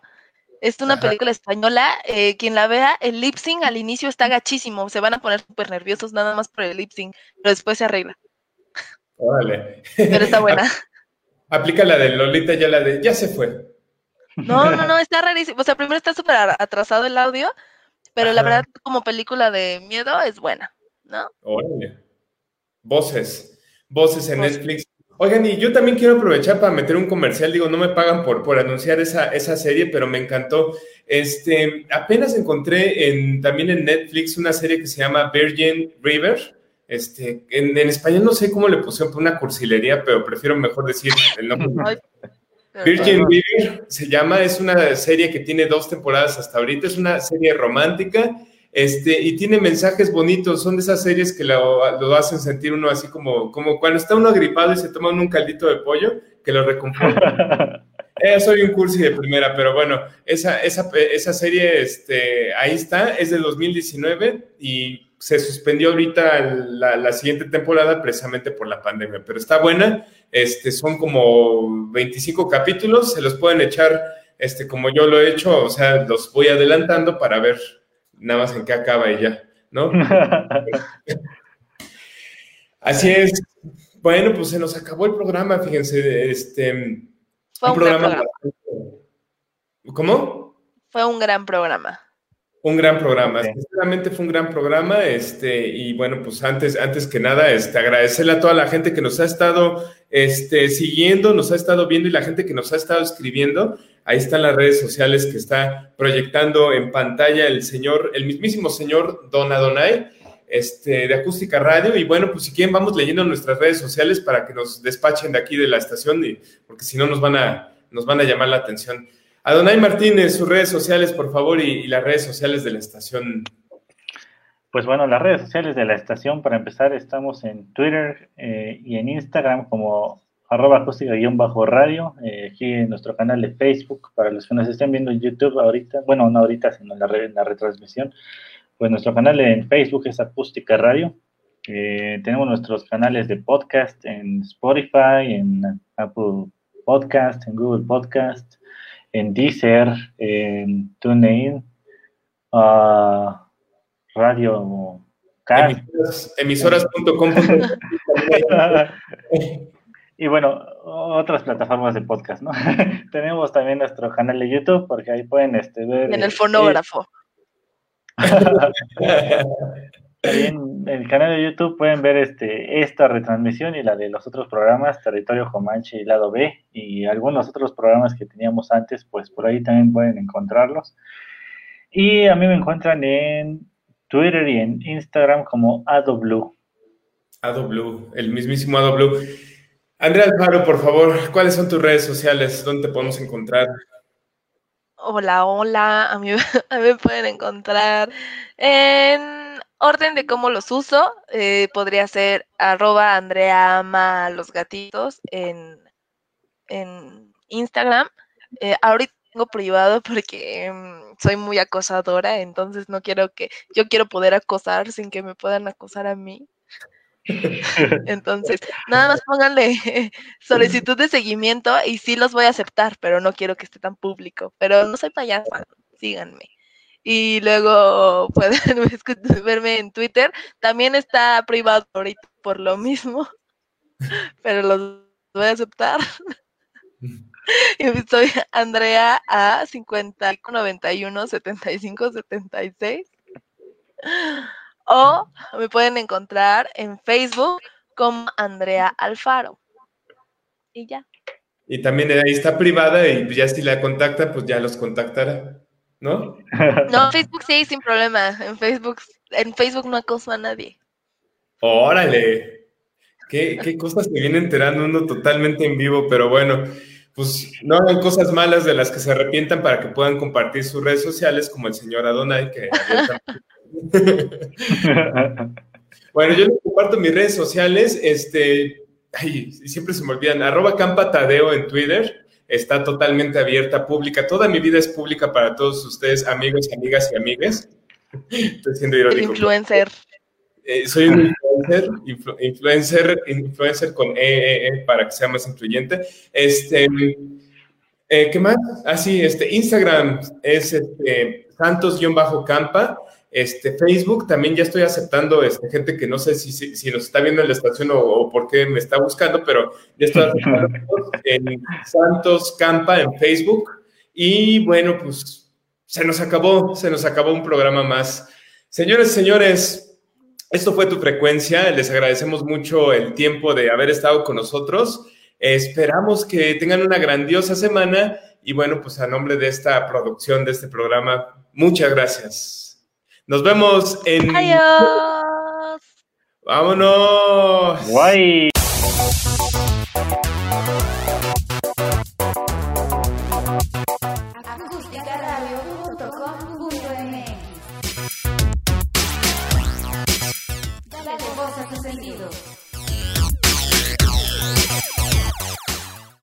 Es una película española. Eh, quien la vea, el lip sync al inicio está gachísimo. Se van a poner súper nerviosos nada más por el lip sync, pero después se arregla. Órale. Pero está buena. [laughs] Aplica la de Lolita, ya la de ya se fue. No, no, no, está rarísimo. O sea, primero está súper atrasado el audio, pero la verdad, como película de miedo, es buena, ¿no? Órale. Voces. Voces en Netflix. Oigan, y yo también quiero aprovechar para meter un comercial, digo, no me pagan por, por anunciar esa, esa serie, pero me encantó. Este, apenas encontré en, también en Netflix una serie que se llama Virgin River. Este, en, en español no sé cómo le pusieron por una cursilería, pero prefiero mejor decir el nombre. Virgin River se llama, es una serie que tiene dos temporadas hasta ahorita, es una serie romántica este, y tiene mensajes bonitos, son de esas series que lo, hacen sentir uno así como, como cuando está uno agripado y se toma un caldito de pollo, que lo reconforta. [laughs] eh, soy un cursi de primera, pero bueno, esa, esa, esa serie, este, ahí está, es de 2019 y se suspendió ahorita la, la, siguiente temporada precisamente por la pandemia, pero está buena, este, son como 25 capítulos, se los pueden echar, este, como yo lo he hecho, o sea, los voy adelantando para ver nada más en qué acaba y ya, ¿no? [laughs] Así es. Bueno, pues se nos acabó el programa, fíjense, este... Fue un, programa. ¿Cómo? Fue un gran programa. Un gran programa, sinceramente fue un gran programa, este, y bueno, pues antes, antes que nada, este, agradecerle a toda la gente que nos ha estado este, siguiendo, nos ha estado viendo y la gente que nos ha estado escribiendo. Ahí están las redes sociales que está proyectando en pantalla el señor, el mismísimo señor Don Adonai, este, de Acústica Radio. Y bueno, pues si quieren, vamos leyendo nuestras redes sociales para que nos despachen de aquí de la estación, y, porque si no nos van a, nos van a llamar la atención. Adonai Martínez, sus redes sociales, por favor, y, las redes sociales de la estación. Pues bueno, las redes sociales de la estación, para empezar, estamos en Twitter eh, y en Instagram como arroba acústica-radio, eh, aquí en nuestro canal de Facebook, para los que nos estén viendo en YouTube ahorita, bueno, no ahorita, sino en la, la retransmisión, pues nuestro canal en Facebook es Acústica Radio. Eh, tenemos nuestros canales de podcast en Spotify, en Apple Podcast, en Google Podcast, en Deezer, en TuneIn, uh, Radio Emisoras.com. [laughs] [laughs] [laughs] y bueno, otras plataformas de podcast, ¿no? [laughs] Tenemos también nuestro canal de YouTube, porque ahí pueden este, ver. En el fonógrafo. [laughs] en el canal de YouTube pueden ver este, esta retransmisión y la de los otros programas, Territorio Comanche y Lado B, y algunos otros programas que teníamos antes, pues por ahí también pueden encontrarlos. Y a mí me encuentran en Twitter y en Instagram como AdoBlue. AdoBlue, el mismísimo AdoBlue. Andrea Alfaro, por favor, ¿cuáles son tus redes sociales? ¿Dónde te podemos encontrar? Hola, hola, a mí, [laughs] a mí me pueden encontrar en orden de cómo los uso, eh, podría ser arroba Andrea ama los gatitos en, en Instagram. Eh, ahorita tengo privado porque mm, soy muy acosadora, entonces no quiero que, yo quiero poder acosar sin que me puedan acosar a mí. [laughs] Entonces, nada más pónganle [laughs] solicitud de seguimiento y sí los voy a aceptar, pero no quiero que esté tan público. Pero no soy payasa, síganme y luego [laughs] pueden verme en Twitter. También está privado ahorita por lo mismo, pero los voy a aceptar. soy Andrea A 5191 75 76. O me pueden encontrar en Facebook como Andrea Alfaro. Y ya. Y también ahí está privada y ya si la contacta, pues ya los contactará. ¿no? [laughs] No, Facebook sí, sin problema. En Facebook, en Facebook no acoso a nadie. Órale. ¿Qué, qué cosas se viene enterando uno totalmente en vivo, pero bueno, pues no hagan cosas malas de las que se arrepientan para que puedan compartir sus redes sociales, como el señor Adonai, que [laughs] bueno, yo les comparto mis redes sociales, este, ay, siempre se me olvidan, arroba Campa Tadeo en Twitter, está totalmente abierta, pública. Toda mi vida es pública para todos ustedes, amigos, amigas y amigues. Estoy siendo irónico. Influencer. Eh, soy un influencer, influencer, influencer con e, e, e, para que sea más influyente. Este, eh, ¿qué más? Ah, sí, este, Instagram es este, santos-campa. Este, Facebook también ya estoy aceptando este, gente que no sé si, si, nos está viendo en la estación o, por qué me está buscando, pero ya estoy aceptando [laughs] en Santos Campa en Facebook. Y bueno, pues se nos acabó, se nos acabó un programa más. Señores, señores, esto fue tu frecuencia. Les agradecemos mucho el tiempo de haber estado con nosotros. Esperamos que tengan una grandiosa semana y bueno, pues a nombre de esta producción, de este programa, muchas gracias. Nos vemos en. Adiós. Vámonos. Guay.